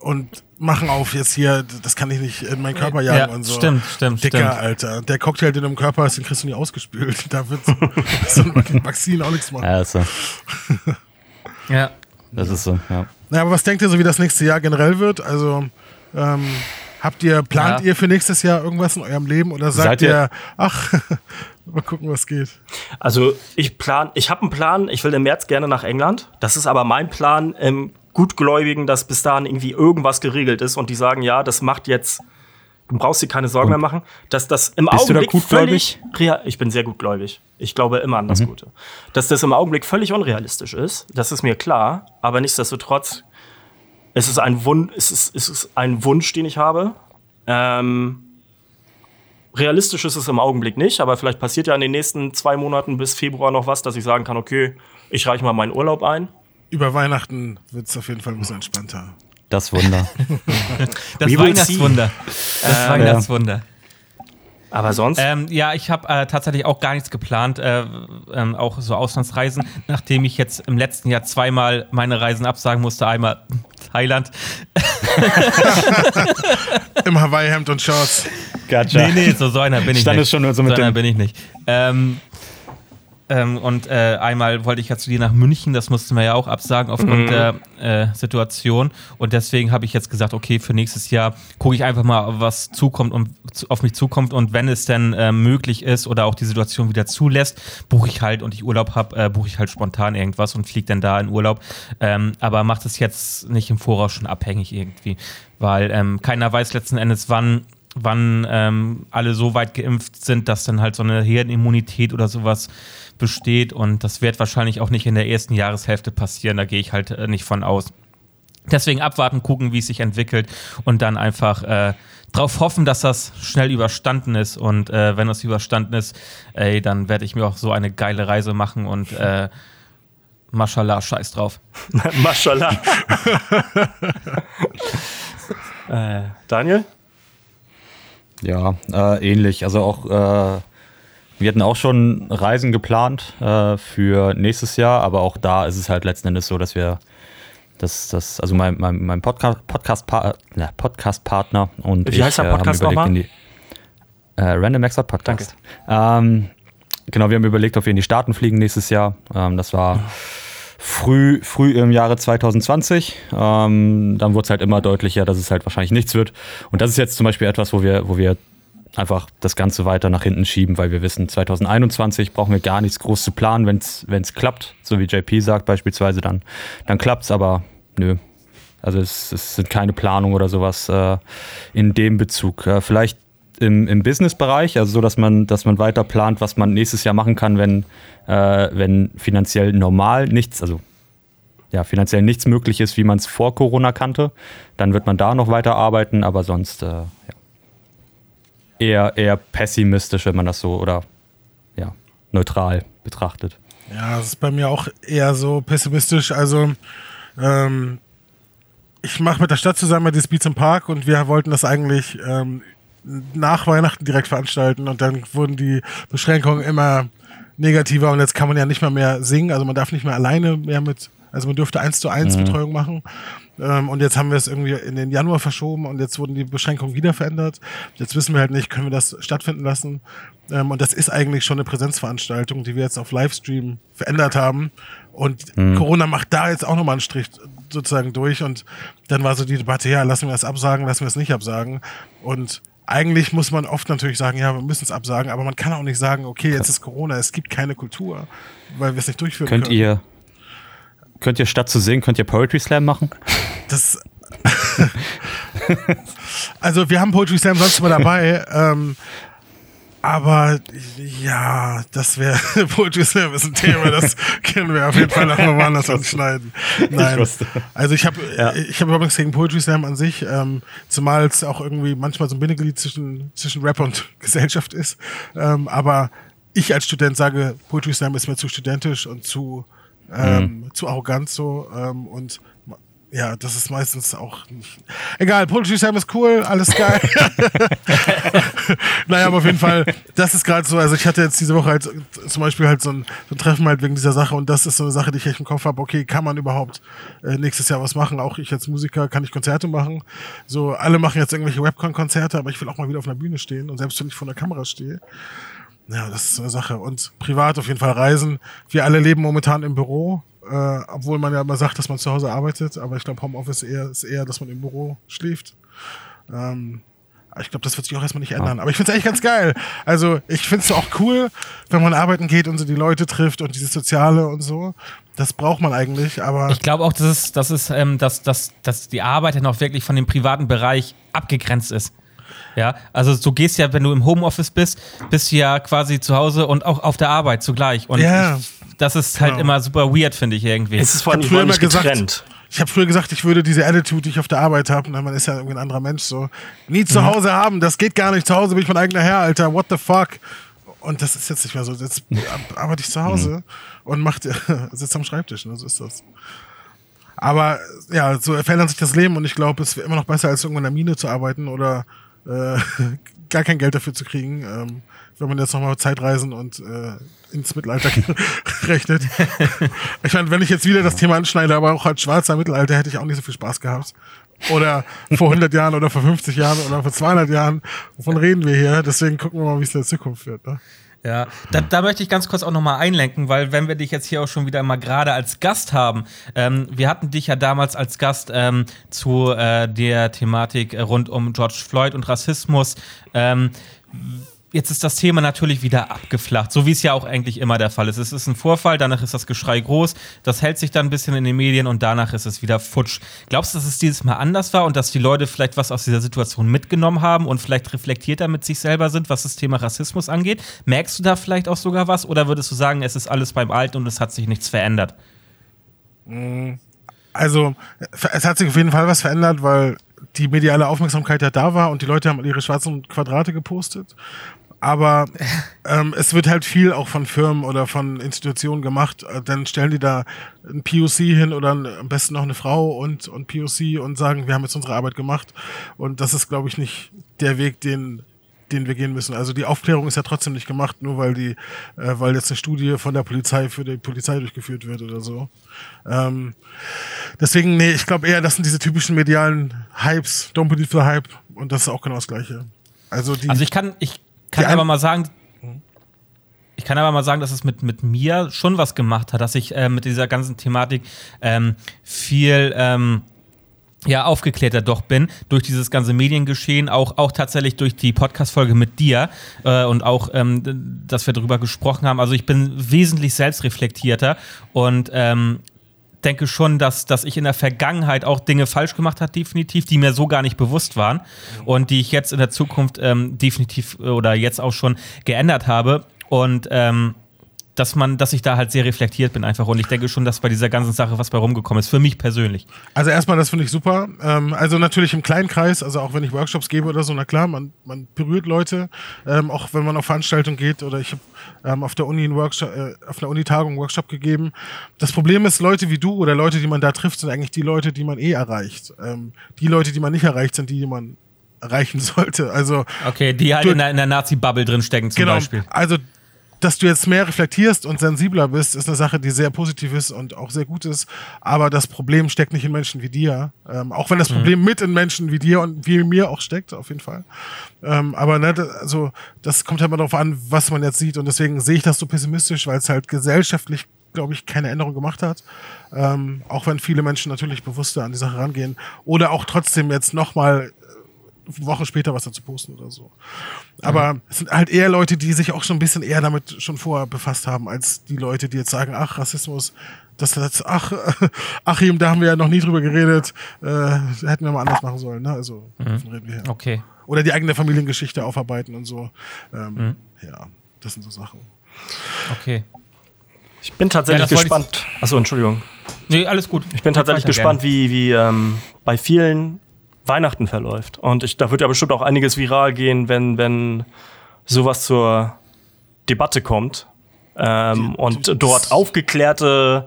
und machen auf jetzt hier, das kann ich nicht in meinen Körper jagen ja, und so. Stimmt, stimmt, Dicker, stimmt. Alter. Der Cocktail, den du im Körper hast, den kriegst du nie ausgespült. [laughs] Da wird [laughs] so, ein Vakzin auch nichts machen. Ja, ist so. Ja. Das ist so, ja. Na, aber was denkt ihr so, wie das nächste Jahr generell wird? Also, ähm, habt ihr, plant Ja. ihr für nächstes Jahr irgendwas in eurem Leben oder sagt Seid ihr, ihr- ach, [laughs] mal gucken, was geht? Also ich plan, ich habe einen Plan, ich will im März gerne nach England. Das ist aber mein Plan im Gutgläubigen, dass bis dahin irgendwie irgendwas geregelt ist und die sagen, ja, das macht jetzt, du brauchst dir keine Sorgen mehr machen, dass das im bist du da Augenblick völlig real, ich bin sehr gutgläubig. Ich glaube immer an Mhm. das Gute. Dass das im Augenblick völlig unrealistisch ist, das ist mir klar, aber nichtsdestotrotz es ist ein Wunsch, es ist, es ist ein Wunsch, den ich habe. Ähm, realistisch ist es im Augenblick nicht, aber vielleicht passiert ja in den nächsten zwei Monaten bis Februar noch was, dass ich sagen kann, okay, ich reiche mal meinen Urlaub ein. Über Weihnachten wird es auf jeden Fall ein bisschen entspannter. Das Wunder. [laughs] Das We. Weihnachtswunder. Das Weihnachtswunder. Aber sonst, Ähm, ja, ich habe äh, tatsächlich auch gar nichts geplant, äh, ähm, auch so Auslandsreisen, nachdem ich jetzt im letzten Jahr zweimal meine Reisen absagen musste. Einmal Thailand. [laughs] Im Hawaii-Hemd und Shorts. Gotcha. Nee, nee, so, so einer bin ich Stand nicht. es schon nur so mit einer dem- bin ich nicht. Ähm, ähm, und äh, einmal wollte ich ja zu dir nach München, das mussten wir ja auch absagen aufgrund der äh, Situation. Und deswegen habe ich jetzt gesagt, okay, für nächstes Jahr gucke ich einfach mal, was zukommt und auf mich zukommt. Und wenn es denn äh, möglich ist oder auch die Situation wieder zulässt, buche ich halt und ich Urlaub habe, äh, buche ich halt spontan irgendwas und fliege dann da in Urlaub. Ähm, aber macht es jetzt nicht im Voraus schon abhängig irgendwie. Weil ähm, keiner weiß letzten Endes, wann wann ähm, alle so weit geimpft sind, dass dann halt so eine Herdenimmunität oder sowas besteht. Und das wird wahrscheinlich auch nicht in der ersten Jahreshälfte passieren. Da gehe ich halt äh, nicht von aus. Deswegen abwarten, gucken, wie es sich entwickelt und dann einfach äh, drauf hoffen, dass das schnell überstanden ist. Und äh, wenn das überstanden ist, ey, dann werde ich mir auch so eine geile Reise machen und äh, Mashallah, scheiß drauf. [laughs] Mashallah. [laughs] äh, Daniel? Ja, äh, ähnlich. Also auch, äh, wir hatten auch schon Reisen geplant äh, für nächstes Jahr, aber auch da ist es halt letzten Endes so, dass wir das, das also mein, mein, mein Podcast, Podcast, ne, Podcast-Partner und Wie ich heißt der äh, haben Podcast überlegt, nochmal? die äh, Random Extra Podcast. Ähm, genau, wir haben überlegt, ob wir in die Staaten fliegen nächstes Jahr. Ähm, das war früh, früh im Jahre 2020. Ähm, dann wurde es halt immer deutlicher, dass es halt wahrscheinlich nichts wird. Und das ist jetzt zum Beispiel etwas, wo wir, wo wir einfach das Ganze weiter nach hinten schieben, weil wir wissen, 2021 brauchen wir gar nichts groß zu planen, wenn es klappt, so wie JP sagt beispielsweise, dann, dann klappt es, aber nö. Also es, es sind keine Planungen oder sowas äh, in dem Bezug. Äh, vielleicht im, im Business-Bereich, also so, dass man, dass man weiter plant, was man nächstes Jahr machen kann, wenn, äh, wenn finanziell normal nichts, also ja, finanziell nichts möglich ist, wie man es vor Corona kannte, dann wird man da noch weiter arbeiten, aber sonst äh, ja. Eher, eher pessimistisch, wenn man das so oder ja, neutral betrachtet. Ja, das ist bei mir auch eher so pessimistisch. Also, ähm, ich mache mit der Stadt zusammen dieses Beats im Park und wir wollten das eigentlich ähm, nach Weihnachten direkt veranstalten und dann wurden die Beschränkungen immer negativer und jetzt kann man ja nicht mal mehr singen, also man darf nicht mehr alleine mehr mit Also man dürfte eins zu eins mhm. Betreuung machen. Ähm, und jetzt haben wir es irgendwie in den Januar verschoben und jetzt wurden die Beschränkungen wieder verändert. Jetzt wissen wir halt nicht, können wir das stattfinden lassen. Ähm, und das ist eigentlich schon eine Präsenzveranstaltung, die wir jetzt auf Livestream verändert haben. Und mhm. Corona macht da jetzt auch nochmal einen Strich sozusagen durch. Und dann war so die Debatte, ja, lassen wir es absagen, lassen wir es nicht absagen. Und eigentlich muss man oft natürlich sagen, ja, wir müssen es absagen, aber man kann auch nicht sagen, okay, jetzt ist Corona, es gibt keine Kultur, weil wir es nicht durchführen könnt können. Ihr, könnt ihr statt zu singen, könnt ihr Poetry Slam machen? Das. [laughs] also wir haben Poetry Slam sonst immer dabei. ähm, aber ja, das wäre [laughs] Poetry Slam ist ein Thema, das [laughs] können wir auf jeden Fall nochmal woanders anschneiden. Nein. Ich also ich habe ja. ich habe überhaupt nichts gegen Poetry Slam an sich, ähm, zumal es auch irgendwie manchmal so ein Bindeglied zwischen, zwischen Rap und Gesellschaft ist. Ähm, aber ich als Student sage, Poetry Slam ist mir zu studentisch und zu, ähm, mhm. zu arrogant so ähm, und ja, das ist meistens auch nicht. Egal, Poetry Slam ist cool, alles geil. [laughs] naja, aber auf jeden Fall, das ist gerade so. Also, ich hatte jetzt diese Woche halt zum Beispiel halt so ein, so ein, Treffen halt wegen dieser Sache und das ist so eine Sache, die ich echt im Kopf habe. Okay, kann man überhaupt äh, nächstes Jahr was machen? Auch ich als Musiker kann ich Konzerte machen. So, alle machen jetzt irgendwelche Webcon-Konzerte, aber ich will auch mal wieder auf einer Bühne stehen und selbst wenn ich vor der Kamera stehe. Ja, das ist so eine Sache. Und privat auf jeden Fall reisen. Wir alle leben momentan im Büro äh, obwohl man ja immer sagt, dass man zu Hause arbeitet, aber ich glaube, Homeoffice eher, ist eher, dass man im Büro schläft. Ähm, ich glaube, das wird sich auch erstmal nicht ändern. Aber ich finde es eigentlich ganz geil. Also, ich finde es auch cool, wenn man arbeiten geht und so die Leute trifft und dieses Soziale und so. Das braucht man eigentlich, aber. Ich glaube auch, dass, es, dass, es, ähm, dass, dass, dass die Arbeit dann auch wirklich von dem privaten Bereich abgegrenzt ist. Ja, also du gehst ja, wenn du im Homeoffice bist, bist du ja quasi zu Hause und auch auf der Arbeit zugleich. Und ja. ich, das ist halt genau. immer super weird, finde ich irgendwie. Es ist vor allem früher immer getrennt. ich habe früher gesagt, ich würde diese Attitude, die ich auf der Arbeit habe, man ist ja irgendwie ein anderer Mensch, so nie zu mhm. Hause haben. Das geht gar nicht. Zu Hause bin ich mein eigener Herr, Alter. What the fuck? Und das ist jetzt nicht mehr so. Jetzt arbeite ich zu Hause mhm. und macht, [laughs] sitzt am Schreibtisch. Ne? So ist das. Aber ja, so verändert sich das Leben und ich glaube, es wäre immer noch besser, als irgendwo in der Mine zu arbeiten oder äh, [laughs] gar kein Geld dafür zu kriegen. Ähm, wenn man jetzt nochmal Zeitreisen und äh, ins Mittelalter [laughs] rechnet. [laughs] ich meine, wenn ich jetzt wieder das Thema anschneide, aber auch als schwarzer Mittelalter hätte ich auch nicht so viel Spaß gehabt. Oder vor 100 Jahren oder vor 50 Jahren oder vor 200 Jahren. Wovon reden wir hier? Deswegen gucken wir mal, wie es in der Zukunft wird. Ne? Ja, da, da, möchte ich ganz kurz auch nochmal einlenken, weil wenn wir dich jetzt hier auch schon wieder mal gerade als Gast haben, ähm, wir hatten dich ja damals als Gast ähm, zu äh, der Thematik rund um George Floyd und Rassismus. Ähm, Jetzt ist das Thema natürlich wieder abgeflacht, so wie es ja auch eigentlich immer der Fall ist. Es ist ein Vorfall, danach ist das Geschrei groß, das hält sich dann ein bisschen in den Medien und danach ist es wieder futsch. Glaubst du, dass es dieses Mal anders war und dass die Leute vielleicht was aus dieser Situation mitgenommen haben und vielleicht reflektierter mit sich selber sind, was das Thema Rassismus angeht? Merkst du da vielleicht auch sogar was oder würdest du sagen, es ist alles beim Alten und es hat sich nichts verändert? Also, es hat sich auf jeden Fall was verändert, weil die mediale Aufmerksamkeit ja da war und die Leute haben ihre schwarzen Quadrate gepostet aber [laughs] ähm, es wird halt viel auch von Firmen oder von Institutionen gemacht. Äh, dann stellen die da ein POC hin oder am besten noch eine Frau und, und POC und sagen, wir haben jetzt unsere Arbeit gemacht. Und das ist, glaube ich, nicht der Weg, den den wir gehen müssen. Also die Aufklärung ist ja trotzdem nicht gemacht, nur weil die, äh, weil jetzt eine Studie von der Polizei für die Polizei durchgeführt wird oder so. Ähm, deswegen, nee, ich glaube eher, das sind diese typischen medialen Hypes, Don't believe the Hype und das ist auch genau das Gleiche. Also, die, also ich kann, ich kann aber mal sagen, ich kann aber mal sagen, dass es mit, mit mir schon was gemacht hat, dass ich äh, mit dieser ganzen Thematik ähm, viel ähm, ja, aufgeklärter doch bin durch dieses ganze Mediengeschehen, auch, auch tatsächlich durch die Podcast-Folge mit dir äh, und auch, ähm, dass wir darüber gesprochen haben. Also ich bin wesentlich selbstreflektierter und ähm, denke schon, dass, dass ich in der Vergangenheit auch Dinge falsch gemacht habe, definitiv, die mir so gar nicht bewusst waren und die ich jetzt in der Zukunft ähm, definitiv äh, oder jetzt auch schon geändert habe. Und ähm, dass man, dass ich da halt sehr reflektiert bin einfach und ich denke schon, dass bei dieser ganzen Sache was bei rumgekommen ist, für mich persönlich. Also erstmal, das finde ich super. Ähm, also natürlich im kleinen Kreis, also auch wenn ich Workshops gebe oder so, na klar, man, man berührt Leute, ähm, auch wenn man auf Veranstaltungen geht oder ich habe ähm, auf der Uni einen Workshop, äh, auf einer Uni-Tagung einen Workshop gegeben. Das Problem ist, Leute wie du oder Leute, die man da trifft, sind eigentlich die Leute, die man eh erreicht. Ähm, die Leute, die man nicht erreicht, sind die, die man erreichen [laughs] sollte. Also okay, die halt in der, der Nazi-Bubble drin stecken zum genau, Beispiel. Also dass du jetzt mehr reflektierst und sensibler bist, ist eine Sache, die sehr positiv ist und auch sehr gut ist. Aber das Problem steckt nicht in Menschen wie dir. Ähm, auch wenn das mhm. Problem mit in Menschen wie dir und wie mir auch steckt, auf jeden Fall. Ähm, aber ne, also das kommt halt immer darauf an, was man jetzt sieht. Und deswegen sehe ich das so pessimistisch, weil es halt gesellschaftlich, glaube ich, keine Änderung gemacht hat. Ähm, auch wenn viele Menschen natürlich bewusster an die Sache rangehen. Oder auch trotzdem jetzt nochmal Woche später was dazu posten oder so. Aber mhm. es sind halt eher Leute, die sich auch schon ein bisschen eher damit schon vorher befasst haben, als die Leute, die jetzt sagen, ach, Rassismus, das, das ach, [laughs] Achim, da haben wir ja noch nie drüber geredet, äh, hätten wir mal anders machen sollen, ne? Also, mhm. reden wir hier. Okay. Oder die eigene Familiengeschichte aufarbeiten und so. Ähm, mhm. Ja, das sind so Sachen. Okay. Ich bin tatsächlich ja, gespannt. Achso, Entschuldigung. Nee, alles gut. Ich bin tatsächlich gespannt, gerne. wie, wie ähm, bei vielen Weihnachten verläuft. Und ich, da wird ja bestimmt auch einiges viral gehen, wenn, wenn sowas zur Debatte kommt. Ähm, und dort aufgeklärte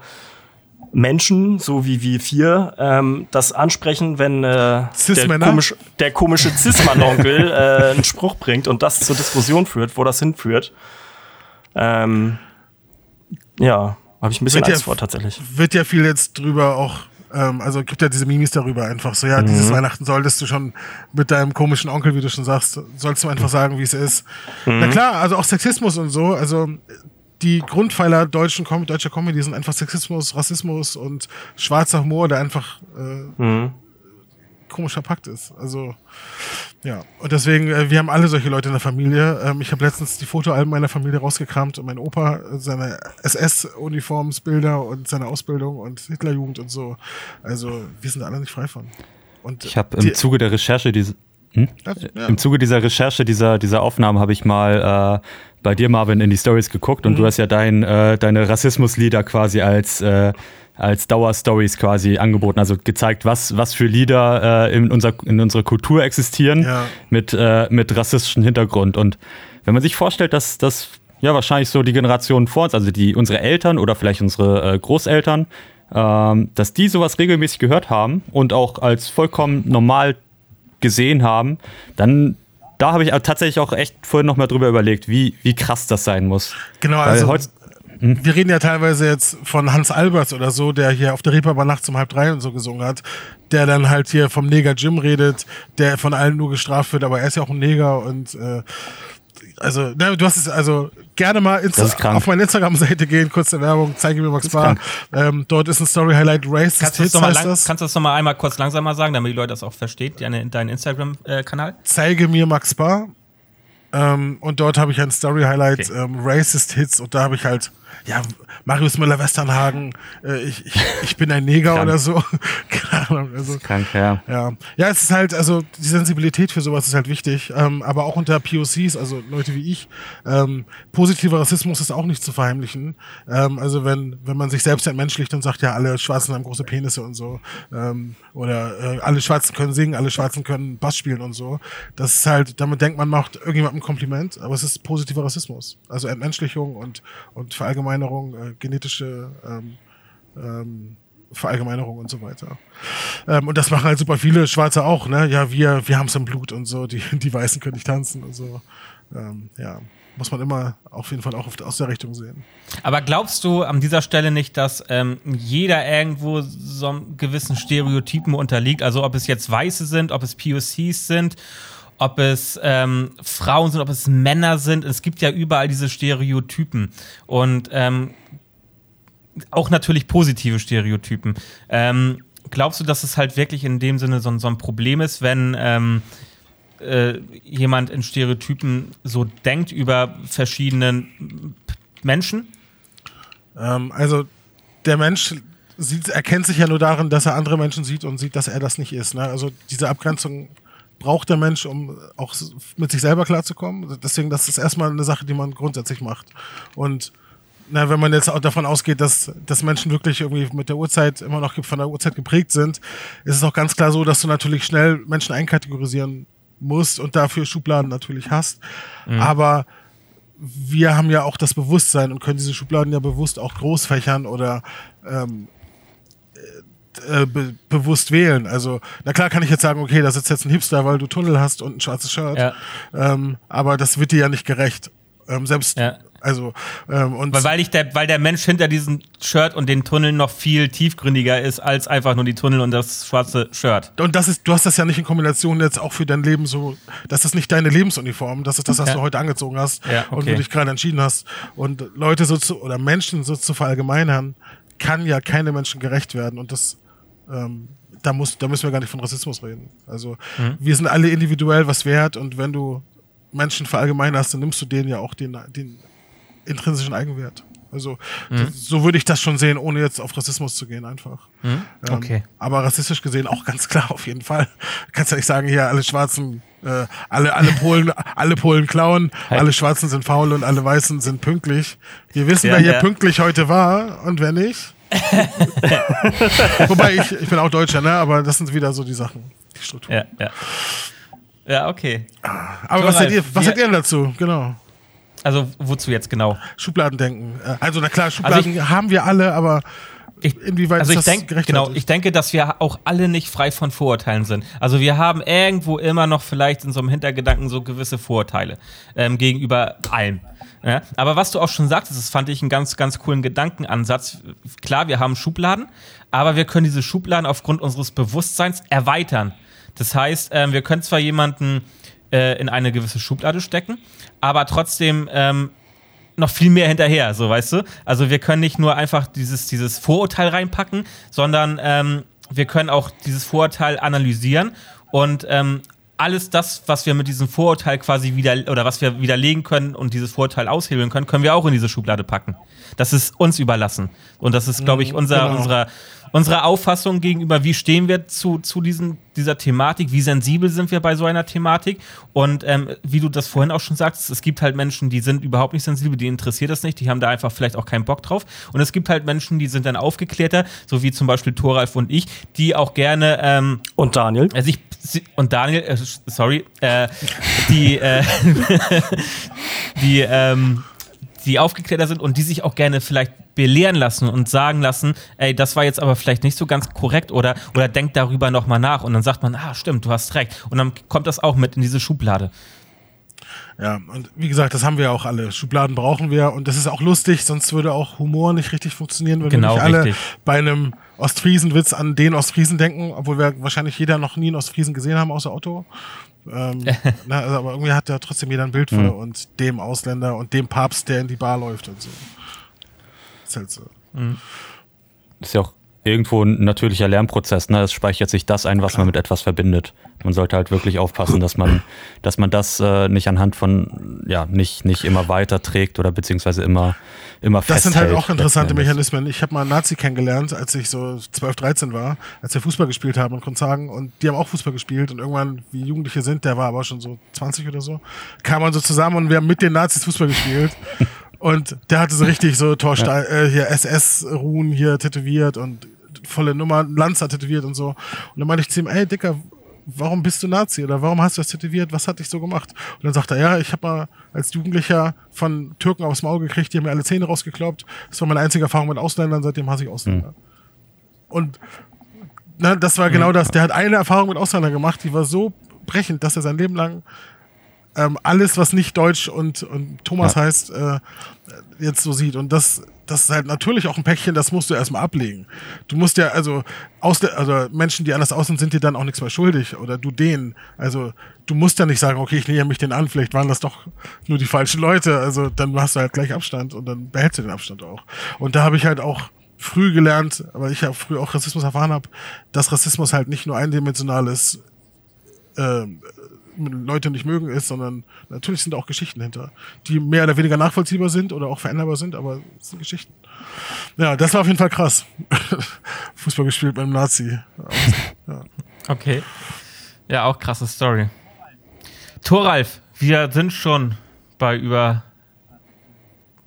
Menschen, so wie wir vier, ähm, das ansprechen, wenn äh, der, komisch, der, komische Cis-Mann-Onkel [laughs] äh, einen Spruch bringt und das zur Diskussion führt, wo das hinführt. Ähm, ja, habe ich ein bisschen wird Angst ja, vor tatsächlich. Wird ja viel jetzt drüber auch ähm, also gibt ja diese Mimis darüber einfach so, ja, mhm. dieses Weihnachten solltest du schon mit deinem komischen Onkel, wie du schon sagst, sollst du einfach sagen, wie es ist. Mhm. Na klar, also auch Sexismus und so, also die Grundpfeiler deutschen Com deutscher Comedy sind einfach Sexismus, Rassismus und schwarzer Humor, der einfach äh, mhm. Komisch verpackt ist. Also ja, und deswegen, äh, wir haben alle solche Leute in der Familie. Ähm, ich habe letztens die Fotoalben meiner Familie rausgekramt und mein Opa äh, seine SS-Uniformsbilder und seine Ausbildung und Hitlerjugend und so. Also wir sind alle nicht frei von. Und ich habe im Zuge der Recherche diese hm? ja. Im Zuge dieser Recherche, dieser, dieser Aufnahmen habe ich mal äh, bei dir, Marvin, in die Stories geguckt und mhm. du hast ja dein, äh, deine Rassismuslieder quasi als äh, als Dauerstories quasi angeboten, also gezeigt, was, was für Lieder äh, in, unser, in unserer Kultur existieren ja. mit, äh, mit rassistischem Hintergrund. Und wenn man sich vorstellt, dass das ja wahrscheinlich so die Generation vor uns, also die unsere Eltern oder vielleicht unsere äh, Großeltern, ähm, dass die sowas regelmäßig gehört haben und auch als vollkommen normal gesehen haben, dann da habe ich tatsächlich auch echt vorhin noch mal drüber überlegt, wie, wie krass das sein muss. Genau, also Wir reden ja teilweise jetzt von Hans Albers oder so, der hier auf der Reeperbahn nachts um halb drei und so gesungen hat, der dann halt hier vom Neger Jim redet, der von allen nur gestraft wird, aber er ist ja auch ein Neger und äh, also, ne, du hast es also gerne mal Insta auf meine Instagram-Seite gehen, kurze Werbung, zeige mir Max Bar. Ähm, dort ist ein Story-Highlight Race. Kannst du, das lang, das. kannst du das nochmal einmal kurz langsamer sagen, damit die Leute das auch versteht, deinen dein Instagram-Kanal? Zeige mir Max Bar. Ähm, und dort habe ich ein Story-Highlight, okay. ähm, Racist Hits, und da habe ich halt ja, Marius Müller-Westernhagen, äh, ich, ich, ich bin ein Neger oder so. [laughs] Keine Ahnung. Also, krank, ja. ja. Ja, es ist halt, also die Sensibilität für sowas ist halt wichtig. Ähm, aber auch unter POCs, also Leute wie ich, ähm, positiver Rassismus ist auch nicht zu verheimlichen. Ähm, also wenn, wenn man sich selbst entmenschlicht und sagt, ja, alle Schwarzen haben große Penisse und so, ähm, oder äh, alle Schwarzen können singen, alle Schwarzen können Bass spielen und so. Das ist halt, damit denkt man, macht irgendjemandem ein Kompliment, aber es ist positiver Rassismus. Also Entmenschlichung und, und Verallgemeinerung Verallgemeinerung, äh, genetische ähm, ähm, Verallgemeinerung und so weiter. Ähm, und das machen halt super viele Schwarze auch, ne? Ja, wir, wir haben es im Blut und so, die, die Weißen können nicht tanzen und so. Ähm, ja, muss man immer auf jeden Fall auch aus der Richtung sehen. Aber glaubst du an dieser Stelle nicht, dass ähm, jeder irgendwo so einem gewissen Stereotypen unterliegt? Also ob es jetzt Weiße sind, ob es POCs sind ob es ähm, Frauen sind, ob es Männer sind. Es gibt ja überall diese Stereotypen. Und ähm, auch natürlich positive Stereotypen. Ähm, glaubst du, dass es halt wirklich in dem Sinne so, so ein Problem ist, wenn ähm, äh, jemand in Stereotypen so denkt über verschiedene Menschen? Ähm, also der Mensch sieht, erkennt sich ja nur darin, dass er andere Menschen sieht und sieht, dass er das nicht ist. Ne? Also diese Abgrenzung braucht der Mensch, um auch mit sich selber klarzukommen. Deswegen, das ist erstmal eine Sache, die man grundsätzlich macht. Und na, wenn man jetzt auch davon ausgeht, dass, dass Menschen wirklich irgendwie mit der Uhrzeit immer noch von der Uhrzeit geprägt sind, ist es auch ganz klar so, dass du natürlich schnell Menschen einkategorisieren musst und dafür Schubladen natürlich hast. Mhm. Aber wir haben ja auch das Bewusstsein und können diese Schubladen ja bewusst auch großfächern oder ähm, äh, be bewusst wählen. Also, na klar kann ich jetzt sagen, okay, da sitzt jetzt ein Hipster, weil du Tunnel hast und ein schwarzes Shirt. Ja. Ähm, aber das wird dir ja nicht gerecht. Ähm, selbst, ja. Also, ähm, und weil, weil, ich der, weil der Mensch hinter diesem Shirt und den Tunneln noch viel tiefgründiger ist als einfach nur die Tunnel und das schwarze Shirt. Und das ist, du hast das ja nicht in Kombination jetzt auch für dein Leben so, das ist nicht deine Lebensuniform, das ist das, was ja. du heute angezogen hast ja, okay. und du dich gerade entschieden hast. Und Leute so zu, oder Menschen so zu verallgemeinern, kann ja keine Menschen gerecht werden. Und das, ähm, da, muss, da müssen wir gar nicht von Rassismus reden. Also, mhm. wir sind alle individuell was wert und wenn du Menschen verallgemeinerst, dann nimmst du denen ja auch den, den intrinsischen Eigenwert. Also mhm. so würde ich das schon sehen, ohne jetzt auf Rassismus zu gehen einfach. Mhm. Ähm, okay. Aber rassistisch gesehen auch ganz klar auf jeden Fall. [laughs] Kannst ja nicht sagen, hier alle Schwarzen, äh, alle alle Polen, [laughs] alle Polen klauen, hey. alle Schwarzen sind faul und alle Weißen sind pünktlich. Wir wissen, ja, wer hier ja. pünktlich heute war und wer nicht. [laughs] Wobei ich, ich bin auch Deutscher, ne? Aber das sind wieder so die Sachen, die Strukturen. Ja, ja. Ja, okay. Aber so, was, seid ihr, was seid ihr denn dazu? Genau. Also wozu jetzt genau? Schubladendenken. Äh, also na klar, Schubladen also ich, haben wir alle, aber ich, inwieweit also ist ich denk, Genau, ich denke, dass wir auch alle nicht frei von Vorurteilen sind. Also wir haben irgendwo immer noch vielleicht in so einem Hintergedanken so gewisse Vorurteile ähm, gegenüber allem. Ja? Aber was du auch schon sagtest, das fand ich einen ganz, ganz coolen Gedankenansatz. Klar, wir haben Schubladen, aber wir können diese Schubladen aufgrund unseres Bewusstseins erweitern. Das heißt, ähm, wir können zwar jemanden äh, in eine gewisse Schublade stecken, aber trotzdem ähm, noch viel mehr hinterher, so weißt du. Also wir können nicht nur einfach dieses, dieses Vorurteil reinpacken, sondern ähm, wir können auch dieses Vorurteil analysieren und ähm, alles das, was wir mit diesem Vorurteil quasi wieder oder was wir widerlegen können und dieses Vorurteil aushebeln können, können wir auch in diese Schublade packen. Das ist uns überlassen. Und das ist, glaube ich, mhm, unser, genau. unserer unsere Auffassung gegenüber, wie stehen wir zu, zu diesen, dieser Thematik, wie sensibel sind wir bei so einer Thematik. Und ähm, wie du das vorhin auch schon sagst, es gibt halt Menschen, die sind überhaupt nicht sensibel, die interessiert das nicht, die haben da einfach vielleicht auch keinen Bock drauf. Und es gibt halt Menschen, die sind dann aufgeklärter, so wie zum Beispiel Thoralf und ich, die auch gerne ähm, und Daniel. Äh, sich, und Daniel, äh, sorry, äh, die, äh, [laughs] die, ähm, die aufgeklärter sind und die sich auch gerne vielleicht belehren lassen und sagen lassen, ey, das war jetzt aber vielleicht nicht so ganz korrekt oder, oder denkt darüber nochmal nach und dann sagt man, ah, stimmt, du hast recht. Und dann kommt das auch mit in diese Schublade. Ja, und wie gesagt, das haben wir auch alle. Schubladen brauchen wir und das ist auch lustig, sonst würde auch Humor nicht richtig funktionieren, wenn genau, wir nicht alle richtig. bei einem Ostfriesenwitz an den Ostfriesen denken, obwohl wir wahrscheinlich jeder noch nie einen Ostfriesen gesehen haben, außer Otto. Ähm, [laughs] na, also, aber irgendwie hat ja trotzdem jeder ein Bild von mhm. und dem Ausländer und dem Papst, der in die Bar läuft und so ist halt so. Mhm. Ist ja auch irgendwo ein natürlicher Lernprozess. Ne? Es speichert sich das ein, was man mit etwas verbindet. Man sollte halt wirklich aufpassen, dass man, [clears throat] dass man das äh, nicht anhand von, ja, nicht, nicht immer weiter trägt oder beziehungsweise immer, immer Das sind halt auch interessante Mechanismen. Ich habe mal einen Nazi kennengelernt, als ich so 12, 13 war, als wir Fußball gespielt haben und konnte sagen, und die haben auch Fußball gespielt und irgendwann, wie Jugendliche sind, der war aber schon so 20 oder so, kam man so zusammen und wir haben mit den Nazis Fußball gespielt. [laughs] Und der hatte so richtig so Torstein, ja. äh, hier SS-Ruhen hier tätowiert und volle Nummer, Lanzer tätowiert und so. Und dann meinte ich zu ihm, ey Dicker, warum bist du Nazi oder warum hast du das tätowiert? Was hat dich so gemacht? Und dann sagt er, ja, ich habe mal als Jugendlicher von Türken aufs Maul gekriegt, die haben mir alle Zähne rausgekloppt. Das war meine einzige Erfahrung mit Ausländern, seitdem hasse ich Ausländer. Mhm. Und na, das war genau mhm. das. Der hat eine Erfahrung mit Ausländern gemacht, die war so brechend, dass er sein Leben lang ähm, alles, was nicht Deutsch und, und Thomas ja. heißt, äh, jetzt so sieht. Und das, das ist halt natürlich auch ein Päckchen, das musst du erstmal ablegen. Du musst ja, also, aus also Menschen, die anders aussehen, sind dir dann auch nichts mehr schuldig. Oder du denen. Also, du musst ja nicht sagen, okay, ich nähe mich den an, vielleicht waren das doch nur die falschen Leute. Also, dann hast du halt gleich Abstand und dann behältst du den Abstand auch. Und da habe ich halt auch früh gelernt, weil ich ja früh auch Rassismus erfahren habe, dass Rassismus halt nicht nur eindimensional ist, äh, Leute nicht mögen ist, sondern natürlich sind auch Geschichten hinter, die mehr oder weniger nachvollziehbar sind oder auch veränderbar sind, aber es sind Geschichten. Ja, das war auf jeden Fall krass. [laughs] Fußball gespielt beim Nazi. Ja. Okay. Ja, auch krasse Story. Thoralf, wir sind schon bei über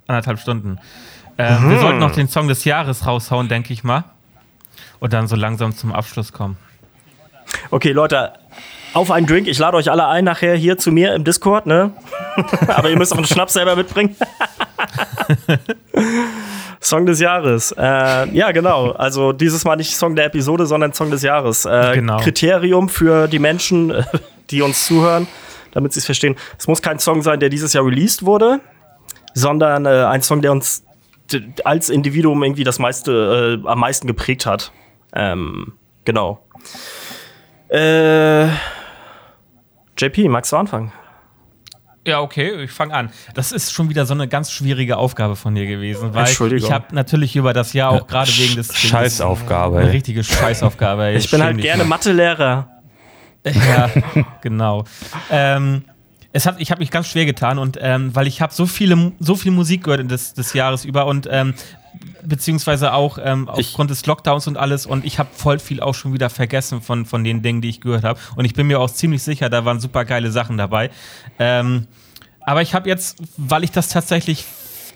anderthalb Stunden. Ähm, mhm. Wir sollten noch den Song des Jahres raushauen, denke ich mal. Und dann so langsam zum Abschluss kommen. Okay, Leute, auf einen Drink. Ich lade euch alle ein nachher hier zu mir im Discord, ne? [laughs] Aber ihr müsst auch einen Schnaps selber mitbringen. [laughs] Song des Jahres. Äh, ja, genau. Also dieses Mal nicht Song der Episode, sondern Song des Jahres. Äh, genau. Kriterium für die Menschen, die uns zuhören, damit sie es verstehen. Es muss kein Song sein, der dieses Jahr released wurde, sondern äh, ein Song, der uns als Individuum irgendwie das meiste, äh, am meisten geprägt hat. Ähm, genau. Äh, JP, magst du anfangen? Ja, okay, ich fange an. Das ist schon wieder so eine ganz schwierige Aufgabe von dir gewesen, weil ich habe natürlich über das Jahr auch gerade wegen des Scheißaufgabe. Eine richtige Scheißaufgabe. [laughs] ich, ich bin halt gerne Mathelehrer. Ja, genau. ähm, es hat, ich habe mich ganz schwer getan und ähm, weil ich habe so viele, so viel Musik gehört des, des Jahres über und ähm, beziehungsweise auch ähm, aufgrund des Lockdowns und alles und ich habe voll viel auch schon wieder vergessen von, von den Dingen, die ich gehört habe und ich bin mir auch ziemlich sicher, da waren super geile Sachen dabei. Ähm, aber ich habe jetzt, weil ich das tatsächlich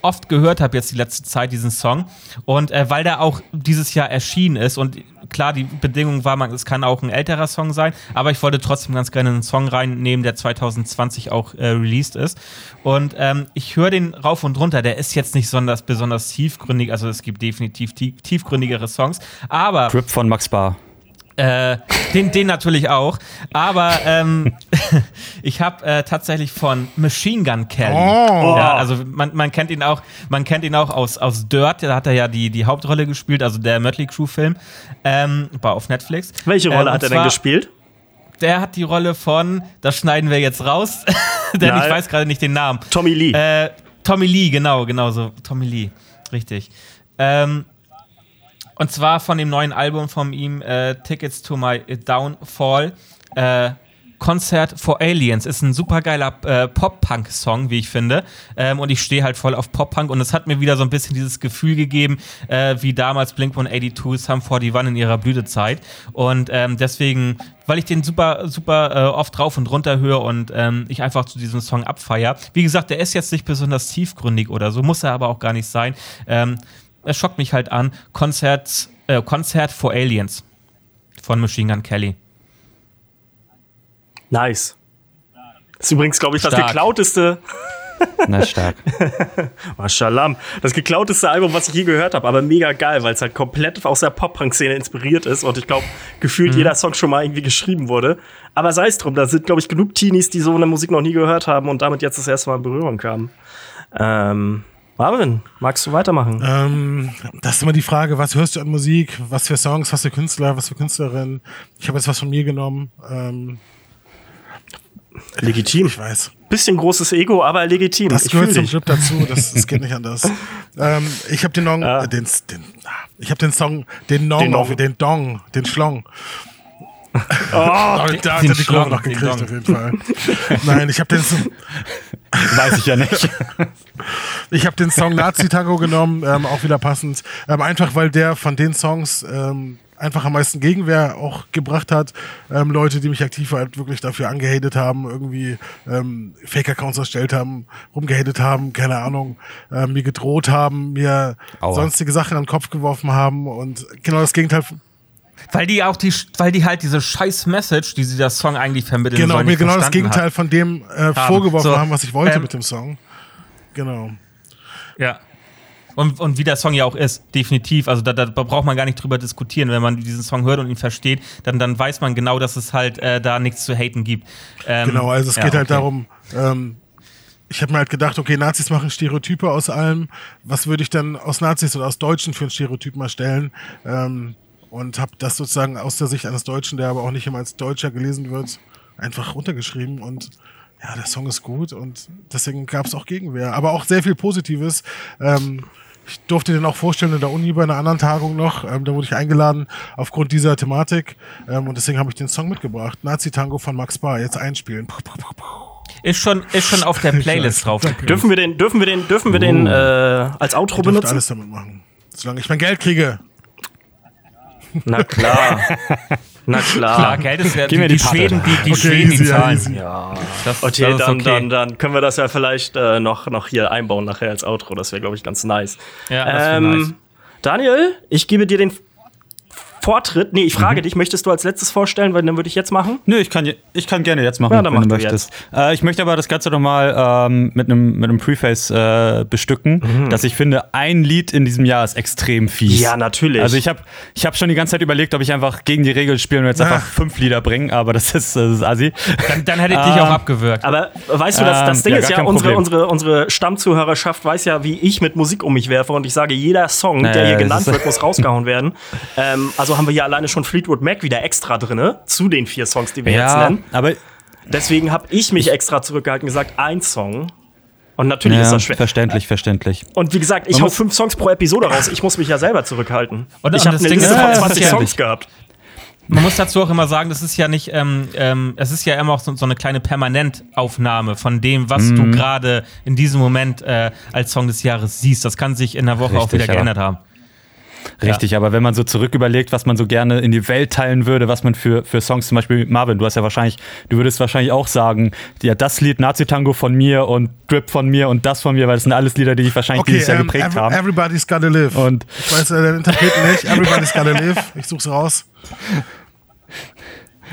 oft gehört habe jetzt die letzte Zeit, diesen Song. Und äh, weil der auch dieses Jahr erschienen ist und klar, die Bedingung war, man, es kann auch ein älterer Song sein, aber ich wollte trotzdem ganz gerne einen Song reinnehmen, der 2020 auch äh, released ist. Und ähm, ich höre den rauf und runter, der ist jetzt nicht besonders, besonders tiefgründig, also es gibt definitiv tief, tiefgründigere Songs, aber... Grip von Max Bar. Äh, den, den natürlich auch. Aber ähm, [laughs] ich habe äh, tatsächlich von Machine Gun Kelly. Oh. Ja, also man, man kennt ihn auch, man kennt ihn auch aus, aus Dirt, da hat er ja die, die Hauptrolle gespielt, also der Mötley Crew-Film. Ähm, war auf Netflix. Welche Rolle ähm, hat er denn gespielt? Der hat die Rolle von, das schneiden wir jetzt raus, [laughs] denn Nein. ich weiß gerade nicht den Namen. Tommy Lee. Äh, Tommy Lee, genau, genau so. Tommy Lee. Richtig. Ähm, und zwar von dem neuen Album von ihm, äh, Tickets to My Downfall. Äh, Concert for Aliens ist ein supergeiler äh, Pop-Punk-Song, wie ich finde. Ähm, und ich stehe halt voll auf Pop-Punk. Und es hat mir wieder so ein bisschen dieses Gefühl gegeben, äh, wie damals Blink 182, Sum 41 in ihrer Blütezeit. Und ähm, deswegen, weil ich den super, super äh, oft drauf und runter höre und ähm, ich einfach zu diesem Song abfeier. Wie gesagt, der ist jetzt nicht besonders tiefgründig oder so, muss er aber auch gar nicht sein. Es schockt mich halt an. Konzert, äh, Konzert for Aliens von Machine Gun Kelly. Nice. Das ist übrigens, glaube ich, das geklauteste. [laughs] Na, stark. [laughs] Mashallah. Das geklauteste Album, was ich je gehört habe, aber mega geil, weil es halt komplett aus der Pop-Punk-Szene inspiriert ist und ich glaube, gefühlt mhm. jeder Song schon mal irgendwie geschrieben wurde. Aber sei es drum, da sind, glaube ich, genug Teenies, die so eine Musik noch nie gehört haben und damit jetzt das erste Mal in Berührung kamen. Ähm, Marvin, magst du weitermachen? Ähm, das ist immer die Frage, was hörst du an Musik, was für Songs, was für Künstler, was für Künstlerin. Ich habe jetzt was von mir genommen. Ähm, legitim. Ich weiß. Bisschen großes Ego, aber legitim. Das ich gehört zum Clip dazu, das, das geht nicht anders. [laughs] ähm, ich habe den, Nong, ja. äh, den, den, ich habe den Song, den Nong, den, Nong. den Dong, den Schlong. Oh, [laughs] da hat er die Kurve noch gekriegt, auf jeden Fall. Nein, ich habe den. [laughs] Weiß ich ja nicht. [laughs] ich habe den Song Nazi Tango genommen, ähm, auch wieder passend. Ähm, einfach weil der von den Songs ähm, einfach am meisten Gegenwehr auch gebracht hat. Ähm, Leute, die mich aktiv halt wirklich dafür angehatet haben, irgendwie ähm, Fake-Accounts erstellt haben, rumgehatet haben, keine Ahnung, äh, mir gedroht haben, mir Aua. sonstige Sachen an den Kopf geworfen haben und genau das Gegenteil weil die auch die, weil die halt diese scheiß Message, die sie der Song eigentlich vermitteln Genau, mir genau das Gegenteil hat. von dem äh, vorgeworfen so, haben, was ich wollte ähm, mit dem Song. Genau. Ja. Und, und wie der Song ja auch ist, definitiv. Also da, da braucht man gar nicht drüber diskutieren. Wenn man diesen Song hört und ihn versteht, dann, dann weiß man genau, dass es halt äh, da nichts zu haten gibt. Ähm, genau, also es ja, geht halt okay. darum, ähm, ich habe mir halt gedacht, okay, Nazis machen Stereotype aus allem. Was würde ich dann aus Nazis oder aus Deutschen für ein Stereotyp mal stellen? Ähm, und habe das sozusagen aus der Sicht eines Deutschen, der aber auch nicht immer als Deutscher gelesen wird, einfach runtergeschrieben und ja, der Song ist gut und deswegen gab es auch Gegenwehr, aber auch sehr viel Positives. Ähm, ich durfte den auch vorstellen in der Uni bei einer anderen Tagung noch. Ähm, da wurde ich eingeladen aufgrund dieser Thematik ähm, und deswegen habe ich den Song mitgebracht. Nazi Tango von Max Bar. Jetzt einspielen. Ist schon, ist schon auf der [laughs] Playlist drauf. Dürfen wir den, dürfen wir den, dürfen wir den äh, als Outro benutzen? alles damit machen. Solange ich mein Geld kriege. Na klar. Na klar. Klar, Geld ist ja die, die, die Schweden, die, die okay, Schweden easy, zahlen. Easy. Ja. Das, okay, das dann, okay. dann, dann können wir das ja vielleicht äh, noch, noch hier einbauen nachher als Outro. Das wäre, glaube ich, ganz nice. Ja, das ähm, nice. Daniel, ich gebe dir den Vortritt. Nee, ich frage dich, möchtest du als letztes vorstellen, weil dann würde ich jetzt machen? Nö, ich kann, ich kann gerne jetzt machen, Ja, dann wenn du mach du möchtest. Äh, ich möchte aber das Ganze nochmal ähm, mit einem mit einem Preface äh, bestücken, dass ich finde, ein Lied in diesem Jahr ist extrem fies. Ja, natürlich. Also ich habe ich hab schon die ganze Zeit überlegt, ob ich einfach gegen die Regeln spiele und jetzt Ah. einfach fünf Lieder bringe, aber das ist, das ist assi. Dann, dann hätte ich dich Ähm, auch abgewürgt. Aber weißt du, das, das Ähm, Ding ja, ist ja, unsere, Problem. unsere, unsere Stammzuhörerschaft weiß ja, wie ich mit Musik um mich werfe und ich sage, jeder Song, der Äh, hier das genannt wird, muss rausgehauen werden. [laughs] Ähm, also haben wir hier alleine schon Fleetwood Mac wieder extra drinne zu den vier Songs, die wir jetzt Ja, nennen. aber Deswegen habe ich mich extra zurückgehalten und gesagt, ein Song. Und natürlich ist ja, das schwer. verständlich, verständlich. Und wie gesagt, ich hau fünf Songs pro Episode raus. Ich muss mich ja selber zurückhalten. Und- ich habe das eine Ding Liste ist- von Ja, 20 verständlich. Songs gehabt. Man muss dazu auch immer sagen, das ist ja nicht, ähm, ähm, es ist ja immer auch so, so eine kleine Permanentaufnahme von dem, was Mhm. du gerade in diesem Moment äh, als Song des Jahres siehst. Das kann sich in der Woche auch Richtig, wieder ja. geändert haben. Richtig, aber wenn man so zurück überlegt, was man so gerne in die Welt teilen würde, was man für, für Songs zum Beispiel, Marvin, du hast ja wahrscheinlich, du würdest wahrscheinlich auch sagen, ja, das Lied Nazi-Tango von mir und Drip von mir und das von mir, weil das sind alles Lieder, die dich wahrscheinlich Okay, dieses Jahr ähm, geprägt every, haben. Everybody's Gotta Live. Und ich weiß äh, den Interpreten nicht. Everybody's Gotta Live. Ich such's raus.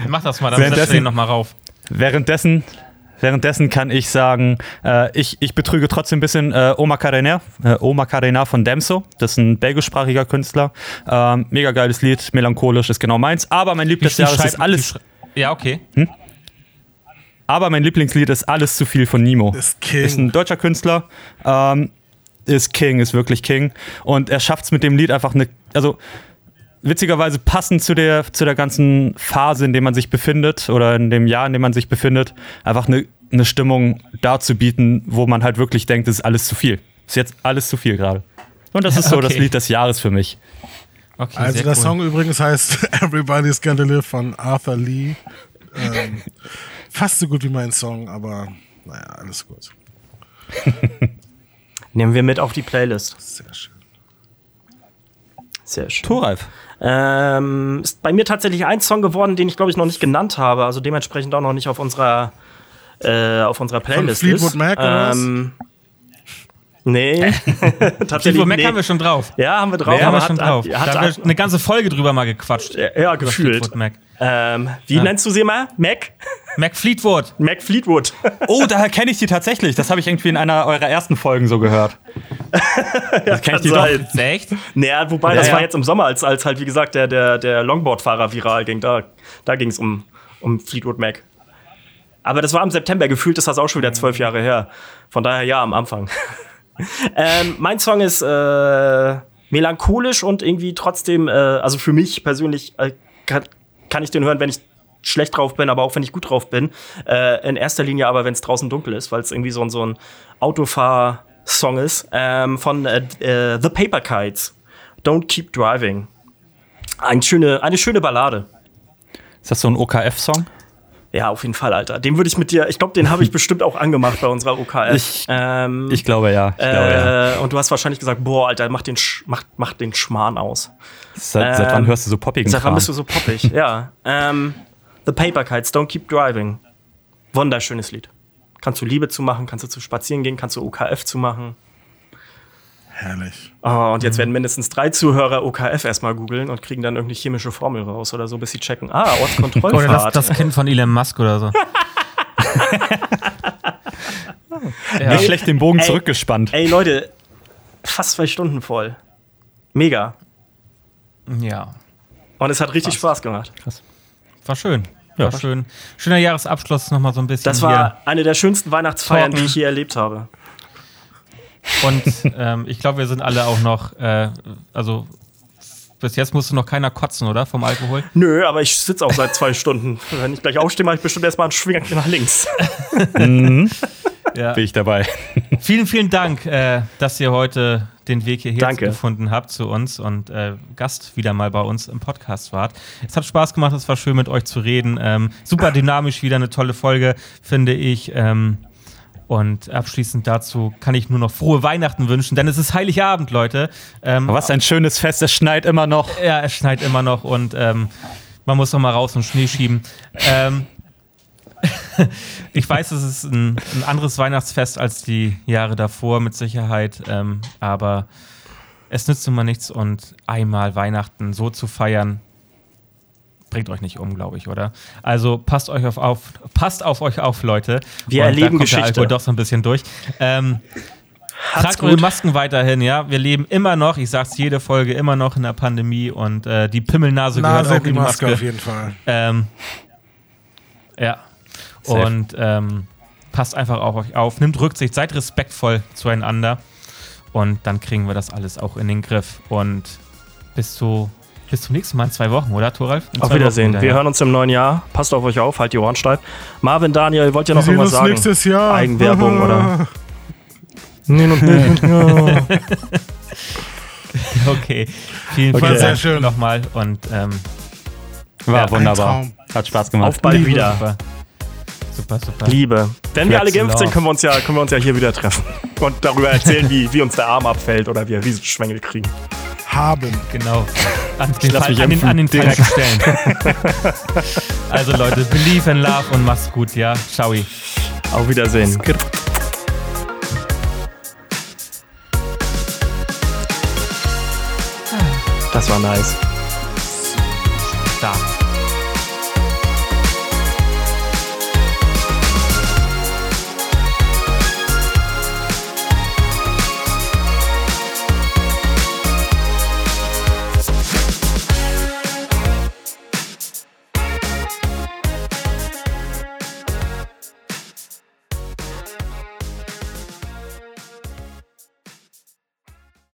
Mach das mal, dann Währenddessen- setzt du den nochmal rauf. währenddessen, währenddessen kann ich sagen, äh, ich, ich betrüge trotzdem ein bisschen äh, Oma Carena, äh, Oma Carena von Demso. Das ist ein belgischsprachiger Künstler. Ähm, mega geiles Lied, melancholisch, ist genau meins. Aber mein des Jahres schreibt- ist alles, Ja, okay. aber mein Lieblingslied ist alles zu viel von Nemo. Ist King. Ist ein deutscher Künstler. Ähm, ist King, ist wirklich King. Und er schafft es mit dem Lied einfach eine, also witzigerweise passend zu der, zu der ganzen Phase, in der man sich befindet oder in dem Jahr, in dem man sich befindet, einfach eine, eine Stimmung darzubieten, wo man halt wirklich denkt, es ist alles zu viel. Ist jetzt alles zu viel gerade. Und das ist so das Okay. Lied des Jahres für mich. okay Also der cool. Song übrigens heißt [laughs] Everybody's Gotta Live von Arthur Lee. Ähm, fast so gut wie mein Song, aber naja, alles gut. Nehmen wir mit auf die Playlist. Sehr schön. Sehr schön. Thoralf. Ähm, ist bei mir tatsächlich ein Song geworden, den ich glaube ich noch nicht genannt habe, also dementsprechend auch noch nicht auf unserer äh, auf unserer Playlist Fleetwood ist. Mac oder was? ähm, Nee, tatsächlich [laughs] Fleetwood Mac nee. haben wir schon drauf. Ja, haben wir drauf. Ja, haben wir aber schon hat, drauf. Hat, da hat, haben wir eine ganze Folge drüber mal gequatscht. ja, ja, gefühlt. Fleetwood Mac. Ähm, wie nennst du sie mal? Mac? Mac Fleetwood. [laughs] Mac Fleetwood. Oh, daher kenne ich die tatsächlich. Das habe ich irgendwie in einer eurer ersten Folgen so gehört. [laughs] Das kenne ich die doch. sein. Echt? Naja, wobei, Ja, das ja. war jetzt im Sommer, als, als halt, wie gesagt, der, der, der Longboard-Fahrer viral ging. Da, da ging es um, um Fleetwood Mac. Aber das war im September. Gefühlt ist das auch schon wieder zwölf Jahre her. Von daher ja, am Anfang. [laughs] ähm, mein Song ist äh, melancholisch und irgendwie trotzdem, äh, also für mich persönlich äh, kann, ich den hören, wenn ich schlecht drauf bin, aber auch wenn ich gut drauf bin. Äh, in erster Linie aber, wenn es draußen dunkel ist, weil es irgendwie so, ein- so ein Autofahr-Song ist. Ähm, von äh, äh, The Paper Kites. Don't Keep Driving. Ein schöne, eine schöne Ballade. Ist das so ein OKF-Song? Ja, auf jeden Fall, Alter. Den würde ich mit dir, ich glaube, den habe ich [laughs] bestimmt auch angemacht bei unserer OKF. Ich- ähm, Ich glaube ja. Ich glaube, ja. äh, und du hast wahrscheinlich gesagt, boah, Alter, mach den, Sch mach, mach den Schmarrn aus. Seit, seit wann ähm, hörst du so poppigen Seit wann Kram? bist du so poppig? [laughs] ja. Ähm, The Paper Kites, Don't Keep Driving. Wunderschönes Lied. Kannst du Liebe zu machen, kannst du zu spazieren gehen, kannst du OKF zu machen. Herrlich. Oh, und jetzt werden mindestens drei Zuhörer OKF erstmal googeln und kriegen dann irgendeine chemische Formel raus oder so, bis sie checken. Ah, [laughs] Oder das, Ortskontrollfahrt. das Kind von Elon Musk oder so. [laughs] [laughs] ja. Nicht schlecht den Bogen Ey. zurückgespannt. Ey, Leute, fast zwei Stunden voll. Mega. ja. Und es hat richtig Spaß gemacht. War schön. War schön. Schöner Jahresabschluss nochmal so ein bisschen. Das war eine der schönsten Weihnachtsfeiern, Talken. die ich je erlebt habe. Und ähm, ich glaube, wir sind alle auch noch, äh, also bis jetzt musste noch keiner kotzen, oder? Vom Alkohol. Nö, aber ich sitze auch seit zwei [laughs] Stunden. Wenn ich gleich aufstehe, mache ich bestimmt erstmal einen Schwing nach links. [laughs] Ja. Bin ich dabei. Vielen, vielen Dank, äh, dass ihr heute den Weg hierher Danke. gefunden habt zu uns und äh, Gast wieder mal bei uns im Podcast wart. Es hat Spaß gemacht, es war schön mit euch zu reden. Ähm, super dynamisch, wieder eine tolle Folge, finde ich. Ähm, und abschließend dazu kann ich nur noch frohe Weihnachten wünschen, denn es ist Heiligabend, Leute. Ähm, Was ein schönes Fest, es schneit immer noch. ja, es schneit immer noch und ähm, man muss noch mal raus und Schnee schieben. Ähm, [laughs] ich weiß, es ist ein, ein anderes Weihnachtsfest als die Jahre davor, mit Sicherheit. Ähm, aber es nützt nun mal nichts und einmal Weihnachten so zu feiern, bringt euch nicht um, glaube ich, oder? Also passt euch auf, auf passt auf euch auf, Leute. Wir Und erleben da Geschichte. Der Alkohol doch so ein bisschen durch. Ähm, Tragt eure. Masken weiterhin, ja. Wir leben immer noch, ich sag's jede Folge, immer noch in der Pandemie und äh, die Pimmelnase gehört Nase auch in die in die Maske Maske. auf jeden Fall. Ähm, ja. Safe. Und ähm, passt einfach auf euch auf, nimmt Rücksicht, seid respektvoll zueinander und dann kriegen wir das alles auch in den Griff. Und bis zu bis zum nächsten Mal in zwei Wochen, oder, Thoralf? In Auf Wiedersehen. Wir ja. hören uns im neuen Jahr. Passt auf euch auf, halt die Ohren steif. Marvin, Daniel, wollt ihr noch Wir irgendwas sagen? nächstes Jahr. Eigenwerbung [laughs] oder? Nee, noch nicht. Ja. [laughs] Okay. Vielen, Okay. vielen War sehr Dank schön. nochmal und ähm, War Ja, wunderbar. Hat Spaß gemacht. Auf bald Liebe. wieder. super. Super, super. Liebe. Wenn wir alle Flex geimpft sind, können wir uns ja, können wir uns ja hier wieder treffen. [laughs] Und darüber erzählen, wie, wie uns der Arm abfällt oder wir Riesenschwengel kriegen. Haben. Genau. An den, lass Fall, mich an den, an den falschen Stellen. [laughs] also Leute, believe in love und macht's gut, ja. Ciao. Auf Wiedersehen. Das war nice. Stark.